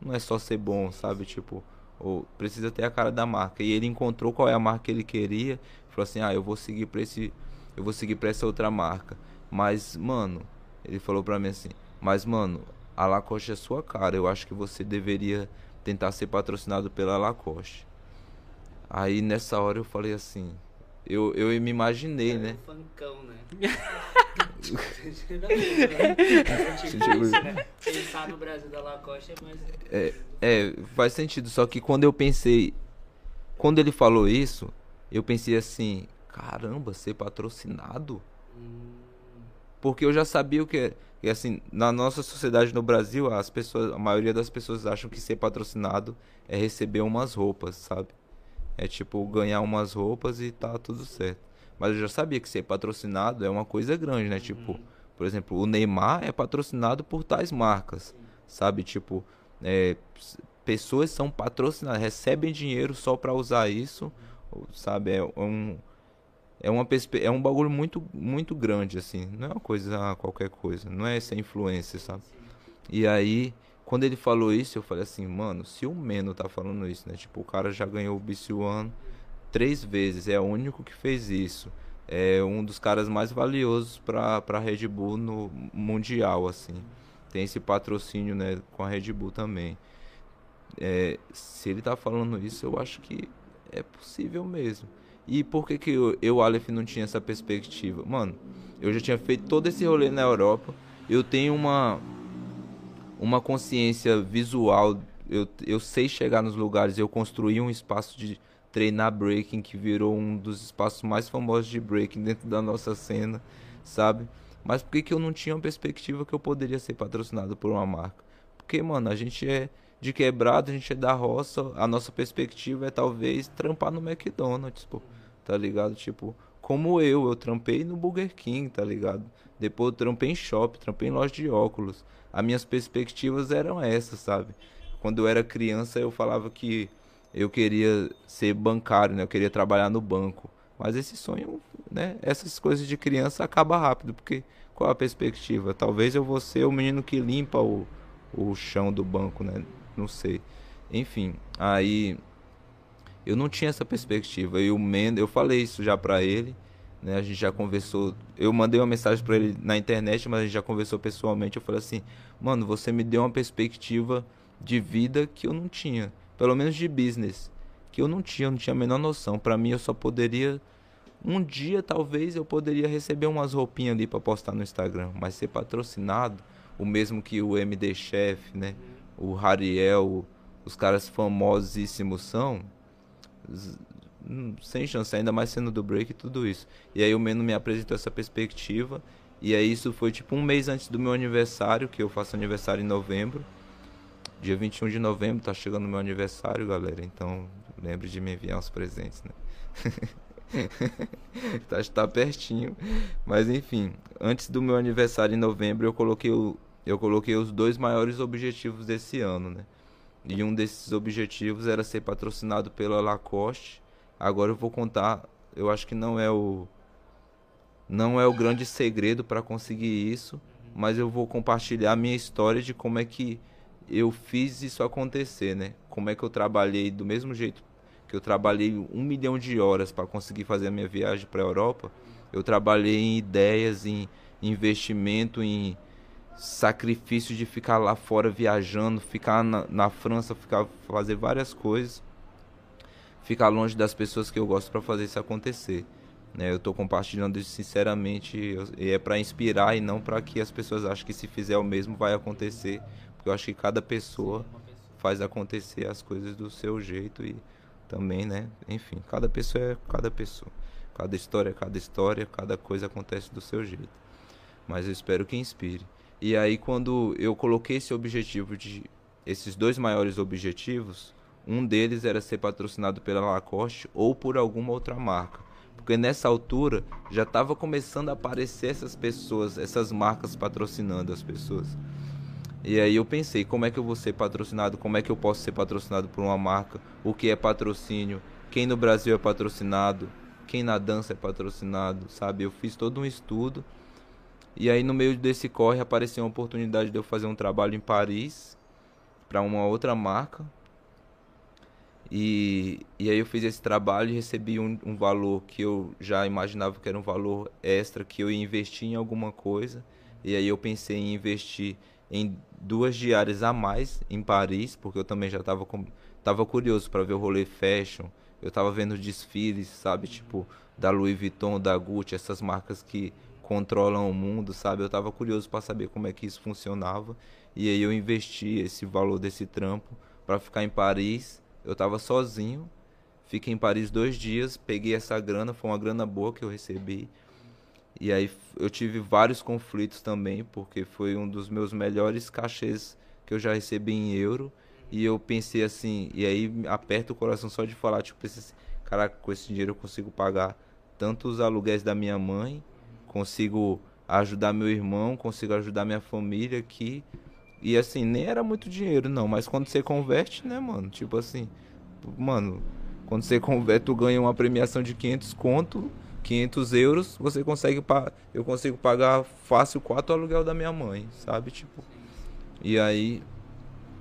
não é só ser bom, sabe? Tipo, ou precisa ter a cara da marca. E ele encontrou qual é a marca que ele queria, falou assim: "Ah, eu vou seguir para esse eu vou seguir para essa outra marca". Mas, mano, ele falou para mim assim: "Mas, mano, a Lacoste é sua cara. Eu acho que você deveria tentar ser patrocinado pela Lacoste". Aí nessa hora eu falei assim: eu, eu me imaginei, é né? Um funkão, né? Pensar no Brasil da Lacoste é mais. É, é, faz sentido. Só que quando eu pensei. Quando ele falou isso, eu pensei assim: caramba, ser patrocinado? Hum. Porque eu já sabia o que é. E assim, na nossa sociedade no Brasil, as pessoas, a maioria das pessoas acham que ser patrocinado é receber umas roupas, sabe? É tipo ganhar umas roupas e tá tudo certo. Mas eu já sabia que ser patrocinado é uma coisa grande, né? Tipo, uhum. por exemplo, o Neymar é patrocinado por tais marcas, sabe? Tipo, é, pessoas são patrocinadas, recebem dinheiro só para usar isso, sabe? É um é uma é um bagulho muito muito grande assim, não é uma coisa qualquer coisa, não é sem influência, sabe? E aí quando ele falou isso, eu falei assim, mano, se o Meno tá falando isso, né? Tipo, o cara já ganhou o BC One três vezes, é o único que fez isso. É um dos caras mais valiosos pra, pra Red Bull no Mundial, assim. Tem esse patrocínio, né, com a Red Bull também. É, se ele tá falando isso, eu acho que é possível mesmo. E por que que eu, eu Aleph, não tinha essa perspectiva? Mano, eu já tinha feito todo esse rolê na Europa. Eu tenho uma uma consciência visual. Eu, eu sei chegar nos lugares. Eu construí um espaço de treinar breaking que virou um dos espaços mais famosos de breaking dentro da nossa cena, sabe? Mas por que, que eu não tinha uma perspectiva que eu poderia ser patrocinado por uma marca? Porque, mano, a gente é de quebrado, a gente é da roça, a nossa perspectiva é talvez trampar no McDonald's, pô, tá ligado? Tipo, como eu, eu trampei no Burger King, tá ligado? Depois eu trampei em shopping, trampei em loja de óculos as minhas perspectivas eram essas, sabe? Quando eu era criança, eu falava que eu queria ser bancário, né? Eu queria trabalhar no banco. Mas esse sonho, né? Essas coisas de criança acaba rápido, porque qual a perspectiva? Talvez eu vou ser o menino que limpa o, o chão do banco, né? Não sei. Enfim, aí eu não tinha essa perspectiva. E o eu falei isso já para ele. Né? A gente já conversou. Eu mandei uma mensagem para ele na internet, mas a gente já conversou pessoalmente. Eu falei assim, mano, você me deu uma perspectiva de vida que eu não tinha, pelo menos de business, que eu não tinha, eu não tinha a menor noção. Para mim, eu só poderia um dia talvez eu poderia receber umas roupinhas ali para postar no Instagram, mas ser patrocinado, o mesmo que o MD Chef, né? O Hariel, os caras famosíssimos são, sem chance, ainda mais sendo do break e tudo isso. E aí o Meno me apresentou essa perspectiva. E aí isso foi tipo um mês antes do meu aniversário, que eu faço aniversário em novembro. Dia 21 de novembro, tá chegando o meu aniversário, galera. Então lembre de me enviar os presentes, né? tá, tá pertinho. Mas enfim, antes do meu aniversário em novembro, eu coloquei, o, eu coloquei os dois maiores objetivos desse ano, né? E um desses objetivos era ser patrocinado pela Lacoste Agora eu vou contar, eu acho que não é o não é o grande segredo para conseguir isso, mas eu vou compartilhar a minha história de como é que eu fiz isso acontecer, né? Como é que eu trabalhei do mesmo jeito que eu trabalhei um milhão de horas para conseguir fazer a minha viagem para a Europa, Eu trabalhei em ideias, em investimento, em sacrifício de ficar lá fora viajando, ficar na, na França, ficar fazer várias coisas, ficar longe das pessoas que eu gosto para fazer isso acontecer. Né? Eu estou compartilhando isso sinceramente e é para inspirar e não para que as pessoas achem que se fizer o mesmo vai acontecer, porque eu acho que cada pessoa faz acontecer as coisas do seu jeito e também, né? Enfim, cada pessoa é cada pessoa. Cada história é cada história, cada coisa acontece do seu jeito. Mas eu espero que inspire. E aí quando eu coloquei esse objetivo de esses dois maiores objetivos, um deles era ser patrocinado pela Lacoste ou por alguma outra marca. Porque nessa altura já estava começando a aparecer essas pessoas, essas marcas patrocinando as pessoas. E aí eu pensei, como é que eu vou ser patrocinado? Como é que eu posso ser patrocinado por uma marca? O que é patrocínio? Quem no Brasil é patrocinado? Quem na dança é patrocinado? Sabe? Eu fiz todo um estudo e aí no meio desse corre apareceu uma oportunidade de eu fazer um trabalho em Paris para uma outra marca. E, e aí eu fiz esse trabalho e recebi um, um valor que eu já imaginava que era um valor extra, que eu ia investir em alguma coisa. E aí eu pensei em investir em duas diárias a mais em Paris, porque eu também já estava tava curioso para ver o rolê fashion. Eu estava vendo desfiles, sabe, tipo da Louis Vuitton, da Gucci, essas marcas que controlam o mundo, sabe? Eu tava curioso para saber como é que isso funcionava. E aí eu investi esse valor desse trampo para ficar em Paris. Eu tava sozinho. Fiquei em Paris dois dias, peguei essa grana, foi uma grana boa que eu recebi. E aí eu tive vários conflitos também, porque foi um dos meus melhores cachês que eu já recebi em euro. E eu pensei assim, e aí aperta o coração só de falar, tipo, esse, caraca, com esse dinheiro eu consigo pagar tanto os aluguéis da minha mãe, consigo ajudar meu irmão, consigo ajudar minha família aqui. E assim, nem era muito dinheiro, não, mas quando você converte, né, mano? Tipo assim, mano, quando você converte, tu ganha uma premiação de 500 conto, 500 euros, você consegue, eu consigo pagar fácil quatro aluguel da minha mãe, sabe? Tipo, e aí,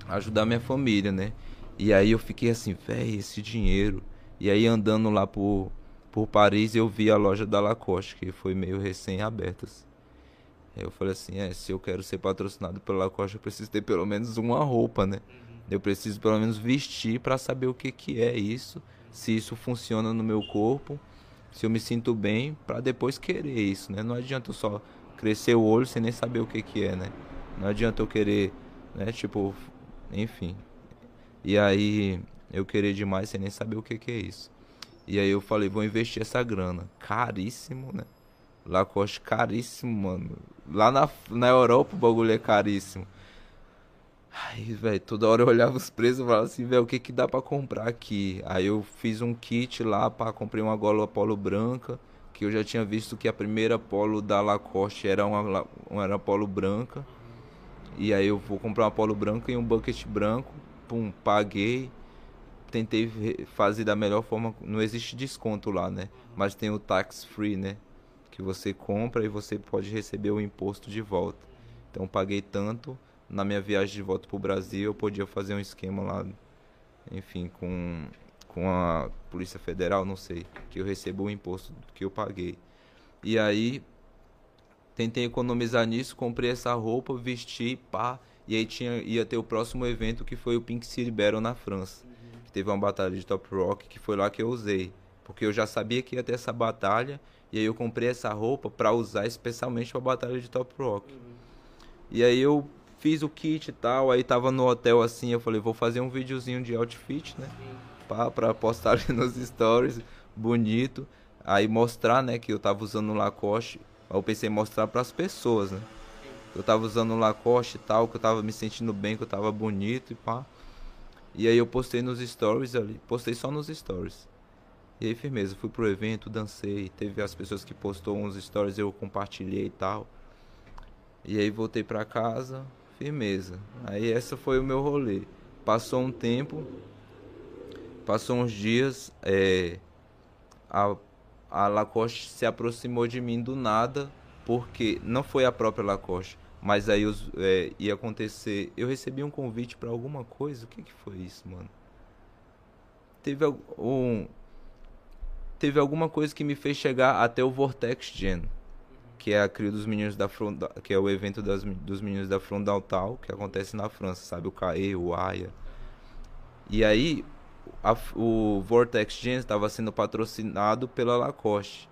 ajudar minha família, né? E aí eu fiquei assim, velho, esse dinheiro. E aí andando lá por, por Paris eu vi a loja da Lacoste, que foi meio recém-aberta. Assim. Eu falei assim, é, se eu quero ser patrocinado pela Lacoste, eu preciso ter pelo menos uma roupa, né? Uhum. Eu preciso pelo menos vestir para saber o que, que é isso, se isso funciona no meu corpo, se eu me sinto bem, para depois querer isso, né? Não adianta eu só crescer o olho sem nem saber o que, que é, né? Não adianta eu querer, né? Tipo, enfim. E aí eu querer demais sem nem saber o que, que é isso. E aí eu falei, vou investir essa grana. Caríssimo, né? Lacoste caríssimo, mano. Lá na, na Europa o bagulho é caríssimo. Aí, velho, toda hora eu olhava os preços e falava assim, velho, o que que dá para comprar aqui? Aí eu fiz um kit lá para comprei uma gola polo branca, que eu já tinha visto que a primeira polo da Lacoste era uma, uma era polo branca. E aí eu vou comprar uma polo branca e um bucket branco. Pum, paguei tentei fazer da melhor forma. Não existe desconto lá, né? Mas tem o tax free, né? Que você compra e você pode receber o imposto de volta. Então paguei tanto. Na minha viagem de volta para o Brasil, eu podia fazer um esquema lá, enfim, com, com a Polícia Federal, não sei, que eu recebo o imposto que eu paguei. E aí, tentei economizar nisso, comprei essa roupa, vesti, pá, e aí tinha, ia ter o próximo evento que foi o Pink City Battle na França teve uma batalha de top rock que foi lá que eu usei. Porque eu já sabia que ia ter essa batalha. E aí eu comprei essa roupa para usar especialmente pra batalha de top rock. Uhum. E aí eu fiz o kit e tal. Aí tava no hotel assim. Eu falei, vou fazer um videozinho de outfit, né? Pra, pra postar ali nos stories. Bonito. Aí mostrar, né? Que eu tava usando o Lacoste. Aí eu pensei em mostrar pras pessoas, né? Eu tava usando o Lacoste e tal. Que eu tava me sentindo bem, que eu tava bonito e pá. E aí eu postei nos stories ali, postei só nos stories. E aí firmeza, fui pro evento, dancei, teve as pessoas que postou uns stories, eu compartilhei e tal. E aí voltei pra casa, firmeza. Aí essa foi o meu rolê. Passou um tempo, passou uns dias, é, a, a Lacoste se aproximou de mim do nada, porque não foi a própria Lacoste, mas aí os, é, ia acontecer. Eu recebi um convite para alguma coisa. O que, que foi isso, mano? Teve um. Teve alguma coisa que me fez chegar até o Vortex Gen, que é a crio dos meninos da que é o evento das, dos meninos da Frontal, que acontece na França, sabe? O CAE, o AIA. E aí, a, o Vortex Gen estava sendo patrocinado pela Lacoste.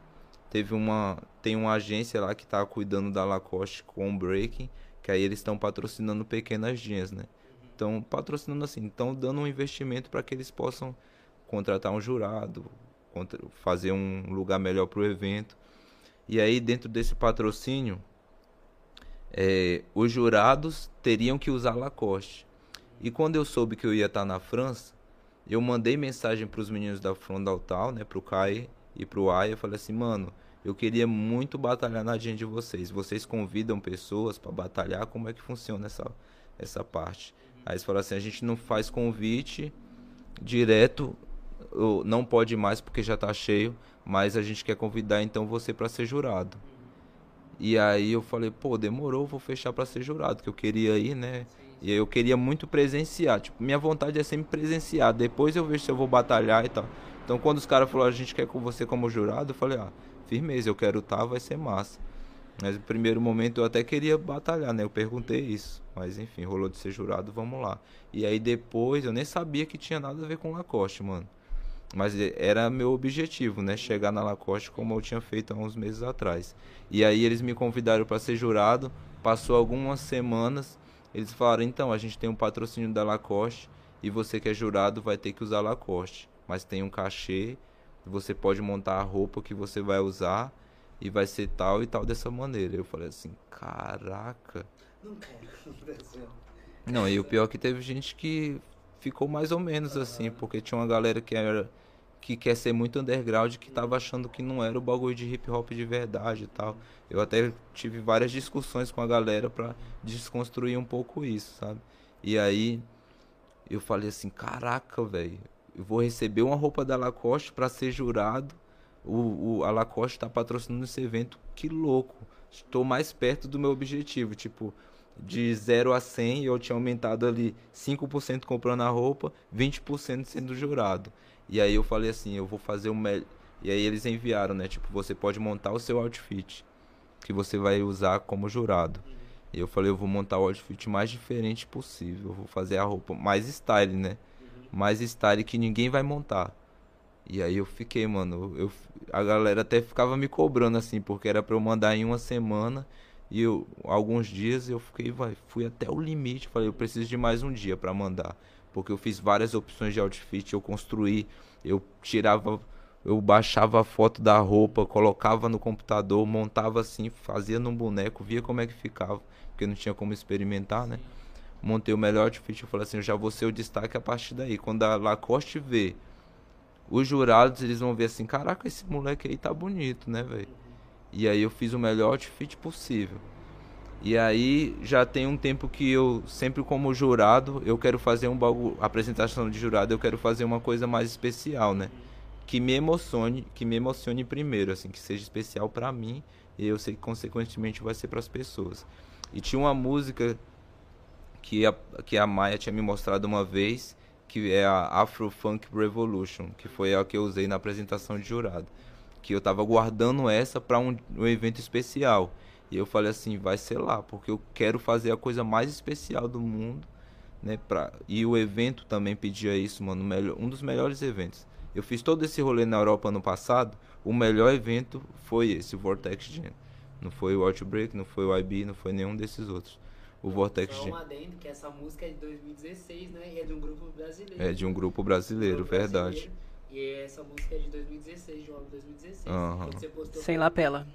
Teve uma, tem uma agência lá que está cuidando da Lacoste com o Breaking, que aí eles estão patrocinando pequenas jeans, né? Então, patrocinando assim, estão dando um investimento para que eles possam contratar um jurado, fazer um lugar melhor para o evento. E aí, dentro desse patrocínio, é, os jurados teriam que usar Lacoste. E quando eu soube que eu ia estar na França, eu mandei mensagem para os meninos da Frontal, né, para o Kai e para o Aya, falei assim, mano, eu queria muito batalhar na agenda de vocês. Vocês convidam pessoas para batalhar, como é que funciona essa, essa parte? Aí eles falaram assim, a gente não faz convite direto, não pode mais porque já está cheio, mas a gente quer convidar então você para ser jurado. E aí eu falei, pô, demorou, vou fechar para ser jurado, que eu queria ir, né? E eu queria muito presenciar. Tipo, minha vontade é sempre presenciar. Depois eu vejo se eu vou batalhar e tal. Então quando os caras falaram, a gente quer com você como jurado, eu falei, ah, firmeza, eu quero estar, tá, vai ser massa. Mas no primeiro momento eu até queria batalhar, né? Eu perguntei isso. Mas enfim, rolou de ser jurado, vamos lá. E aí depois eu nem sabia que tinha nada a ver com Lacoste, mano. Mas era meu objetivo, né? Chegar na Lacoste como eu tinha feito há uns meses atrás. E aí eles me convidaram para ser jurado. Passou algumas semanas. Eles falaram: então, a gente tem um patrocínio da Lacoste. E você que é jurado vai ter que usar Lacoste. Mas tem um cachê. Você pode montar a roupa que você vai usar e vai ser tal e tal dessa maneira. Eu falei assim, caraca. Não quero Não, e o pior é que teve gente que ficou mais ou menos assim, porque tinha uma galera que era que quer ser muito underground que tava achando que não era o bagulho de hip hop de verdade e tal. Eu até tive várias discussões com a galera para desconstruir um pouco isso, sabe? E aí eu falei assim, caraca, velho, eu vou receber uma roupa da Lacoste para ser jurado o, o, a Lacoste está patrocinando esse evento, que louco. Estou mais perto do meu objetivo, tipo, de 0 a 100 eu tinha aumentado ali 5% comprando a roupa, 20% sendo jurado. E aí eu falei assim, eu vou fazer o melhor. E aí eles enviaram, né? Tipo, você pode montar o seu outfit que você vai usar como jurado. E eu falei, eu vou montar o outfit mais diferente possível. Eu vou fazer a roupa mais style, né? Mais style que ninguém vai montar. E aí eu fiquei, mano, eu, a galera até ficava me cobrando assim, porque era para eu mandar em uma semana e eu, alguns dias eu fiquei, vai, fui até o limite, falei, eu preciso de mais um dia para mandar, porque eu fiz várias opções de outfit, eu construí, eu tirava, eu baixava a foto da roupa, colocava no computador, montava assim, fazia num boneco, via como é que ficava, porque não tinha como experimentar, né? Montei o melhor outfit, eu falei assim, eu já vou ser o destaque a partir daí. Quando a Lacoste vê os jurados eles vão ver assim, caraca, esse moleque aí tá bonito, né, velho? E aí eu fiz o melhor outfit possível. E aí já tem um tempo que eu sempre como jurado, eu quero fazer um bagulho, apresentação de jurado, eu quero fazer uma coisa mais especial, né? Que me emocione, que me emocione primeiro, assim, que seja especial para mim e eu sei que consequentemente vai ser para as pessoas. E tinha uma música que a, que a Maia tinha me mostrado uma vez, que é a Afro Funk Revolution, que foi a que eu usei na apresentação de jurado. Que eu tava guardando essa para um, um evento especial. E eu falei assim, vai ser lá, porque eu quero fazer a coisa mais especial do mundo, né, pra... E o evento também pedia isso, mano, melhor, um dos melhores eventos. Eu fiz todo esse rolê na Europa ano passado, o melhor evento foi esse, o Vortex Gen. Não foi o Outbreak, não foi o IB, não foi nenhum desses outros o Vortex Só um adendo que essa música é de 2016, né? E é de um grupo brasileiro. É de um grupo brasileiro, um grupo verdade. Brasileiro, e essa música é de 2016, de um álbum 2016. Uhum. Postou Sem lapela.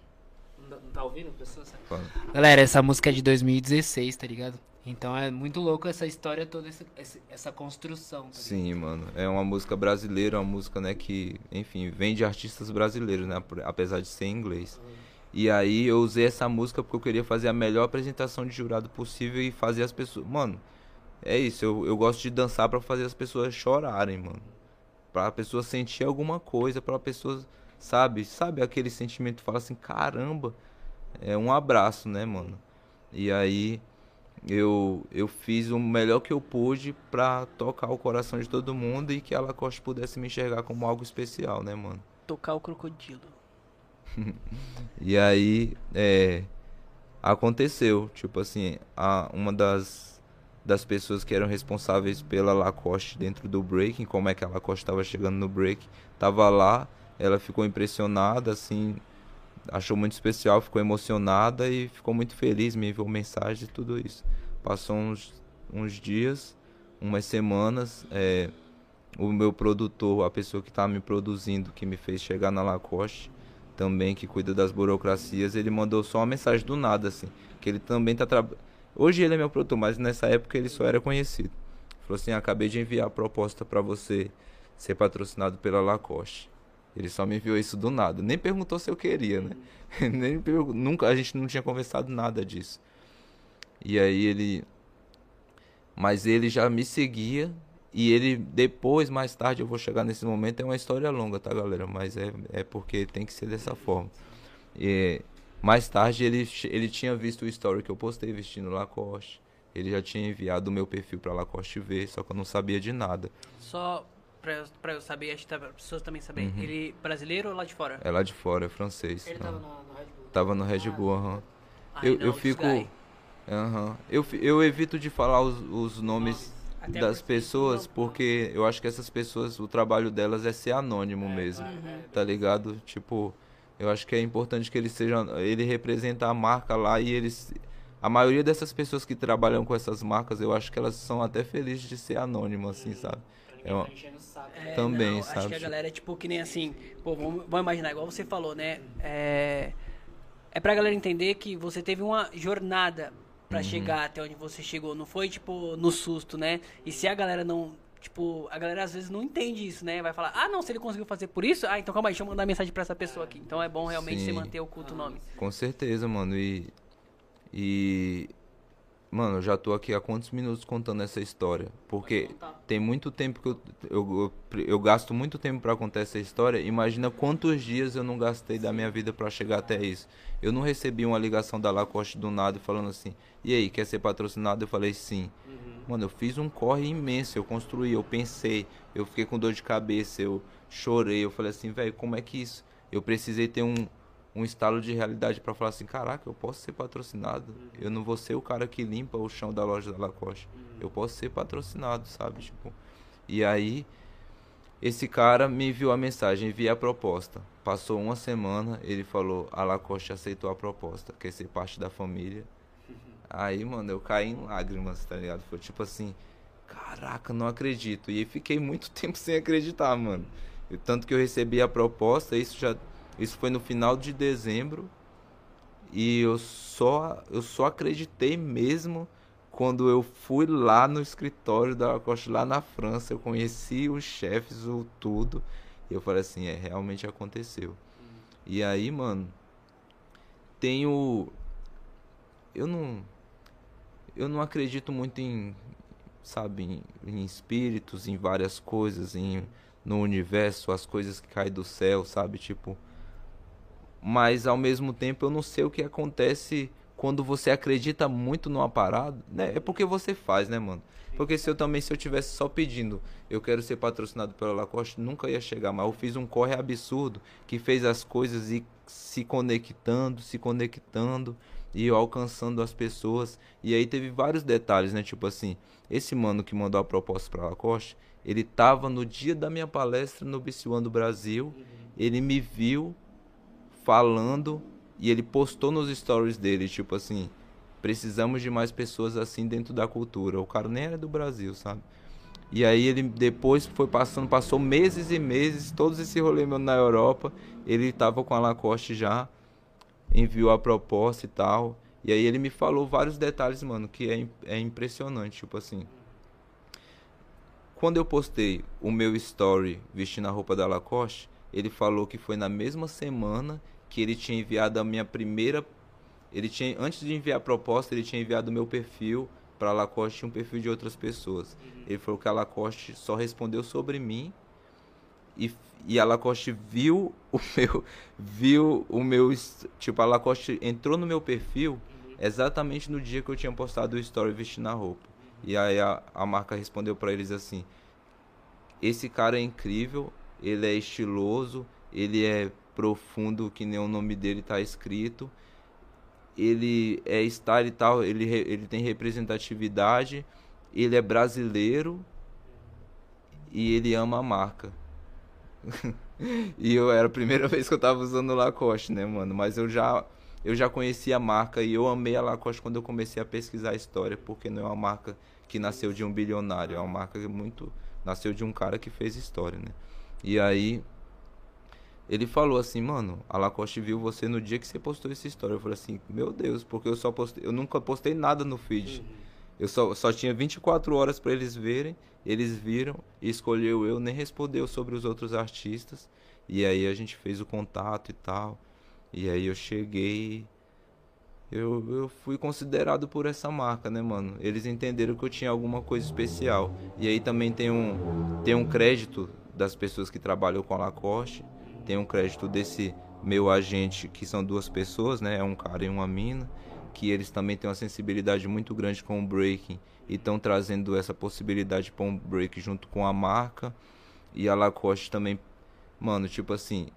Não, não tá ouvindo, pessoa? Galera, essa música é de 2016, tá ligado? Então é muito louco essa história toda, essa, essa construção. Tá Sim, mano. É uma música brasileira, uma música, né, que, enfim, vem de artistas brasileiros, né? Apesar de ser em inglês. Uhum. E aí eu usei essa música porque eu queria fazer a melhor apresentação de jurado possível e fazer as pessoas. Mano, é isso. Eu, eu gosto de dançar para fazer as pessoas chorarem, mano. Pra pessoa sentir alguma coisa, pra pessoa. Sabe? Sabe aquele sentimento fala assim: caramba, é um abraço, né, mano? E aí eu, eu fiz o melhor que eu pude pra tocar o coração de todo mundo e que a Lacoste pudesse me enxergar como algo especial, né, mano? tocar o crocodilo. e aí, é, aconteceu, tipo assim, a, uma das, das pessoas que eram responsáveis pela Lacoste dentro do breaking, como é que a Lacoste estava chegando no break, tava lá, ela ficou impressionada, assim, achou muito especial, ficou emocionada e ficou muito feliz, me enviou mensagem e tudo isso. Passou uns, uns dias, umas semanas, é, o meu produtor, a pessoa que está me produzindo, que me fez chegar na Lacoste, também que cuida das burocracias, ele mandou só uma mensagem do nada, assim, que ele também está trabalhando. Hoje ele é meu produtor, mas nessa época ele só era conhecido. Falou assim: acabei de enviar a proposta para você ser patrocinado pela Lacoste. Ele só me enviou isso do nada. Nem perguntou se eu queria, né? Nem nunca a gente não tinha conversado nada disso. E aí ele mas ele já me seguia e ele, depois, mais tarde, eu vou chegar nesse momento, é uma história longa, tá, galera? Mas é, é porque tem que ser dessa forma. E, mais tarde, ele, ele tinha visto o story que eu postei vestindo Lacoste. Ele já tinha enviado o meu perfil pra Lacoste ver, só que eu não sabia de nada. Só pra eu, pra eu saber, acho que as pessoas também saberem. Uhum. Ele é brasileiro ou lá de fora? É lá de fora, é francês. Ele tava no, no Red Bull. Tava no Red Bull, aham. Uhum. Eu, eu fico. Uhum. Eu, eu evito de falar os, os nomes até das pessoas, porque eu acho que essas pessoas, o trabalho delas é ser anônimo é, mesmo, uhum. tá ligado? Tipo, eu acho que é importante que ele seja, ele representa a marca lá e eles, a maioria dessas pessoas que trabalham com essas marcas, eu acho que elas são até felizes de ser anônimo, assim, sabe? É uma... É, Também, não, sabe? Acho que a galera é tipo que nem assim, pô, vamos, vamos imaginar, igual você falou, né? É, é pra galera entender que você teve uma jornada para uhum. chegar até onde você chegou. Não foi, tipo, no susto, né? E se a galera não. Tipo, a galera às vezes não entende isso, né? Vai falar, ah, não, se ele conseguiu fazer por isso, ah, então calma aí, deixa eu mandar mensagem pra essa pessoa aqui. Então é bom realmente Sim. você manter o culto nome. Com certeza, mano. E. E. Mano, eu já tô aqui há quantos minutos contando essa história? Porque tem muito tempo que eu, eu, eu, eu gasto muito tempo para contar essa história. Imagina quantos dias eu não gastei da minha vida para chegar até isso. Eu não recebi uma ligação da Lacoste do nada falando assim: e aí, quer ser patrocinado? Eu falei sim. Uhum. Mano, eu fiz um corre imenso. Eu construí, eu pensei, eu fiquei com dor de cabeça, eu chorei. Eu falei assim, velho, como é que isso? Eu precisei ter um um estalo de realidade para falar assim, caraca, eu posso ser patrocinado. Uhum. Eu não vou ser o cara que limpa o chão da loja da Lacoste. Uhum. Eu posso ser patrocinado, sabe? Tipo, e aí esse cara me enviou a mensagem, enviei a proposta. Passou uma semana, ele falou, a Lacoste aceitou a proposta, quer ser parte da família. Uhum. Aí, mano, eu caí em lágrimas, tá ligado? Foi tipo assim, caraca, não acredito. E fiquei muito tempo sem acreditar, mano. tanto que eu recebi a proposta, isso já isso foi no final de dezembro. E eu só, eu só acreditei mesmo quando eu fui lá no escritório da Lacoste, lá na França. Eu conheci os chefes, o tudo. E eu falei assim: é, realmente aconteceu. E aí, mano, tenho. Eu não. Eu não acredito muito em. Sabe, em, em espíritos, em várias coisas, em, no universo, as coisas que caem do céu, sabe? Tipo mas ao mesmo tempo eu não sei o que acontece quando você acredita muito numa parada, né? É porque você faz, né, mano? Porque se eu também, se eu tivesse só pedindo, eu quero ser patrocinado pela Lacoste, nunca ia chegar, mas eu fiz um corre absurdo que fez as coisas e se conectando, se conectando e alcançando as pessoas. E aí teve vários detalhes, né? Tipo assim, esse mano que mandou a proposta pra Lacoste, ele tava no dia da minha palestra no BC do Brasil, ele me viu falando e ele postou nos stories dele, tipo assim, precisamos de mais pessoas assim dentro da cultura. O cara nem era do Brasil, sabe? E aí ele depois foi passando, passou meses e meses, todos esse rolê meu na Europa, ele tava com a Lacoste já, enviou a proposta e tal. E aí ele me falou vários detalhes, mano, que é, é impressionante, tipo assim. Quando eu postei o meu story vestindo a roupa da Lacoste, ele falou que foi na mesma semana que ele tinha enviado a minha primeira. Ele tinha, antes de enviar a proposta, ele tinha enviado o meu perfil para a Lacoste e um perfil de outras pessoas. Uhum. Ele falou que a Lacoste só respondeu sobre mim e, e a Lacoste viu o meu viu o meu tipo a Lacoste entrou no meu perfil uhum. exatamente no dia que eu tinha postado o story vestindo a roupa. E aí a, a marca respondeu para eles assim: esse cara é incrível, ele é estiloso, ele é profundo, que nem o nome dele tá escrito. Ele é style e tal, ele, ele tem representatividade, ele é brasileiro e ele ama a marca. e eu era a primeira vez que eu tava usando Lacoste, né, mano? Mas eu já eu já conhecia a marca e eu amei a Lacoste quando eu comecei a pesquisar a história, porque não é uma marca que nasceu de um bilionário, é uma marca que muito nasceu de um cara que fez história, né? E aí ele falou assim, mano, a Lacoste viu você no dia que você postou essa história. Eu falei assim, meu Deus, porque eu só postei, eu nunca postei nada no feed. Uhum. Eu só, só tinha 24 horas para eles verem, eles viram escolheu eu, nem respondeu sobre os outros artistas. E aí a gente fez o contato e tal. E aí eu cheguei. Eu, eu fui considerado por essa marca, né, mano? Eles entenderam que eu tinha alguma coisa especial. E aí também tem um, tem um crédito das pessoas que trabalham com a Lacoste. Tem um crédito desse meu agente, que são duas pessoas, né? É um cara e uma mina. Que eles também têm uma sensibilidade muito grande com o breaking. E estão trazendo essa possibilidade para um break junto com a marca. E a Lacoste também, mano, tipo assim,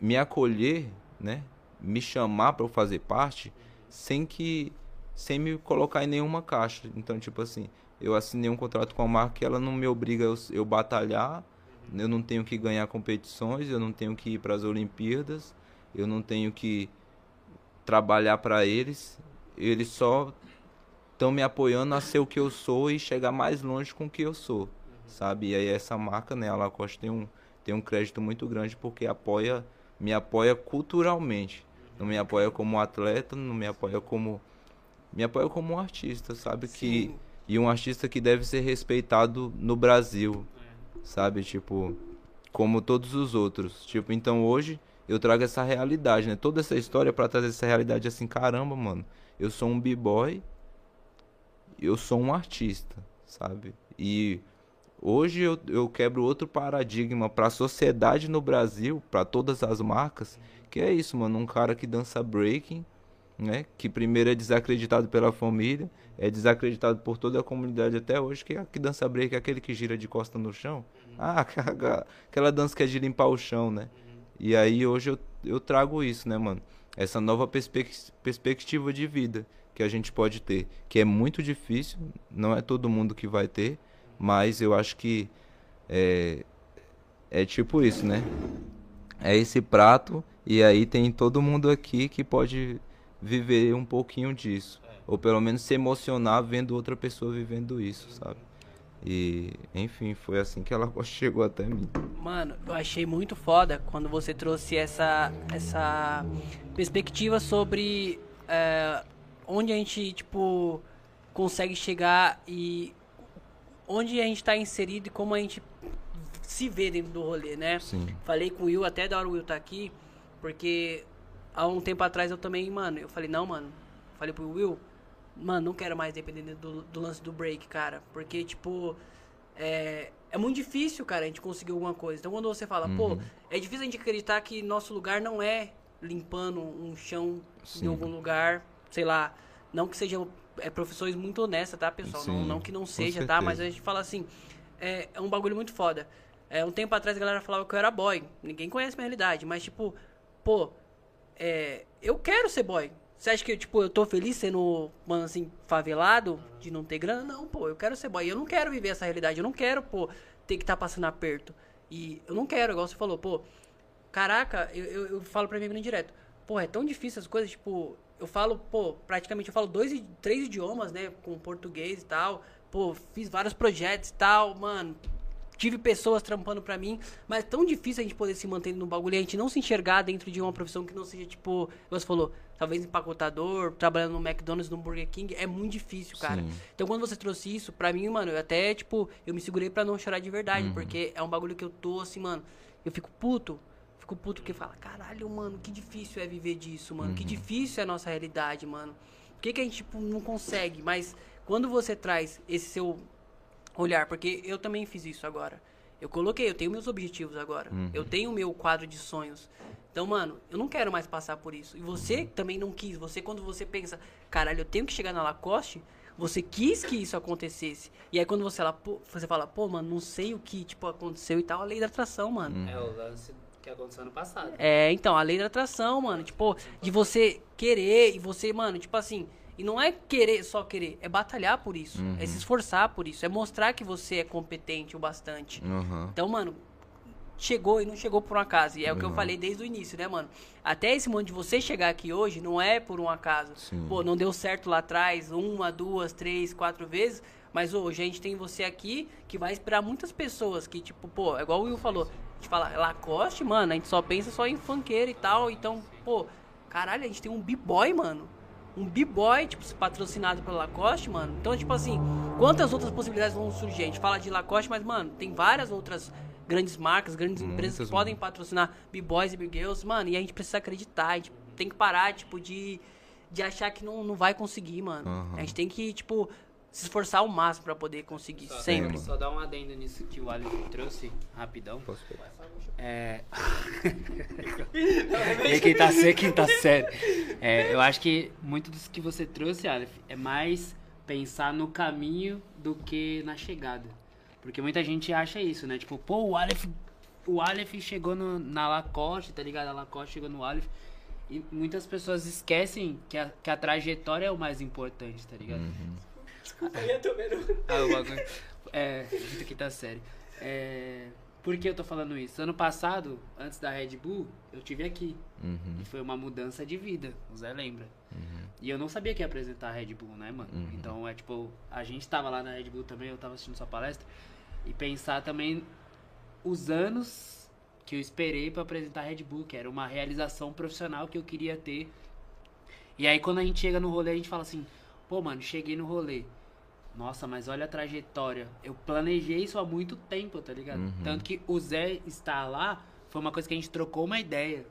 me acolher né, me chamar para eu fazer parte sem que sem me colocar em nenhuma caixa. Então, tipo assim, eu assinei um contrato com a marca que ela não me obriga eu, eu batalhar, eu não tenho que ganhar competições, eu não tenho que ir para as Olimpíadas, eu não tenho que trabalhar para eles. Eles só estão me apoiando a ser o que eu sou e chegar mais longe com o que eu sou, sabe? E aí essa marca, né, a Lacoste tem um tem um crédito muito grande porque apoia me apoia culturalmente. Não me apoia como atleta, não me apoia como. Me apoia como um artista, sabe? Que, e um artista que deve ser respeitado no Brasil. Sabe? Tipo, como todos os outros. Tipo, então hoje eu trago essa realidade, né? Toda essa história para trazer essa realidade assim, caramba, mano. Eu sou um b-boy, eu sou um artista, sabe? E Hoje eu, eu quebro outro paradigma para a sociedade no Brasil, para todas as marcas, que é isso, mano, um cara que dança breaking, né, que primeiro é desacreditado pela família, é desacreditado por toda a comunidade até hoje, que, que dança break é aquele que gira de costa no chão. Ah, aquela dança que é de limpar o chão, né? E aí hoje eu, eu trago isso, né, mano? Essa nova perspec perspectiva de vida que a gente pode ter, que é muito difícil, não é todo mundo que vai ter, mas eu acho que é, é tipo isso, né? É esse prato e aí tem todo mundo aqui que pode viver um pouquinho disso. É. Ou pelo menos se emocionar vendo outra pessoa vivendo isso, sabe? E, enfim, foi assim que ela chegou até mim. Mano, eu achei muito foda quando você trouxe essa, essa perspectiva sobre é, onde a gente, tipo, consegue chegar e onde a gente está inserido e como a gente se vê dentro do rolê, né? Sim. Falei com o Will, até da hora o Will tá aqui, porque há um tempo atrás eu também, mano, eu falei, não, mano, falei pro Will, mano, não quero mais depender do, do lance do break, cara, porque, tipo, é, é muito difícil, cara, a gente conseguir alguma coisa. Então, quando você fala, uhum. pô, é difícil a gente acreditar que nosso lugar não é limpando um chão Sim. em algum lugar, sei lá, não que seja é, profissões muito honestas, tá, pessoal? Sim, não, não que não seja, tá? Mas a gente fala assim, é, é um bagulho muito foda. É, um tempo atrás a galera falava que eu era boy. Ninguém conhece minha realidade, mas tipo, pô, é, eu quero ser boy. Você acha que, tipo, eu tô feliz sendo, mano, assim, favelado, de não ter grana? Não, pô, eu quero ser boy. Eu não quero viver essa realidade. Eu não quero, pô, ter que estar tá passando aperto. E eu não quero, igual você falou, pô, caraca, eu, eu, eu falo pra mim direto. Pô, é tão difícil as coisas, tipo, eu falo, pô, praticamente eu falo dois, três idiomas, né? Com português e tal. Pô, fiz vários projetos e tal, mano. Tive pessoas trampando pra mim, mas é tão difícil a gente poder se manter no bagulho e a gente não se enxergar dentro de uma profissão que não seja, tipo, você falou, talvez empacotador, trabalhando no McDonald's, no Burger King, é muito difícil, cara. Sim. Então quando você trouxe isso, pra mim, mano, eu até, tipo, eu me segurei pra não chorar de verdade, uhum. porque é um bagulho que eu tô assim, mano, eu fico puto fico puto porque fala, caralho, mano, que difícil é viver disso, mano. Uhum. Que difícil é a nossa realidade, mano. Por que, que a gente, tipo, não consegue? Mas quando você traz esse seu olhar, porque eu também fiz isso agora. Eu coloquei, eu tenho meus objetivos agora. Uhum. Eu tenho o meu quadro de sonhos. Então, mano, eu não quero mais passar por isso. E você uhum. também não quis. Você, quando você pensa, caralho, eu tenho que chegar na Lacoste, você quis que isso acontecesse. E aí quando você, lá, você fala, pô, mano, não sei o que, tipo, aconteceu e tal, a lei da atração, mano. É, o lance Que aconteceu ano passado. É, então, a lei da atração, mano. Tipo, de você querer e você, mano, tipo assim. E não é querer, só querer, é batalhar por isso. Uhum. É se esforçar por isso. É mostrar que você é competente o bastante. Aham. Então, mano, chegou e não chegou por um acaso. E é o que eu Uhum. falei desde o início, né, mano? Até esse momento de você chegar aqui hoje não é por um acaso. Sim. Pô, não deu certo lá atrás, uma, duas, três, quatro vezes. Mas hoje a gente tem você aqui que vai inspirar muitas pessoas que, tipo, pô, é igual o Will falou. A gente fala, Lacoste, mano, a gente só pensa só em funkeiro e tal. Então, pô, caralho, a gente tem um b-boy, mano. Um b-boy, tipo, patrocinado pela Lacoste, mano. Então, tipo assim, quantas outras possibilidades vão surgir? A gente fala de Lacoste, mas, mano, tem várias outras grandes marcas, grandes empresas que Muitas, podem patrocinar b-boys e b-girls, mano. E a gente precisa acreditar, a gente tem que parar, tipo, de, de achar que não, não vai conseguir, mano. Aham. A gente tem que, tipo, se esforçar ao máximo pra poder conseguir, Só- sempre. Só dar um adendo nisso que o Alex trouxe, rapidão. Posso pegar? É. e quem tá quem tá sério. É, eu acho que muito disso que você trouxe, Aleph, é mais pensar no caminho do que na chegada. Porque muita gente acha isso, né? Tipo, pô, o Aleph, o Aleph chegou no- na Lacoste, tá ligado? A Lacoste chegou no Aleph. E muitas pessoas esquecem que a, que a trajetória é o mais importante, tá ligado? Ah, o bagulho. É, quinta, quinta série. É, por que eu tô falando isso? Ano passado, antes da Red Bull, eu tive aqui. Uhum. E foi uma mudança de vida, o Zé lembra. E eu não sabia que ia apresentar a Red Bull, né, mano? Uhum. Então é tipo, a gente tava lá na Red Bull também, eu tava assistindo sua palestra. E pensar também os anos que eu esperei pra apresentar a Red Bull, que era uma realização profissional que eu queria ter. E aí quando a gente chega no rolê, a gente fala assim, pô, mano, cheguei no rolê. Nossa, mas olha a trajetória. Eu planejei isso há muito tempo, tá ligado? Uhum. Tanto que o Zé estar lá foi uma coisa que a gente trocou uma ideia.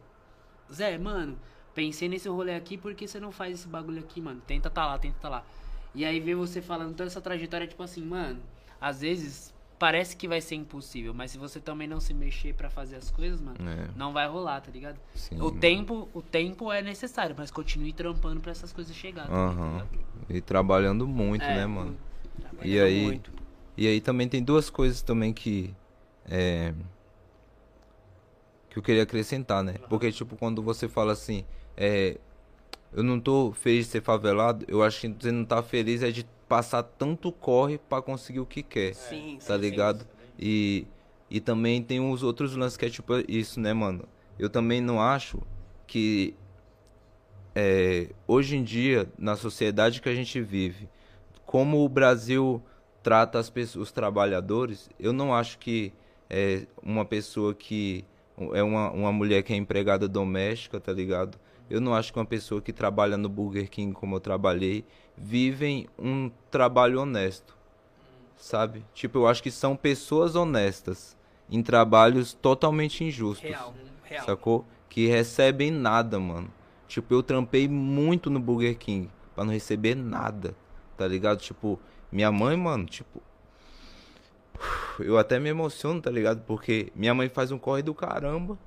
Zé, mano, pensei nesse rolê aqui, por que você não faz esse bagulho aqui, mano? Tenta tá lá, tenta tá lá. E aí ver você falando toda essa trajetória, tipo assim, mano, às vezes parece que vai ser impossível, mas se você também não se mexer pra fazer as coisas, mano, É, não vai rolar, tá ligado? sim, o tempo, o tempo é necessário, mas continue trampando pra essas coisas chegarem. tá ligado? E trabalhando muito, É, né, mano? E aí, muito. e aí também tem duas coisas também que é, que eu queria acrescentar, né? Porque tipo quando você fala assim, é, eu não tô feliz de ser favelado, eu acho que você não tá feliz é de passar tanto corre pra conseguir o que quer, Sim, tá ligado? E e também tem uns outros lances que é tipo isso, né, mano? Eu também não acho que é, hoje em dia, na sociedade que a gente vive, como o Brasil trata as pessoas, os trabalhadores, eu não acho que é uma pessoa que é uma, uma mulher que é empregada doméstica, tá ligado? Eu não acho que uma pessoa que trabalha no Burger King, como eu trabalhei, vivem um trabalho honesto, sabe? Tipo, eu acho que são pessoas honestas em trabalhos totalmente injustos. Real, real. Sacou? Que recebem nada, mano. Tipo, eu trampei muito no Burger King pra não receber nada, tá ligado? Tipo, minha mãe, mano, tipo. Eu até me emociono, tá ligado? Porque minha mãe faz um corre do caramba.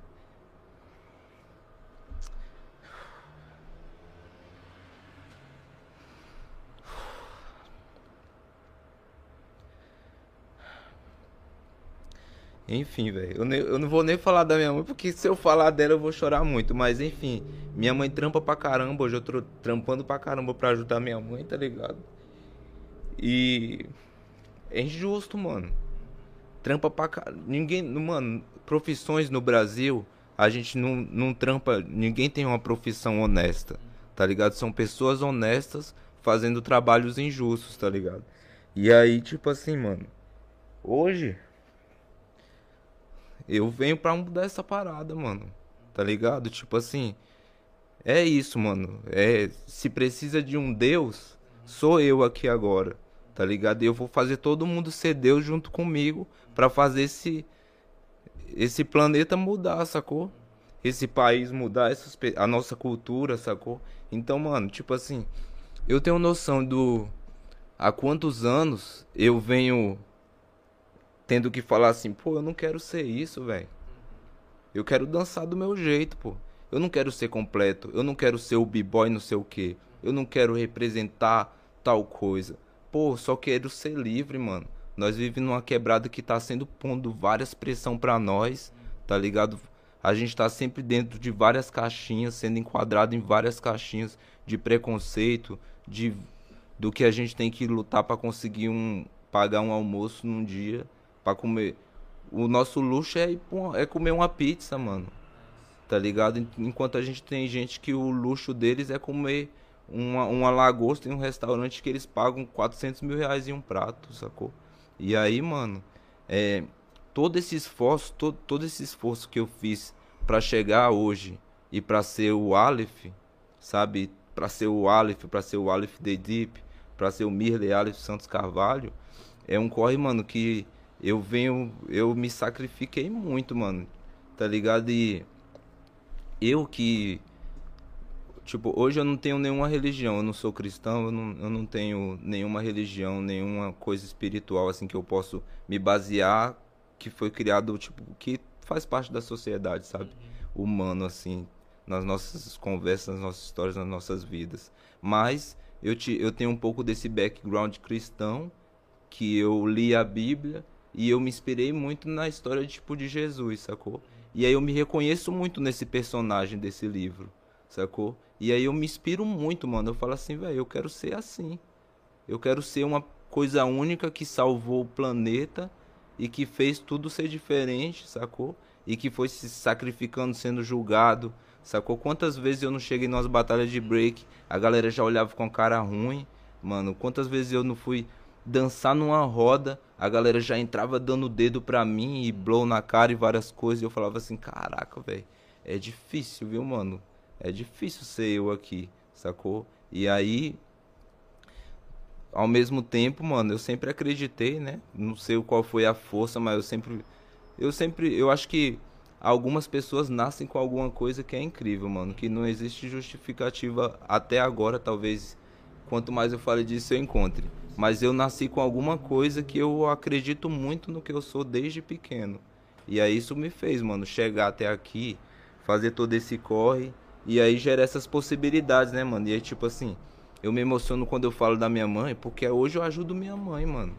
Enfim, velho. Eu, eu não vou nem falar da minha mãe, porque se eu falar dela eu vou chorar muito. Mas enfim, minha mãe trampa pra caramba. Hoje eu tô trampando pra caramba pra ajudar minha mãe, tá ligado? E. É injusto, mano. Trampa pra caramba. Ninguém. Mano, profissões no Brasil, a gente não, não trampa. Ninguém tem uma profissão honesta, tá ligado? São pessoas honestas fazendo trabalhos injustos, tá ligado? E aí, tipo assim, mano. Hoje. Eu venho pra mudar essa parada, mano. Tá ligado? Tipo assim. É isso, mano. É, se precisa de um Deus, sou eu aqui agora. Tá ligado? E eu vou fazer todo mundo ser Deus junto comigo pra fazer esse esse planeta mudar, sacou? Esse país mudar, essas, a nossa cultura, sacou? Então, mano, tipo assim, eu tenho noção do há quantos anos eu venho tendo que falar assim, pô, eu não quero ser isso, velho. Eu quero dançar do meu jeito, pô. Eu não quero ser completo. Eu não quero ser o b-boy não sei o quê. Eu não quero representar tal coisa. Pô, só quero ser livre, mano. Nós vivemos numa quebrada que tá sendo pondo várias pressão pra nós, tá ligado? a gente tá sempre dentro de várias caixinhas, sendo enquadrado em várias caixinhas de preconceito, de do que a gente tem que lutar para conseguir um pagar um almoço num dia para comer. O nosso luxo é, é comer uma pizza, mano. Tá ligado? Enquanto a gente tem gente que o luxo deles é comer uma, uma lagosta em um restaurante que eles pagam 400 mil reais em um prato, sacou? E aí, mano, é, todo esse esforço, todo, todo esse esforço que eu fiz para chegar hoje e para ser o Aleph, sabe? Para ser o Aleph, para ser o Aleph The Deep, para ser o Mirley Aleph Santos Carvalho, é um corre, mano, que eu venho, eu me sacrifiquei muito, mano. Tá ligado? E eu que Tipo, hoje eu não tenho nenhuma religião, eu não sou cristão, eu não, eu não tenho nenhuma religião, nenhuma coisa espiritual assim que eu posso me basear que foi criado, tipo, que faz parte da sociedade, sabe? Humano, assim, nas nossas conversas, nas nossas histórias, nas nossas vidas. Mas eu, te, eu tenho um pouco desse background cristão, que eu li a Bíblia e eu me inspirei muito na história, tipo, de Jesus, sacou? E aí eu me reconheço muito nesse personagem desse livro, sacou? E aí eu me inspiro muito, mano. Eu falo assim, velho, eu quero ser assim. Eu quero ser uma coisa única que salvou o planeta e que fez tudo ser diferente, sacou? E que foi se sacrificando, sendo julgado, sacou? Quantas vezes eu não cheguei nas batalhas de break, a galera já olhava com cara ruim, mano. Quantas vezes eu não fui dançar numa roda, a galera já entrava dando dedo pra mim e blow na cara e várias coisas. E eu falava assim, caraca, velho, é difícil, viu, mano? é difícil ser eu aqui, sacou? E aí, ao mesmo tempo, mano, eu sempre acreditei, né? Não sei qual foi a força, mas eu sempre. Eu sempre. Eu acho que algumas pessoas nascem com alguma coisa que é incrível, mano. Que não existe justificativa até agora, talvez. Quanto mais eu fale disso, eu encontre. Mas eu nasci com alguma coisa que eu acredito muito no que eu sou desde pequeno. E aí isso me fez, mano, chegar até aqui, fazer todo esse corre e aí gera essas possibilidades, né, mano? E aí, tipo assim, eu me emociono quando eu falo da minha mãe, porque hoje eu ajudo minha mãe, mano.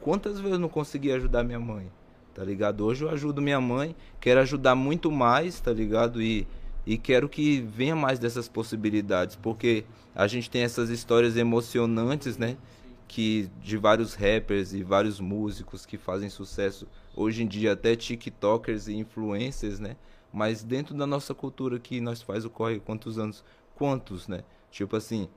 Quantas vezes eu não consegui ajudar minha mãe? Tá ligado? Hoje eu ajudo minha mãe, quero ajudar muito mais, tá ligado? E, e quero que venha mais dessas possibilidades, porque a gente tem essas histórias emocionantes, né? Que de vários rappers e vários músicos que fazem sucesso hoje em dia, até TikTokers e influencers, né? Mas dentro da nossa cultura que nós faz o corre quantos anos? Quantos, né? Tipo assim,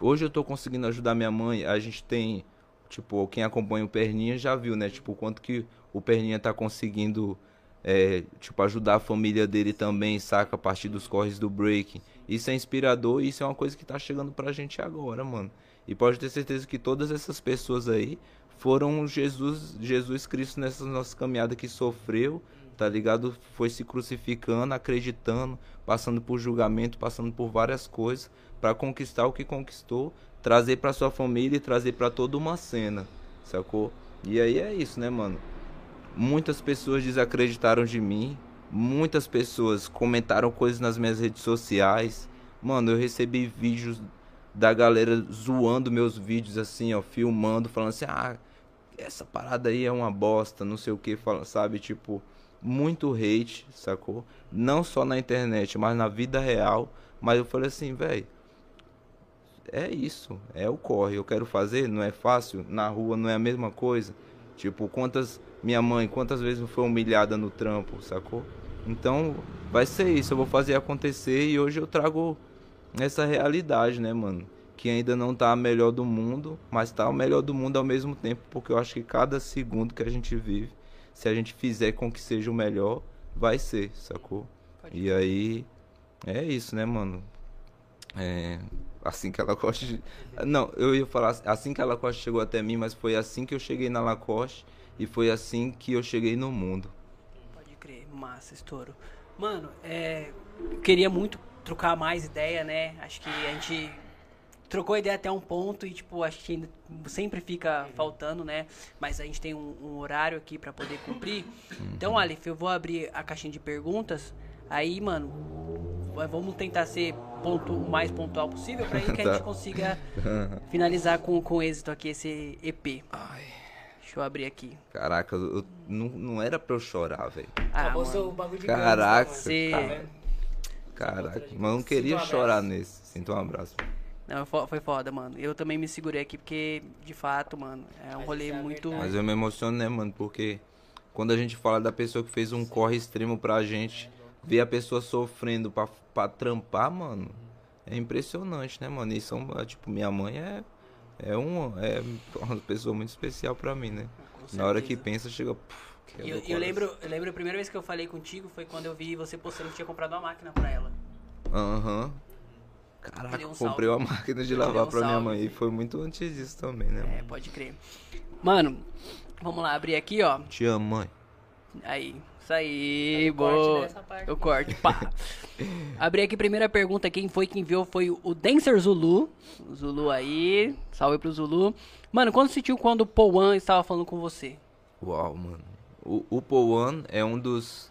hoje eu tô conseguindo ajudar minha mãe, a gente tem, tipo, quem acompanha o Perninha já viu, né? Tipo, quanto que o Perninha tá conseguindo, é, tipo, ajudar a família dele também, saca? A partir dos corres do break. Isso é inspirador e isso é uma coisa que tá chegando pra gente agora, mano. E pode ter certeza que todas essas pessoas aí foram Jesus, Jesus Cristo nessa nossa caminhada que sofreu, tá ligado? Foi se crucificando, acreditando, passando por julgamento, passando por várias coisas para conquistar o que conquistou, trazer para sua família e trazer para toda uma cena, sacou? E aí é isso, né, mano? Muitas pessoas desacreditaram de mim, muitas pessoas comentaram coisas nas minhas redes sociais. Mano, eu recebi vídeos da galera zoando meus vídeos assim, ó, filmando, falando assim: "Ah, essa parada aí é uma bosta, não sei o que, sabe? Tipo, muito hate, sacou? Não só na internet, mas na vida real. Mas eu falei assim, velho, é isso, é o corre. Eu quero fazer, não é fácil. Na rua não é a mesma coisa. Tipo, quantas. Minha mãe, quantas vezes foi humilhada no trampo, sacou? Então, vai ser isso. Eu vou fazer acontecer e hoje eu trago essa realidade, né, mano? Que ainda não tá a melhor do mundo, mas tá o melhor do mundo ao mesmo tempo, porque eu acho que cada segundo que a gente vive se a gente fizer com que seja o melhor, vai ser, sacou? Pode e aí, é isso, né, mano? É, assim que a Lacoste. Não, eu ia falar assim que a Lacoste chegou até mim, mas foi assim que eu cheguei na Lacoste e foi assim que eu cheguei no mundo. Pode crer, massa, estouro. Mano, é, queria muito trocar mais ideia, né? Acho que a gente trocou ideia até um ponto e, tipo, acho que ainda sempre fica faltando, né? Mas a gente tem um, um horário aqui para poder cumprir. Então, Aleph, eu vou abrir a caixinha de perguntas. Aí, mano, vamos tentar ser ponto, o mais pontual possível para que a gente tá. consiga finalizar com, com êxito aqui esse EP. Ai. Deixa eu abrir aqui. Caraca, eu, eu- não, não era pra eu chorar, velho. Ah, Acabou mano. seu bagulho de Caraca, gangsta, Cê- mano. Tá? Caraca, Sinto mas eu não queria um abraço. chorar nesse. Sinto um abraço. Não, fo- foi foda, mano. Eu também me segurei aqui porque, de fato, mano, é um Mas rolê é muito. verdade. Mas eu me emociono, né, mano? Porque quando a gente fala da pessoa que fez um corre extremo pra gente, ver a pessoa sofrendo pra, pra trampar, mano, é impressionante, né, mano? E são, é, tipo, minha mãe é, é, um, é uma pessoa muito especial pra mim, né? Na hora que pensa, chega. puf, Eu, o eu coração. lembro, eu lembro a primeira vez que eu falei contigo foi quando eu vi você postando que tinha comprado uma máquina pra ela. Aham. Deu Caraca, um comprei uma máquina de lavar um pra minha salve. mãe. E foi muito antes disso também, né? É, mano? pode crer. Mano, vamos lá, abrir aqui, ó. Te amo, mãe. Aí, isso aí, corte boa. dessa parte. O corte, pá. Abri aqui, primeira pergunta, quem foi que enviou foi o Dancer Zulu. O Zulu aí, salve pro Zulu. Mano, quando sentiu quando o One estava falando com você? Uau, mano. O, o Paul One é um dos,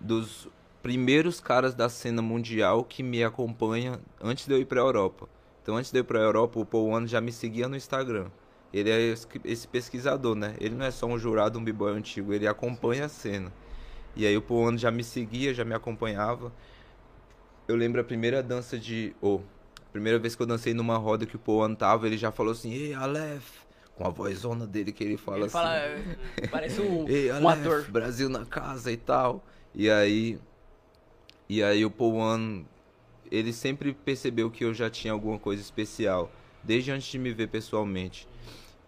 dos primeiros caras da cena mundial que me acompanha antes de eu ir pra Europa. Então, antes de eu ir pra Europa, o One já me seguia no Instagram. Ele é esse, pesquisador, né? Ele não é só um jurado, um b-boy antigo, ele acompanha a cena. E aí o One já me seguia, já me acompanhava. Eu lembro a primeira dança de... A primeira vez que eu dancei numa roda que o One tava, ele já falou assim, Ei, Aleph! Com a vozona dele que ele fala Ele assim. fala, parece um, Ei, um Aleph, ator. Brasil na casa e tal. E aí. E aí o One, ele sempre percebeu que eu já tinha alguma coisa especial. Desde antes de me ver pessoalmente.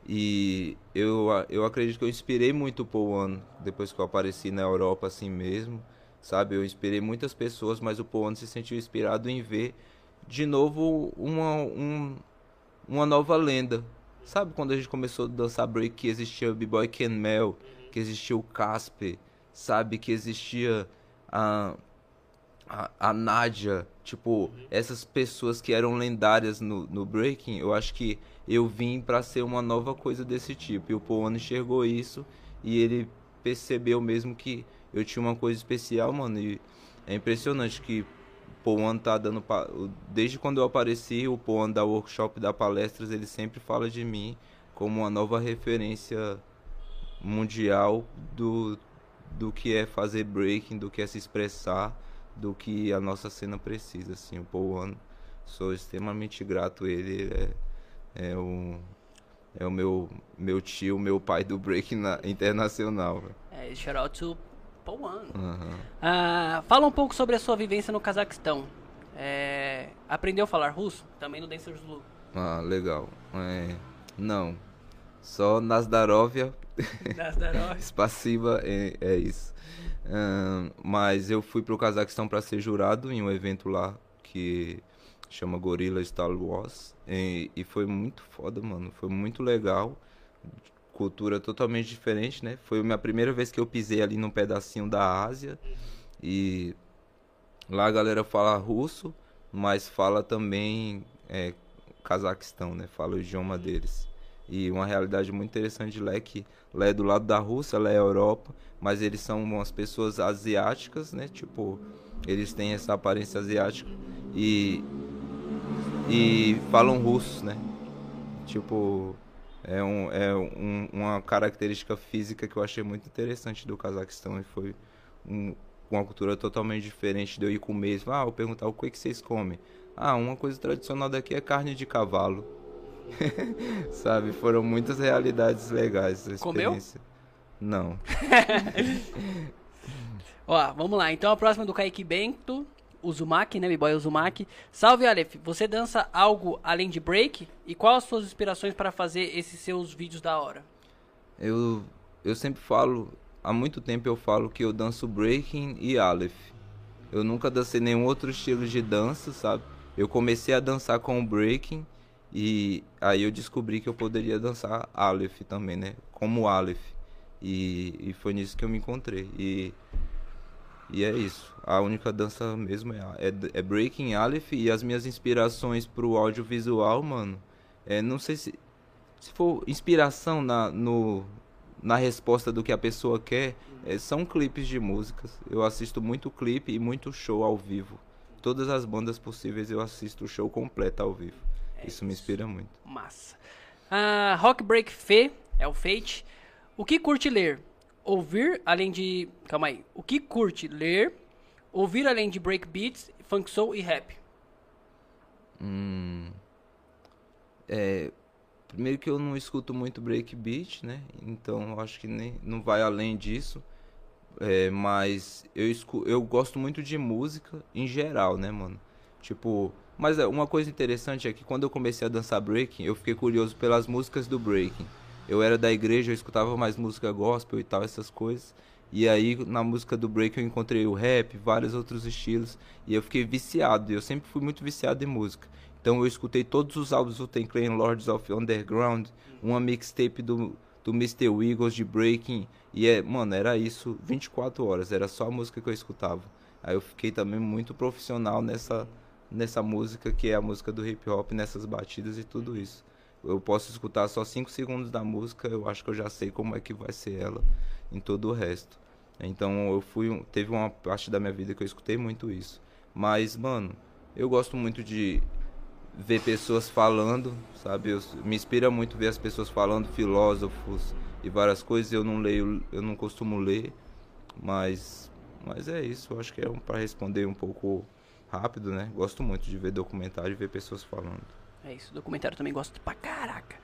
E eu, eu acredito que eu inspirei muito o One depois que eu apareci na Europa assim mesmo. Sabe? Eu inspirei muitas pessoas, mas o One se sentiu inspirado em ver de novo uma, um, uma nova lenda. Sabe quando a gente começou a dançar break que existia o B-Boy Ken Mel, que existia o Casper, sabe? Que existia a, a, a Nádia, tipo, essas pessoas que eram lendárias no, no breaking, eu acho que eu vim pra ser uma nova coisa desse tipo. E o One enxergou isso e ele percebeu mesmo que eu tinha uma coisa especial, mano. E é impressionante que One tá dando. pa- Desde quando eu apareci, o One da workshop, da palestras, ele sempre fala de mim como uma nova referência mundial do, do que é fazer breaking, do que é se expressar, do que a nossa cena precisa. Assim, o One, sou extremamente grato ele. É, é o. É o meu, meu tio, meu pai do breaking na- internacional. velho. É, shout out to One. Aham. Ah, fala um pouco sobre a sua vivência no Cazaquistão. É, aprendeu a falar russo? Também no Dancer Zulu. Ah, legal. É, não. Só Nazdarovia, Nazdarov. Spassiva, é, é isso. Ahn, mas eu fui pro Cazaquistão para ser jurado em um evento lá que chama Gorilla Star Wars. E, e foi muito foda, mano. Foi muito legal. Cultura totalmente diferente, né? Foi a minha primeira vez que eu pisei ali num pedacinho da Ásia. E lá a galera fala russo, mas fala também é, Cazaquistão, né? Fala o idioma deles. E uma realidade muito interessante lá é que lá é do lado da Rússia, lá é a Europa, mas eles são umas pessoas asiáticas, né? Tipo, eles têm essa aparência asiática e e falam russo, né? Tipo, é, um, é um- uma característica física que eu achei muito interessante do Cazaquistão e foi um- uma cultura totalmente diferente de eu ir comer. Ah, eu perguntar o que, que vocês comem. Ah, uma coisa tradicional daqui é carne de cavalo. Sabe, foram muitas realidades legais essa Comeu? experiência. Não. Ó, vamos lá. Então a próxima é do Kaique Bento, Uzumaki, né? B-Boy Uzumaki. Salve, Aleph. Você dança algo além de break? E quais as suas inspirações para fazer esses seus vídeos da hora? Eu, eu sempre falo, há muito tempo eu falo que eu danço breaking e aleph. Eu nunca dancei nenhum outro estilo de dança, sabe? Eu comecei a dançar com o breaking e aí eu descobri que eu poderia dançar aleph também, né? Como aleph. E, e foi nisso que eu me encontrei. E, e é isso. A única dança mesmo é, é, é breaking aleph e as minhas inspirações pro audiovisual, mano. É, não sei se se for inspiração na, no, na resposta do que a pessoa quer, é, são clipes de músicas. Eu assisto muito clipe e muito show ao vivo. Todas as bandas possíveis eu assisto o show completo ao vivo. É isso me inspira muito. Massa. Ah, Rock Break Fê, é o Fate. O que curte ler? Ouvir além de. Calma aí. O que curte ler? Ouvir além de breakbeats, funk soul e rap? Hum, é, primeiro que eu não escuto muito breakbeat, né? Então acho que nem não vai além disso. É, mas eu, escu eu gosto muito de música em geral, né, mano? Tipo, mas é, uma coisa interessante é que quando eu comecei a dançar breaking, eu fiquei curioso pelas músicas do breaking. Eu era da igreja, eu escutava mais música gospel e tal, essas coisas. E aí na música do break eu encontrei o rap, vários outros estilos, e eu fiquei viciado. Eu sempre fui muito viciado em música. Então eu escutei todos os álbuns do Ten Clan Lords of Underground, uma mixtape do do Mr. Wiggles de breaking e é, mano, era isso 24 horas, era só a música que eu escutava. Aí eu fiquei também muito profissional nessa nessa música que é a música do hip hop, nessas batidas e tudo isso. Eu posso escutar só 5 segundos da música, eu acho que eu já sei como é que vai ser ela em todo o resto. Então eu fui. Teve uma parte da minha vida que eu escutei muito isso. Mas, mano, eu gosto muito de ver pessoas falando, sabe? Eu, me inspira muito ver as pessoas falando, filósofos e várias coisas. Eu não leio, eu não costumo ler, mas, mas é isso. Eu acho que é um, para responder um pouco rápido, né? Gosto muito de ver documentário e ver pessoas falando. É isso, documentário também gosto pra caraca.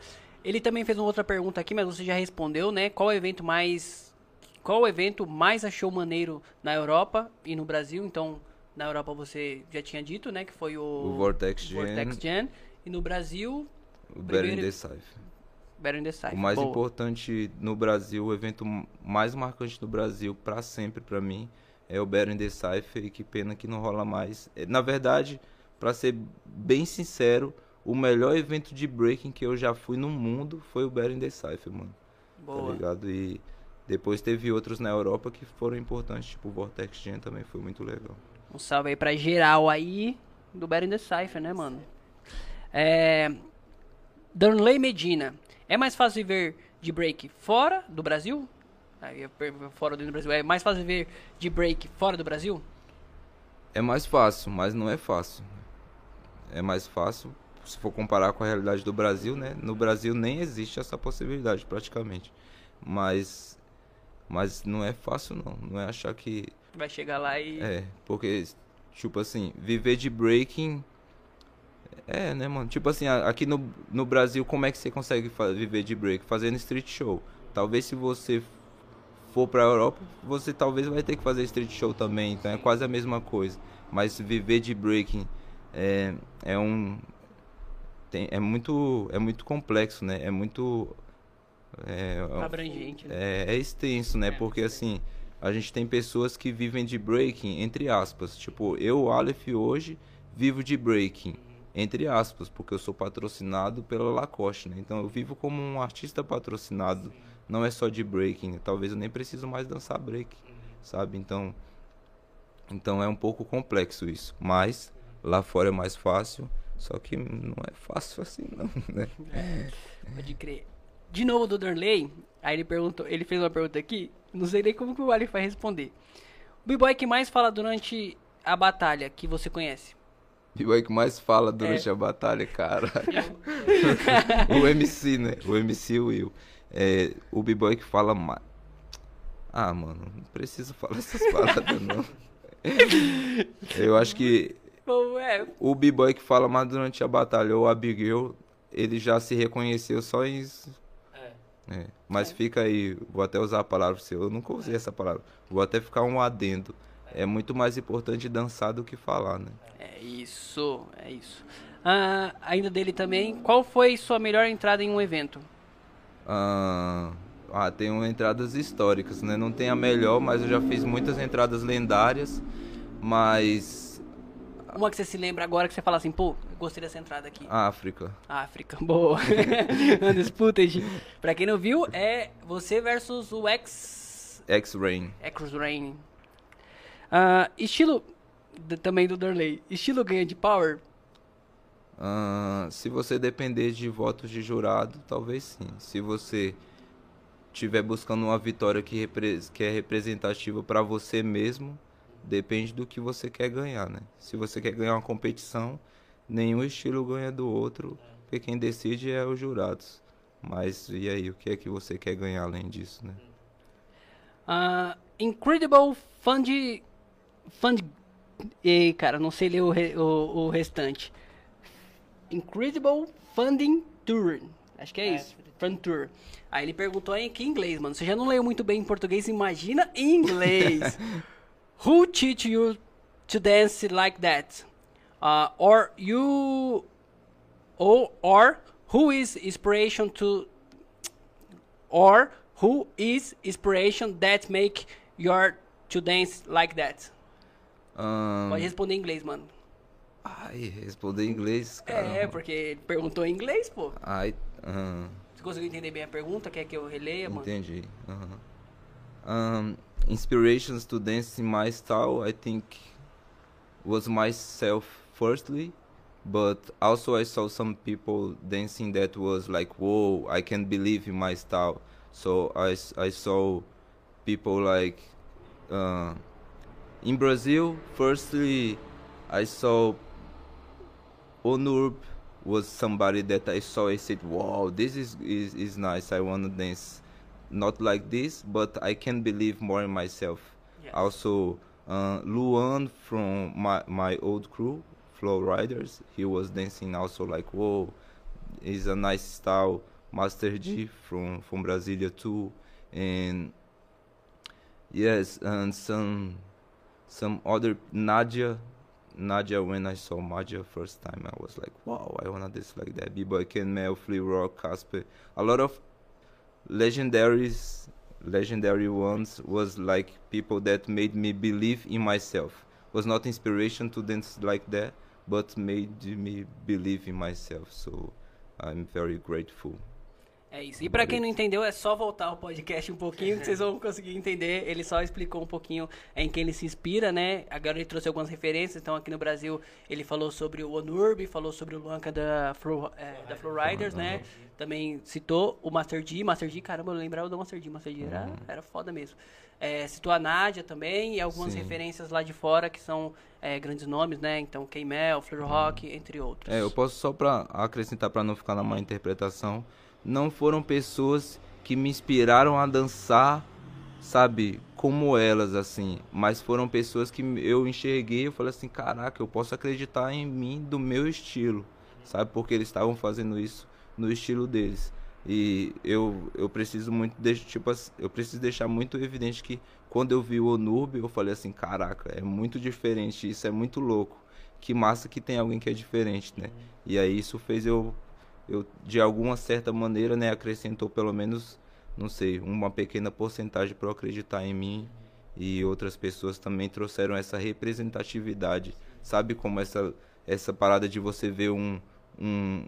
Ele também fez uma outra pergunta aqui, mas você já respondeu, né? Qual o evento mais. Qual o evento mais achou maneiro na Europa e no Brasil? Então, na Europa você já tinha dito, né? Que foi o, o Vortex, Gen. Vortex Gen. E no Brasil. O Better in the Cypher. Better in the Cypher. O mais Boa. importante no Brasil, o evento mais marcante no Brasil, para sempre para mim, é o Better in the Cypher. E que pena que não rola mais. É, na verdade, para ser bem sincero, o melhor evento de breaking que eu já fui no mundo foi o Better in the Cypher, mano. Tá Boa. Tá ligado? E depois teve outros na Europa que foram importantes, tipo o Vortex Gen também foi muito legal. Um salve aí pra geral aí do Better in the Cypher, né, mano? É... Darnley Medina. É mais fácil viver de break fora do Brasil? Aí, fora do Brasil. É mais fácil viver de break fora do Brasil? É mais fácil, mas não é fácil. É mais fácil se for comparar com a realidade do Brasil, né? No Brasil nem existe essa possibilidade praticamente. Mas mas não é fácil não, não é achar que vai chegar lá e É, porque tipo assim, viver de breaking é, né, mano? Tipo assim, aqui no, no Brasil, como é que você consegue viver de break? Fazendo street show. Talvez se você for pra Europa, você talvez vai ter que fazer street show também. Então é quase a mesma coisa. Mas viver de breaking é, é um tem, é muito é muito complexo, né? É muito é, abrangente. Né? É, é, extenso, né? É, Porque assim a gente tem pessoas que vivem de breaking entre aspas. Tipo eu, Aleph, hoje vivo de breaking entre aspas, porque eu sou patrocinado pela Lacoste, né? Então eu vivo como um artista patrocinado, não é só de breaking. Talvez eu nem preciso mais dançar break, sabe? Então então é um pouco complexo isso, mas lá fora é mais fácil só que não é fácil assim, não, né? É, pode crer. De novo do Darley, aí ele perguntou, ele fez uma pergunta aqui, não sei nem como que o Ali vai responder. O b-boy que mais fala durante a batalha que você conhece? B-boy que mais fala durante é. a batalha, cara. o MC, né? O MC Will. É, o b-boy que fala mais. Ah, mano, não preciso falar essas paradas, não. Eu acho que é. O b-boy que fala mais durante a batalha, ou a Big Girl, ele já se reconheceu só em. É. é. Mas é. fica aí, vou até usar a palavra seu. Eu nunca usei essa palavra. Vou até ficar um adendo. É muito mais importante dançar do que falar, né? É isso, é isso. Ah, ainda dele também, qual foi sua melhor entrada em um evento? Ah, ah, tem entradas históricas, né? Não tem a melhor, mas eu já fiz muitas entradas lendárias. Mas uma que você se lembra agora que você fala assim, pô, gostei dessa entrada aqui. África. África, boa. Undisputed. pra quem não viu, é você versus o X... X-Rain. X-Rain. Uh, estilo, também do Dorley, estilo ganha de power? Uh, se você depender de votos de jurado, talvez sim. Se você estiver buscando uma vitória que, que é representativa para você mesmo Depende do que você quer ganhar, né? Se você quer ganhar uma competição, nenhum estilo ganha do outro, porque quem decide é os jurados. Mas e aí, o que é que você quer ganhar além disso, né? Uh, incredible Fund. Fund. Ei, cara, não sei ler o, re, o, o restante. Incredible Funding Tour. Acho que é, é isso. Fund Tour. Aí ele perguntou em que inglês, mano. Você já não leu muito bem em português, imagina em inglês. Who teach you to dance like that? Uh, or you. Or, or who is inspiration to. Or who is inspiration that make your to dance like that? Um, Pode responder em inglês, mano. Ai, responder em inglês, cara. É, porque ele perguntou em inglês, pô. Ai, uh, Você conseguiu entender bem a pergunta? Quer que eu releia, mano? entendi. Uh-huh. Um, inspirations to dance in my style, I think, was myself firstly, but also I saw some people dancing that was like, whoa, I can't believe in my style. So I, I saw people like uh, in Brazil. Firstly, I saw Onurb was somebody that I saw. I said, "Wow, this is is, is nice. I want to dance, not like this, but I can believe more in myself." Yes. Also, uh, Luan from my my old crew, Flow Riders, he was dancing also like, "Whoa, is a nice style." Master G from from Brasilia too, and yes, and some some other Nadia. Nadia, when I saw Nadia first time, I was like, wow, I wanna dance like that. B-Boy, Ken Mel, Flea Rock, Casper. A lot of legendaries, legendary ones was like people that made me believe in myself. Was not inspiration to dance like that, but made me believe in myself. So I'm very grateful. É isso. E pra quem não entendeu, é só voltar o podcast um pouquinho que vocês vão conseguir entender. Ele só explicou um pouquinho em quem ele se inspira, né? Agora ele trouxe algumas referências. Então aqui no Brasil ele falou sobre o Onurb, falou sobre o Luanca da Flow, é, da Flow Riders, né? Também citou o Master D. Master D, caramba, eu lembrava do Master D. Master D era, era foda mesmo. É, citou a Nádia também e algumas Sim. referências lá de fora que são é, grandes nomes, né? Então K-Mel, Fleur Rock, entre outros. É, eu posso só pra acrescentar pra não ficar na má interpretação, não foram pessoas que me inspiraram a dançar, sabe, como elas assim, mas foram pessoas que eu enxerguei e falei assim, caraca, eu posso acreditar em mim do meu estilo, sabe, porque eles estavam fazendo isso no estilo deles. E eu, eu preciso muito deixar, tipo, eu preciso deixar muito evidente que quando eu vi o Onurb, eu falei assim, caraca, é muito diferente, isso é muito louco. Que massa que tem alguém que é diferente, né? E aí isso fez eu eu de alguma certa maneira, né, acrescentou pelo menos, não sei, uma pequena porcentagem para eu acreditar em mim e outras pessoas também trouxeram essa representatividade. Sabe como essa essa parada de você ver um, um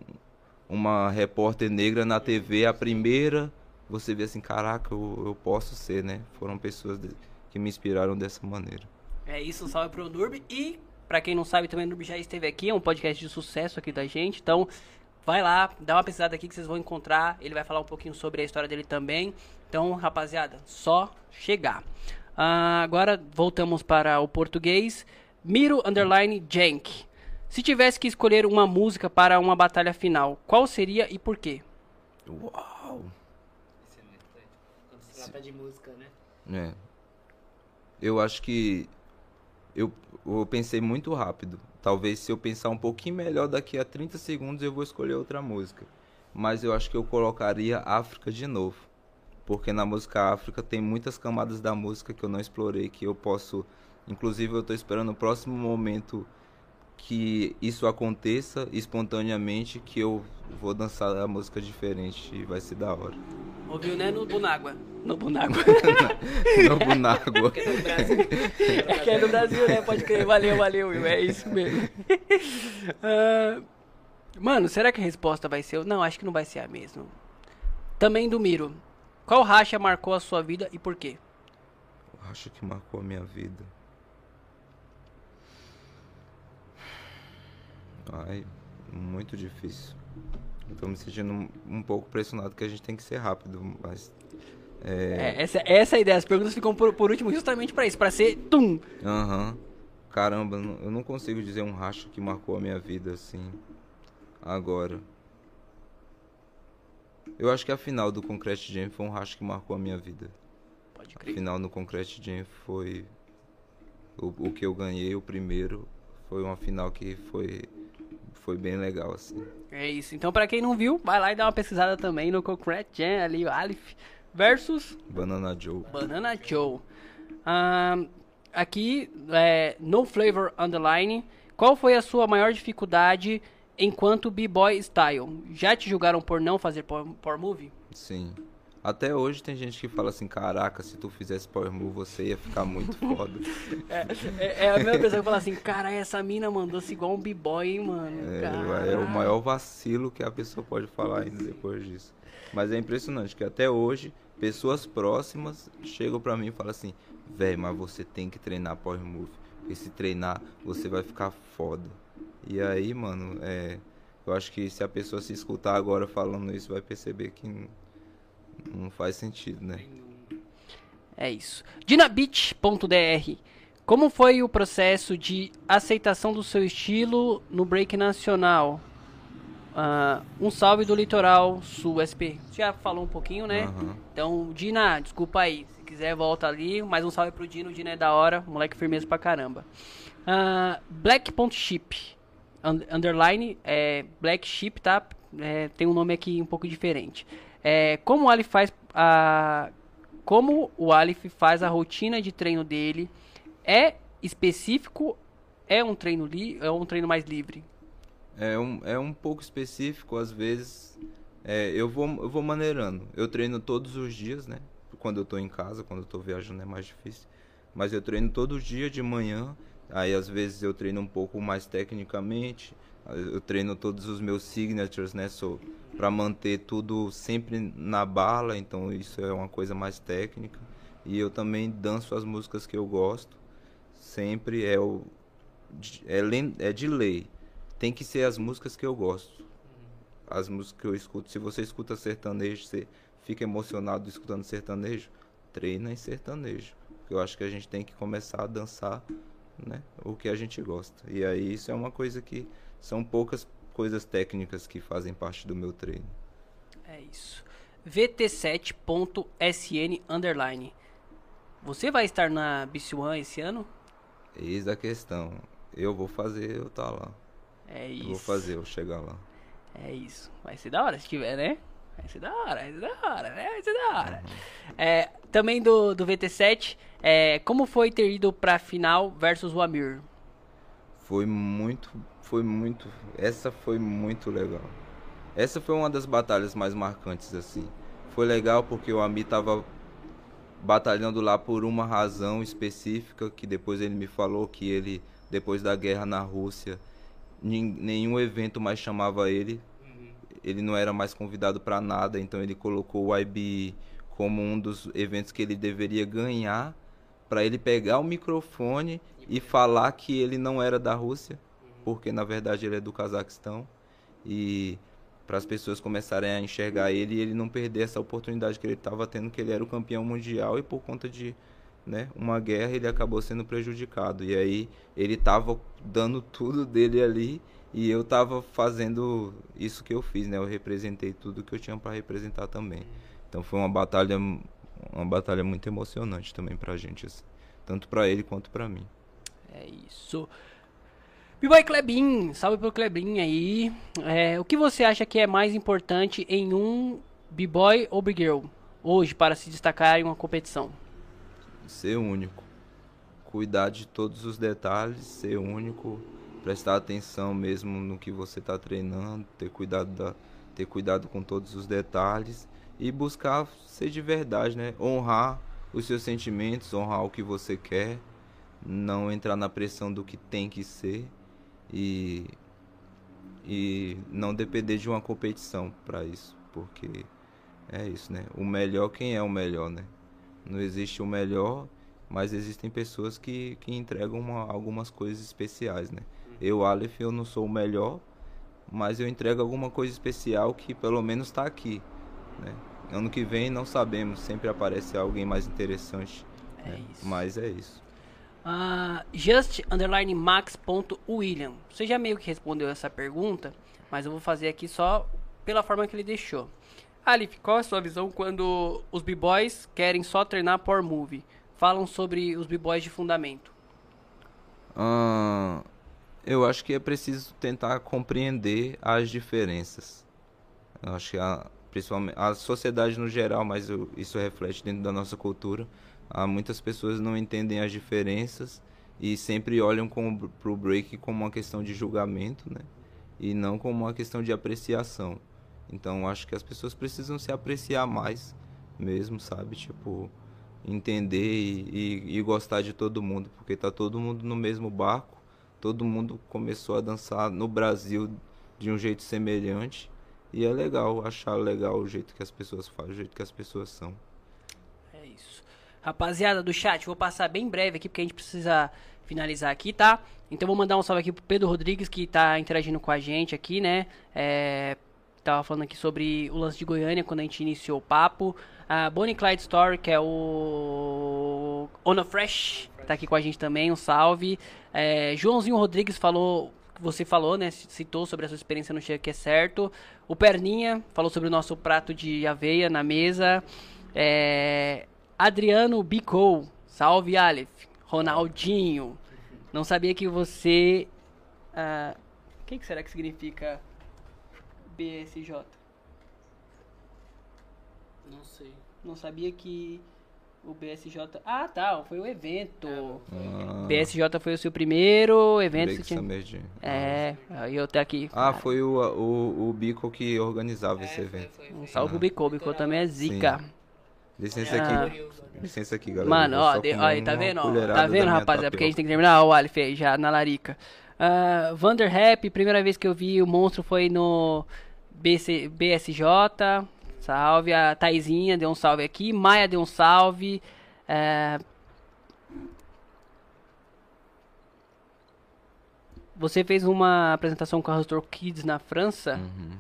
uma repórter negra na TV, a primeira, você vê assim, caraca, eu, eu posso ser, né? Foram pessoas de- que me inspiraram dessa maneira. É isso, salve pro Nurb. E, pra quem não sabe, também o Nurb já esteve aqui, é um podcast de sucesso aqui da gente. Então, vai lá, dá uma pesquisada aqui que vocês vão encontrar. Ele vai falar um pouquinho sobre a história dele também. Então, rapaziada, só chegar. Ah, agora, voltamos para o português. Miro Underline Jank. Se tivesse que escolher uma música para uma batalha final, qual seria e por quê? Uau! Quando se trata de música, né? É. Eu acho que eu, eu pensei muito rápido. Talvez se eu pensar um pouquinho melhor daqui a 30 segundos eu vou escolher outra música. Mas eu acho que eu colocaria África de novo. Porque na música África tem muitas camadas da música que eu não explorei, que eu posso. Inclusive eu tô esperando o próximo momento que isso aconteça espontaneamente, que eu vou dançar a música diferente e vai ser da hora. Ouviu, né? No Bunágua. No Bunágua. Não Bunágua. No Brasil. É que é do Brasil, né? Pode crer. Valeu, valeu, Will. É isso mesmo. Ah, mano, será que a resposta vai ser... Não, acho que não vai ser a mesma. Também do Miro. Qual racha marcou a sua vida e por quê? Acho que marcou a minha vida. Ai, muito difícil. Eu tô me sentindo um, um pouco pressionado que a gente tem que ser rápido, mas. É. É, essa, essa é a ideia. As perguntas ficam por, por último justamente pra isso. Pra ser... Tum! Aham. Caramba, eu não- consigo dizer um racho que marcou a minha vida assim. Agora. Eu acho que a final do Concrete Jam foi um racha que marcou a minha vida. Pode A crer. final no Concrete Jam foi o, o que eu ganhei, o primeiro. Foi uma final que foi, foi bem legal, assim. É isso. Então, pra quem não viu, vai lá e dá uma pesquisada também no Concrete Jam, ali o Aleph versus Banana Joe. Banana Joe. Aqui, é, No Flavor Underline. Qual foi a sua maior dificuldade enquanto B-Boy Style? Já te julgaram por não fazer power movie? Sim. Até hoje tem gente que fala assim, caraca, se tu fizesse Power Move, você ia ficar muito foda. É, é a mesma pessoa que fala assim, cara, essa mina mandou-se igual um B-Boy, hein, mano. É, Caralho." é o maior vacilo que a pessoa pode falar ainda depois disso. Mas é impressionante que até hoje, pessoas próximas chegam pra mim e falam assim, véi, mas você tem que treinar Power Move. Porque se treinar, você vai ficar foda. E aí, mano, é, eu acho que se a pessoa se escutar agora falando isso, vai perceber que não, faz sentido, né? É isso. Dinabit.dr Como foi o processo de aceitação do seu estilo no break nacional? Ah, um salve do Litoral Sul SP. Já falou um pouquinho, né? Aham. Então, Dina, desculpa aí. Se quiser, volta ali. Mais um salve pro Dino. O Dino é da hora. Moleque firmeza pra caramba. Ah, Black.ship. un- Underline. É, Black Ship, tá? É, tem um nome aqui um pouco diferente. É, como o Alif faz a. Como o Alif faz a rotina de treino dele? É específico? É um treino li é um treino mais livre? É um, é um pouco específico, às vezes. É, eu, vou, eu vou maneirando. Eu treino todos os dias, né? Quando eu tô em casa, quando eu tô viajando é mais difícil. Mas eu treino todo dia de manhã. Aí às vezes eu treino um pouco mais tecnicamente. Eu treino todos os meus signatures, né? Sou para manter tudo sempre na bala, então isso é uma coisa mais técnica. E eu também danço as músicas que eu gosto. Sempre é o é, é de lei. Tem que ser as músicas que eu gosto. As músicas que eu escuto. Se você escuta sertanejo, você fica emocionado escutando sertanejo, treina em sertanejo. Eu acho que a gente tem que começar a dançar, né, o que a gente gosta. E aí isso é uma coisa que são poucas coisas técnicas que fazem parte do meu treino. É isso. VT7.sn underline. Você vai estar na BC1 esse ano? Eis a questão. Eu vou fazer eu tá lá. É Eu isso. vou fazer eu chegar lá. É isso. Vai ser da hora se tiver, né? Vai ser da hora, vai ser da hora, né? Vai ser da hora. É, também do, do VT7, é, como foi ter ido pra final versus o Amir? Foi muito, foi muito, essa foi muito legal. Essa foi uma das batalhas mais marcantes assim. Foi legal porque o Ami tava batalhando lá por uma razão específica que depois ele me falou que ele depois da guerra na Rússia nenhum evento mais chamava ele. Ele não era mais convidado para nada, então ele colocou o IBE como um dos eventos que ele deveria ganhar para ele pegar o microfone e falar que ele não era da Rússia, porque na verdade ele é do Cazaquistão e para as pessoas começarem a enxergar ele e ele não perder essa oportunidade que ele estava tendo, que ele era o campeão mundial e por conta de né, uma guerra ele acabou sendo prejudicado. E aí ele estava dando tudo dele ali e eu estava fazendo isso que eu fiz, né? Eu representei tudo que eu tinha para representar também. Então foi uma batalha uma batalha muito emocionante também pra gente assim, tanto pra ele quanto pra mim. É isso. B-Boy Klebin, salve pro Klebin aí. É, o que você acha que é mais importante em um B-Boy ou B-Girl hoje para se destacar em uma competição? Ser único. Cuidar de todos os detalhes, ser único, prestar atenção mesmo no que você está treinando, ter cuidado, da, ter cuidado com todos os detalhes e buscar ser de verdade, né? Honrar os seus sentimentos, honrar o que você quer, não entrar na pressão do que tem que ser e, e não depender de uma competição para isso, porque é isso, né? O melhor, quem é o melhor, né? Não existe o melhor, mas existem pessoas que, que entregam uma- algumas coisas especiais, né? Eu, Aleph, eu não sou o melhor, mas eu entrego alguma coisa especial que pelo menos está aqui, né? Ano que vem não sabemos, sempre aparece alguém mais interessante. É né? Mas é isso. Ah, just underline max.william. Você já meio que respondeu essa pergunta, mas eu vou fazer aqui só pela forma que ele deixou. Alif, qual é a sua visão quando os b-boys querem só treinar por movie? Falam sobre os b-boys de fundamento. Ah, eu acho que é preciso tentar compreender as diferenças. Eu acho que a, principalmente a sociedade no geral, mas eu- isso reflete dentro da nossa cultura. Há muitas pessoas não entendem as diferenças e sempre olham para o break como uma questão de julgamento, né? E não como uma questão de apreciação. Então acho que as pessoas precisam se apreciar mais mesmo, sabe? Tipo, entender e, e- e gostar de todo mundo, porque tá todo mundo no mesmo barco, todo mundo começou a dançar no Brasil de um jeito semelhante. E é legal, achar legal o jeito que as pessoas fazem, o jeito que as pessoas são. Rapaziada do chat, vou passar bem breve aqui porque a gente precisa finalizar aqui, tá? Então vou mandar um salve aqui pro Pedro Rodrigues que tá interagindo com a gente aqui, né? É, tava falando aqui sobre o lance de Goiânia quando a gente iniciou o papo. A Bonnie Clyde Story, que é o Ona Fresh, tá aqui com a gente também, um salve. É, Joãozinho Rodrigues falou, você falou, né? Citou sobre a sua experiência no Chega que é certo. O Perninha falou sobre o nosso prato de aveia na mesa. É, Adriano Bicou, salve Aleph. Ronaldinho, não sabia que você. ah, O que, que será que significa BSJ? Não sei. Não sabia que o BSJ. Ah, tá, foi o evento. Ah, BSJ foi o seu primeiro evento. Break que tinha... Summer Jam. É, aí eu tô aqui. Ah, foi o, o, o Bico que organizava esse evento. Um salve pro Bicou, Bicou também é zica. Sim. Licença Ah. aqui. Licença aqui, galera. Mano, ó, de- ó, aí, tá vendo? ó? Tá vendo, rapaziada? Porque a gente tem que terminar o Alif aí, já na larica. Uh, Vander Rap, primeira vez que eu vi o monstro foi no BC, BSJ. Salve. A Taizinha deu um salve aqui. Maia deu um salve. É, Você fez uma apresentação com a Hustor Kids na França. Uhum,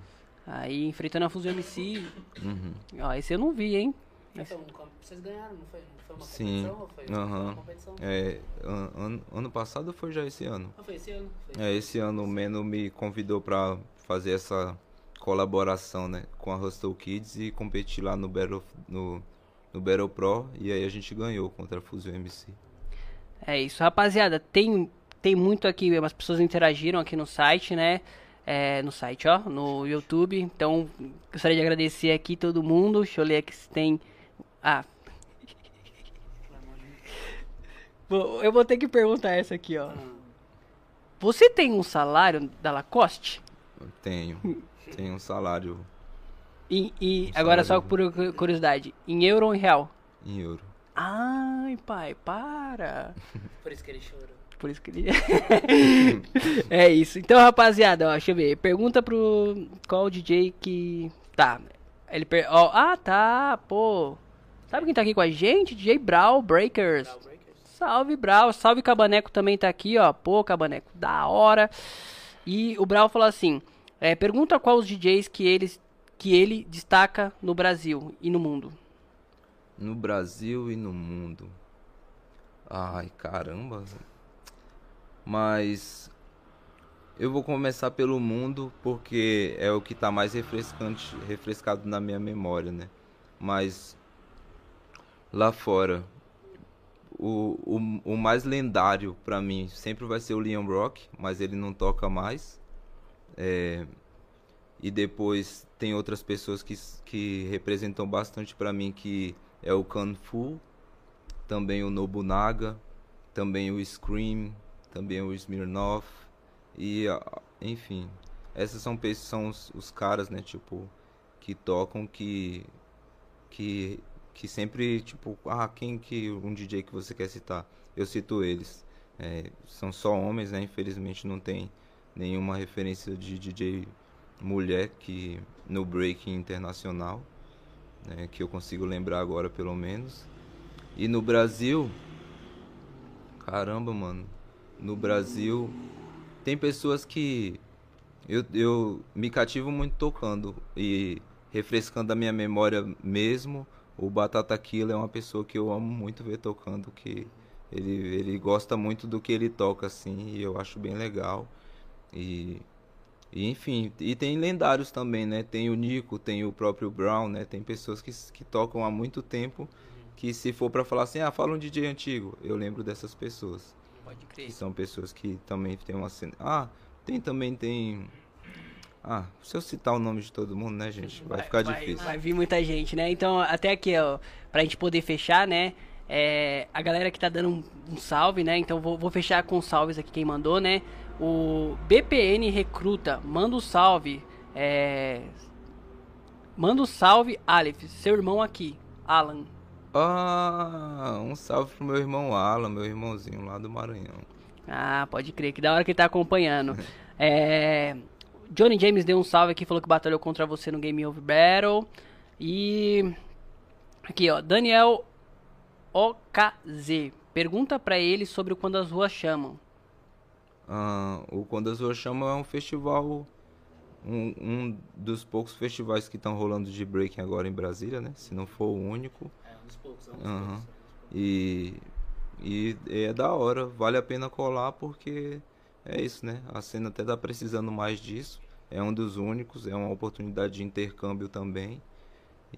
Aí enfrentando a Fuso MC. uhum. Ó, esse eu não vi, hein? Com- Vocês ganharam, não foi? Foi uma Sim. competição ou foi, Aham. uma competição? É, an- ano, ano passado ou foi já esse ano? Ah, foi esse ano? Foi É, esse ano o Meno me convidou pra fazer essa colaboração, né, com a Hustle Kids e competir lá no Battle, no, no Battle Pro e aí a gente ganhou contra a Fusion MC. É isso, rapaziada. Tem, tem muito aqui, as pessoas interagiram aqui no site, né? É, no site, ó, no YouTube. Então, gostaria de agradecer aqui todo mundo. Deixa eu ler aqui se tem. Ah. Bom, eu vou ter que perguntar essa aqui, ó. Você tem um salário da Lacoste? Eu tenho, tenho um salário E, e Um agora só salário. por cu- curiosidade, em euro ou em real? em euro. Ai, pai, para. Por isso que ele chorou. Por isso que ele. é isso. Então, rapaziada, ó, deixa eu ver. Pergunta pro. Qual DJ que. Tá. Ele per... ó, Ah, tá, pô. Sabe quem tá aqui com a gente? DJ Brawl Breakers. Salve, Brawl. Salve, Cabaneco também tá aqui, ó. Pô, Cabaneco, da hora. E o Brawl falou assim: é, pergunta qual os DJs que, eles, que ele destaca no Brasil e no mundo. No Brasil e no mundo. Ai, caramba. Mas eu vou começar pelo mundo porque é o que tá mais refrescante, refrescado na minha memória, né? Mas lá fora, o, o, o mais lendário pra mim sempre vai ser o Leon Rock, mas ele não toca mais. É, e depois tem outras pessoas que, que representam bastante pra mim que é o Kanfu, também o Nobunaga, também o Scream, também o Smirnoff e enfim, essas são são os, os caras, né, tipo, que tocam que que que sempre tipo, ah, quem que um DJ que você quer citar? Eu cito eles. É, são só homens, né? Infelizmente não tem nenhuma referência de DJ mulher que no breaking internacional, né, que eu consigo lembrar agora pelo menos. E no Brasil, caramba, mano, no Brasil tem pessoas que eu, eu me cativo muito tocando e refrescando a minha memória mesmo. O Batata Killer é uma pessoa que eu amo muito ver tocando, que ele, ele gosta muito do que ele toca, assim, e eu acho bem legal. E E, enfim, e tem lendários também, né? Tem o Nico, tem o próprio Brown, né? Tem pessoas que, que tocam há muito tempo que se for para falar assim, ah, fala um DJ antigo, eu lembro dessas pessoas. Pode crer. Que são pessoas que também tem uma cena. Ah, tem também tem ah, se eu citar o nome de todo mundo, né, gente? Vai, vai ficar vai, difícil. Vai vir muita gente, né? Então, até aqui, ó, pra gente poder fechar, né? É, a galera que tá dando um, um salve, né? Então, vou, vou, fechar com salves aqui quem mandou, né? O BPN Recruta, manda um salve. É... Manda um salve, Aleph, seu irmão aqui, Alan. Ah, um salve pro meu irmão Alan, meu irmãozinho lá do Maranhão. Ah, pode crer, que da hora que ele tá acompanhando. é... Johnny James deu um salve aqui, falou que batalhou contra você no Game Over Battle. E. Aqui, ó. Daniel OKZ. Pergunta para ele sobre o Quando as Ruas Chamam. Ah, o Quando as Ruas Chamam é um festival. Um, um dos poucos festivais que estão rolando de breaking agora em Brasília, né? Se não for o único. É, um dos poucos, é um dos uhum. poucos. E, e é da hora, vale a pena colar porque é isso, né? A cena até tá precisando mais disso. É um dos únicos, é uma oportunidade de intercâmbio também.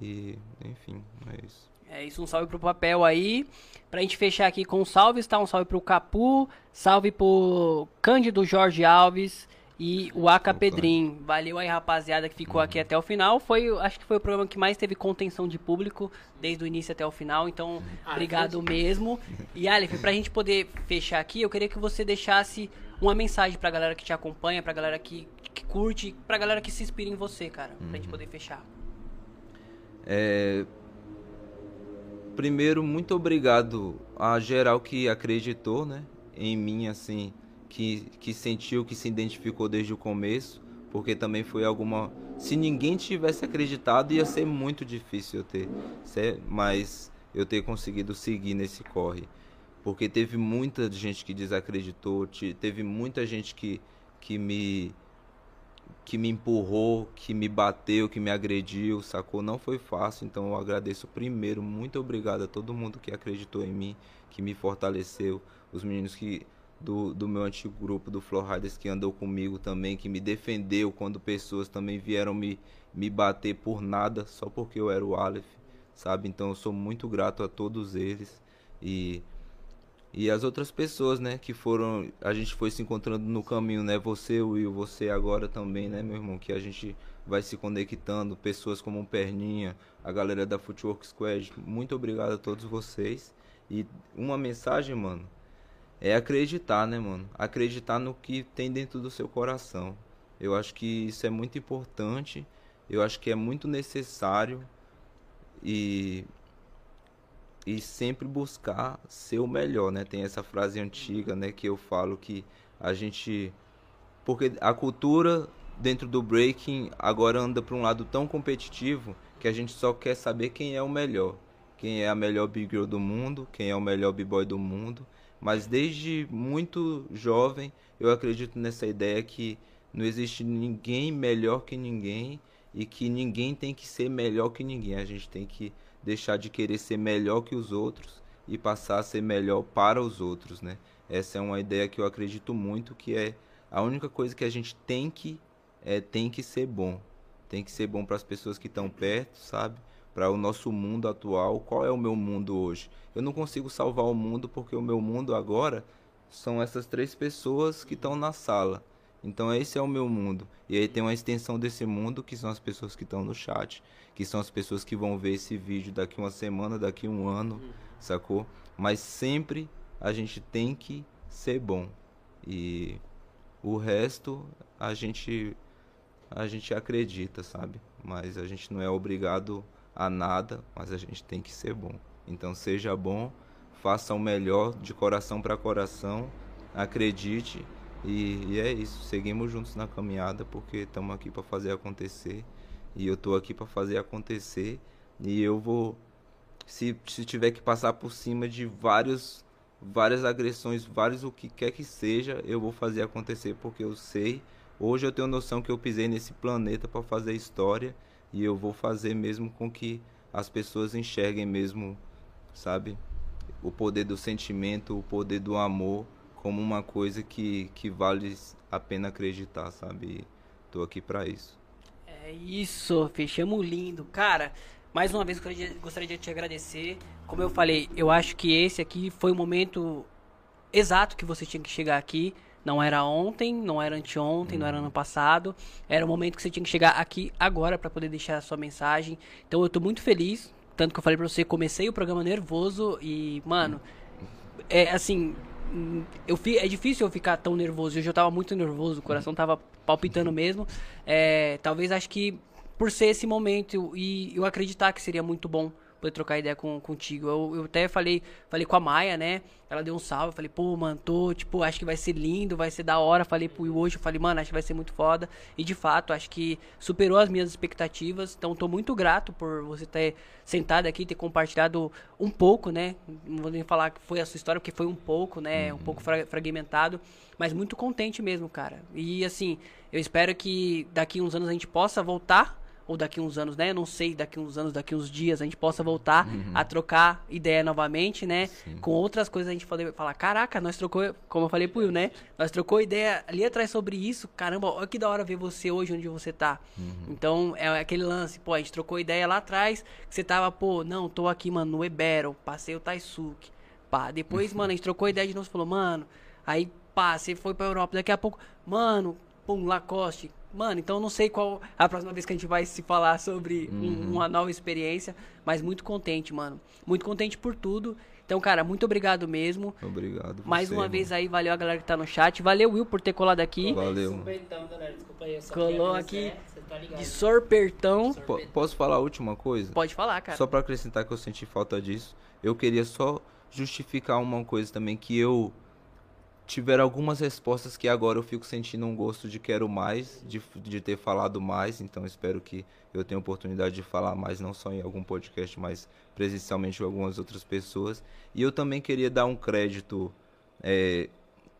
E, enfim, é isso. É isso, um salve pro papel aí. Pra gente fechar aqui com salves, tá? Um salve pro Capu, salve pro Cândido Jorge Alves e o Aka Pedrin. Valeu aí, rapaziada, que ficou uhum. aqui até o final. Foi, acho que foi o programa que mais teve contenção de público desde o início até o final. Então, ah, obrigado mesmo. E Aleph, pra gente poder fechar aqui, eu queria que você deixasse uma mensagem pra galera que te acompanha, pra galera que curte, pra galera que se inspira em você, cara, uhum. pra gente uhum. poder fechar. É... Primeiro, muito obrigado a geral que acreditou, né, em mim, assim, que, que sentiu, que se identificou desde o começo, porque também foi alguma... Se ninguém tivesse acreditado, ia ser muito difícil eu ter, mas eu ter conseguido seguir nesse corre porque teve muita gente que desacreditou, teve muita gente que, que me que me empurrou, que me bateu, que me agrediu, sacou? Não foi fácil, então eu agradeço primeiro, muito obrigado a todo mundo que acreditou em mim, que me fortaleceu, os meninos que do, do meu antigo grupo do Floor Riders que andou comigo também, que me defendeu quando pessoas também vieram me, me bater por nada, só porque eu era o Aleph, sabe? Então eu sou muito grato a todos eles e e as outras pessoas, né, que foram, a gente foi se encontrando no caminho, né, você, Will, você agora também, né, meu irmão, que a gente vai se conectando, pessoas como o Perninha, a galera da Footwork Squad, muito obrigado a todos vocês. E uma mensagem, mano, é acreditar, né, mano? Acreditar no que tem dentro do seu coração. Eu acho que isso é muito importante, eu acho que é muito necessário e e sempre buscar ser o melhor, né? Tem essa frase antiga, né, que eu falo que a gente porque a cultura dentro do breaking agora anda para um lado tão competitivo que a gente só quer saber quem é o melhor, quem é a melhor big girl do mundo, quem é o melhor b-boy do mundo, mas desde muito jovem eu acredito nessa ideia que não existe ninguém melhor que ninguém e que ninguém tem que ser melhor que ninguém. A gente tem que deixar de querer ser melhor que os outros e passar a ser melhor para os outros, né? Essa é uma ideia que eu acredito muito que é a única coisa que a gente tem que é tem que ser bom. Tem que ser bom para as pessoas que estão perto, sabe? Para o nosso mundo atual. Qual é o meu mundo hoje? Eu não consigo salvar o mundo porque o meu mundo agora são essas três pessoas que estão na sala. Então esse é o meu mundo. E aí tem uma extensão desse mundo que são as pessoas que estão no chat, que são as pessoas que vão ver esse vídeo daqui uma semana, daqui um ano, sacou? Mas sempre a gente tem que ser bom. E o resto a gente a gente acredita, sabe? Mas a gente não é obrigado a nada, mas a gente tem que ser bom. Então seja bom, faça o melhor de coração para coração, acredite e, e, é isso, seguimos juntos na caminhada porque estamos aqui para fazer acontecer. E eu estou aqui para fazer acontecer. E eu vou, se, se tiver que passar por cima de vários, várias agressões, vários o que quer que seja, eu vou fazer acontecer porque eu sei. Hoje eu tenho noção que eu pisei nesse planeta para fazer história e eu vou fazer mesmo com que as pessoas enxerguem mesmo, sabe? O poder do sentimento, o poder do amor como uma coisa que, que vale a pena acreditar, sabe? Tô aqui pra isso. É isso, fechamos lindo. Cara, mais uma vez gostaria de, gostaria de te agradecer. Como eu falei, eu acho que esse aqui foi o momento exato que você tinha que chegar aqui. Não era ontem, não era anteontem, não era ano passado. Era o momento que você tinha que chegar aqui agora para poder deixar a sua mensagem. Então eu tô muito feliz. Tanto que eu falei pra você, comecei o programa nervoso e, mano, é assim, eu fi, é difícil eu ficar tão nervoso. Hoje eu tava muito nervoso, o coração tava palpitando mesmo. É, talvez acho que por ser esse momento e eu acreditar que seria muito bom poder trocar ideia com, contigo. Eu, eu até falei, falei com a Maia, né? Ela deu um salve, falei, pô, mano, tô, tipo, acho que vai ser lindo, vai ser da hora. Falei pro Will hoje, eu falei, mano, acho que vai ser muito foda. E de fato, acho que superou as minhas expectativas. Então, tô muito grato por você ter sentado aqui, ter compartilhado um pouco, né? Não vou nem falar que foi a sua história, porque foi um pouco, né? Um pouco fra fragmentado. Mas muito contente mesmo, cara. E assim, eu espero que daqui uns anos a gente possa voltar ou daqui uns anos, né? Eu não sei, daqui uns anos, daqui uns dias, a gente possa voltar uhum. a trocar ideia novamente, né? Sim. Com outras coisas a gente poder falar, caraca, nós trocou, como eu falei pro Will, né? Nós trocou ideia ali atrás sobre isso, caramba, olha que da hora ver você hoje onde você tá. Uhum. Então, é aquele lance, pô, a gente trocou ideia lá atrás, que você tava, pô, não, tô aqui, mano, no Ebero, passei o Taisuke, pá. Depois, mano, a gente trocou ideia de novo, falou, mano, aí, pá, você foi pra Europa, daqui a pouco, mano, pum, Lacoste, Mano, então não sei qual a próxima vez que a gente vai se falar sobre uhum. um, uma nova experiência, mas muito contente, mano. Muito contente por tudo. Então, cara, muito obrigado mesmo. Obrigado. Você, Mais uma mano. vez aí, valeu a galera que tá no chat. Valeu, Will, por ter colado aqui. Valeu. Colou aqui tá de sorpertão. sorpertão. Posso falar a última coisa? Pode falar, cara. Só para acrescentar que eu senti falta disso. Eu queria só justificar uma coisa também que eu tiveram algumas respostas que agora eu fico sentindo um gosto de quero mais, de, de ter falado mais, então espero que eu tenha oportunidade de falar mais, não só em algum podcast, mas presencialmente com algumas outras pessoas. E eu também queria dar um crédito é,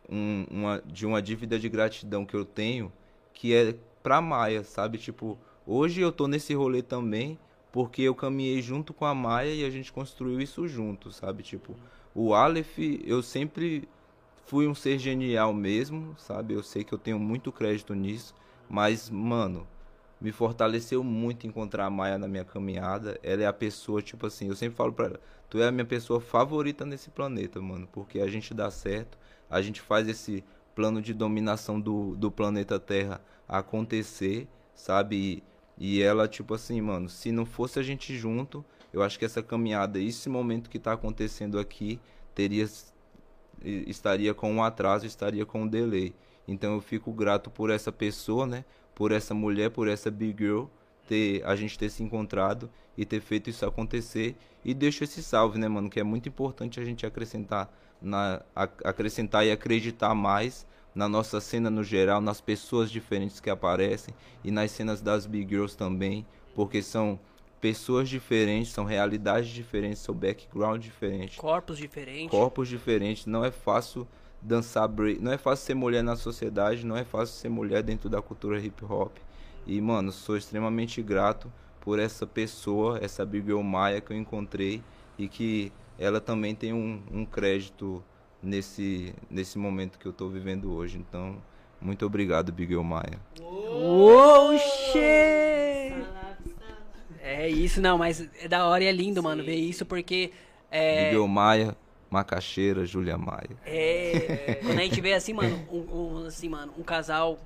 um, uma, de uma dívida de gratidão que eu tenho, que é pra Maia, sabe? Tipo, hoje eu tô nesse rolê também, porque eu caminhei junto com a Maia e a gente construiu isso junto, sabe? Tipo, o Aleph, eu sempre fui um ser genial mesmo, sabe? Eu sei que eu tenho muito crédito nisso, mas, mano, me fortaleceu muito encontrar a Maia na minha caminhada. Ela é a pessoa, tipo assim, eu sempre falo pra ela, tu é a minha pessoa favorita nesse planeta, mano, porque a gente dá certo, a gente faz esse plano de dominação do, do planeta Terra acontecer, sabe? E, e ela, tipo assim, mano, se não fosse a gente junto, eu acho que essa caminhada, esse momento que tá acontecendo aqui, teria estaria com um atraso, estaria com um delay. Então eu fico grato por essa pessoa, né? Por essa mulher, por essa big girl, ter a gente ter se encontrado e ter feito isso acontecer. E deixo esse salve, né, mano? Que é muito importante a gente acrescentar, na, acrescentar e acreditar mais na nossa cena no geral, nas pessoas diferentes que aparecem e nas cenas das big girls também, porque são pessoas diferentes, são realidades diferentes, são background diferente. Corpos diferentes. Corpos diferentes. Não é fácil dançar break, não é fácil ser mulher na sociedade, não é fácil ser mulher dentro da cultura hip hop. E, mano, sou extremamente grato por essa pessoa, essa Bigel Maia que eu encontrei e que ela também tem um, um crédito nesse, nesse momento que eu tô vivendo hoje. Então, muito obrigado, Bigel Maia. Oxê! É isso, não, mas é da hora e é lindo, Sim. mano, ver isso, porque. É... Miguel Maia, Macaxeira, Júlia Maia. É, quando a gente vê assim, mano, um, um, assim, mano, um casal,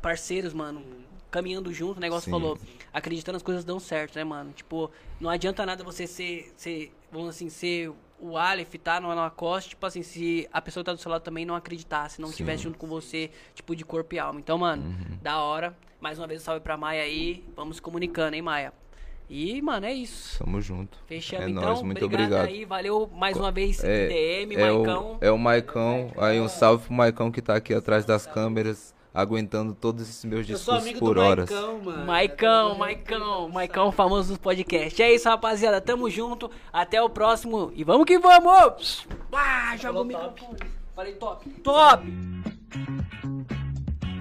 parceiros, mano, caminhando junto, o negócio Sim. falou, acreditando as coisas dão certo, né, mano? Tipo, não adianta nada você ser, ser vamos assim, ser o Aleph, tá, no Lacoste, tipo assim, se a pessoa que tá do seu lado também não acreditasse, não estivesse junto com você, tipo, de corpo e alma. Então, mano, uhum. da hora. Mais uma vez, salve pra Maia aí. Vamos se comunicando, hein, Maia? E, mano, é isso. Tamo junto. Fechamos é então. Nóis, muito obrigado, obrigado. aí. Valeu mais uma vez, é, DM, é Maicão. O, é o Maicão. Aí um salve pro Maicão que tá aqui atrás das câmeras. Aguentando todos esses meus discursos por horas. Maicão, mano. Maicão, Maicão, Maicão, famoso do podcast. É isso, rapaziada. Tamo junto. Até o próximo. E vamos que vamos! Ah, joga o microfone. Falei top. Top!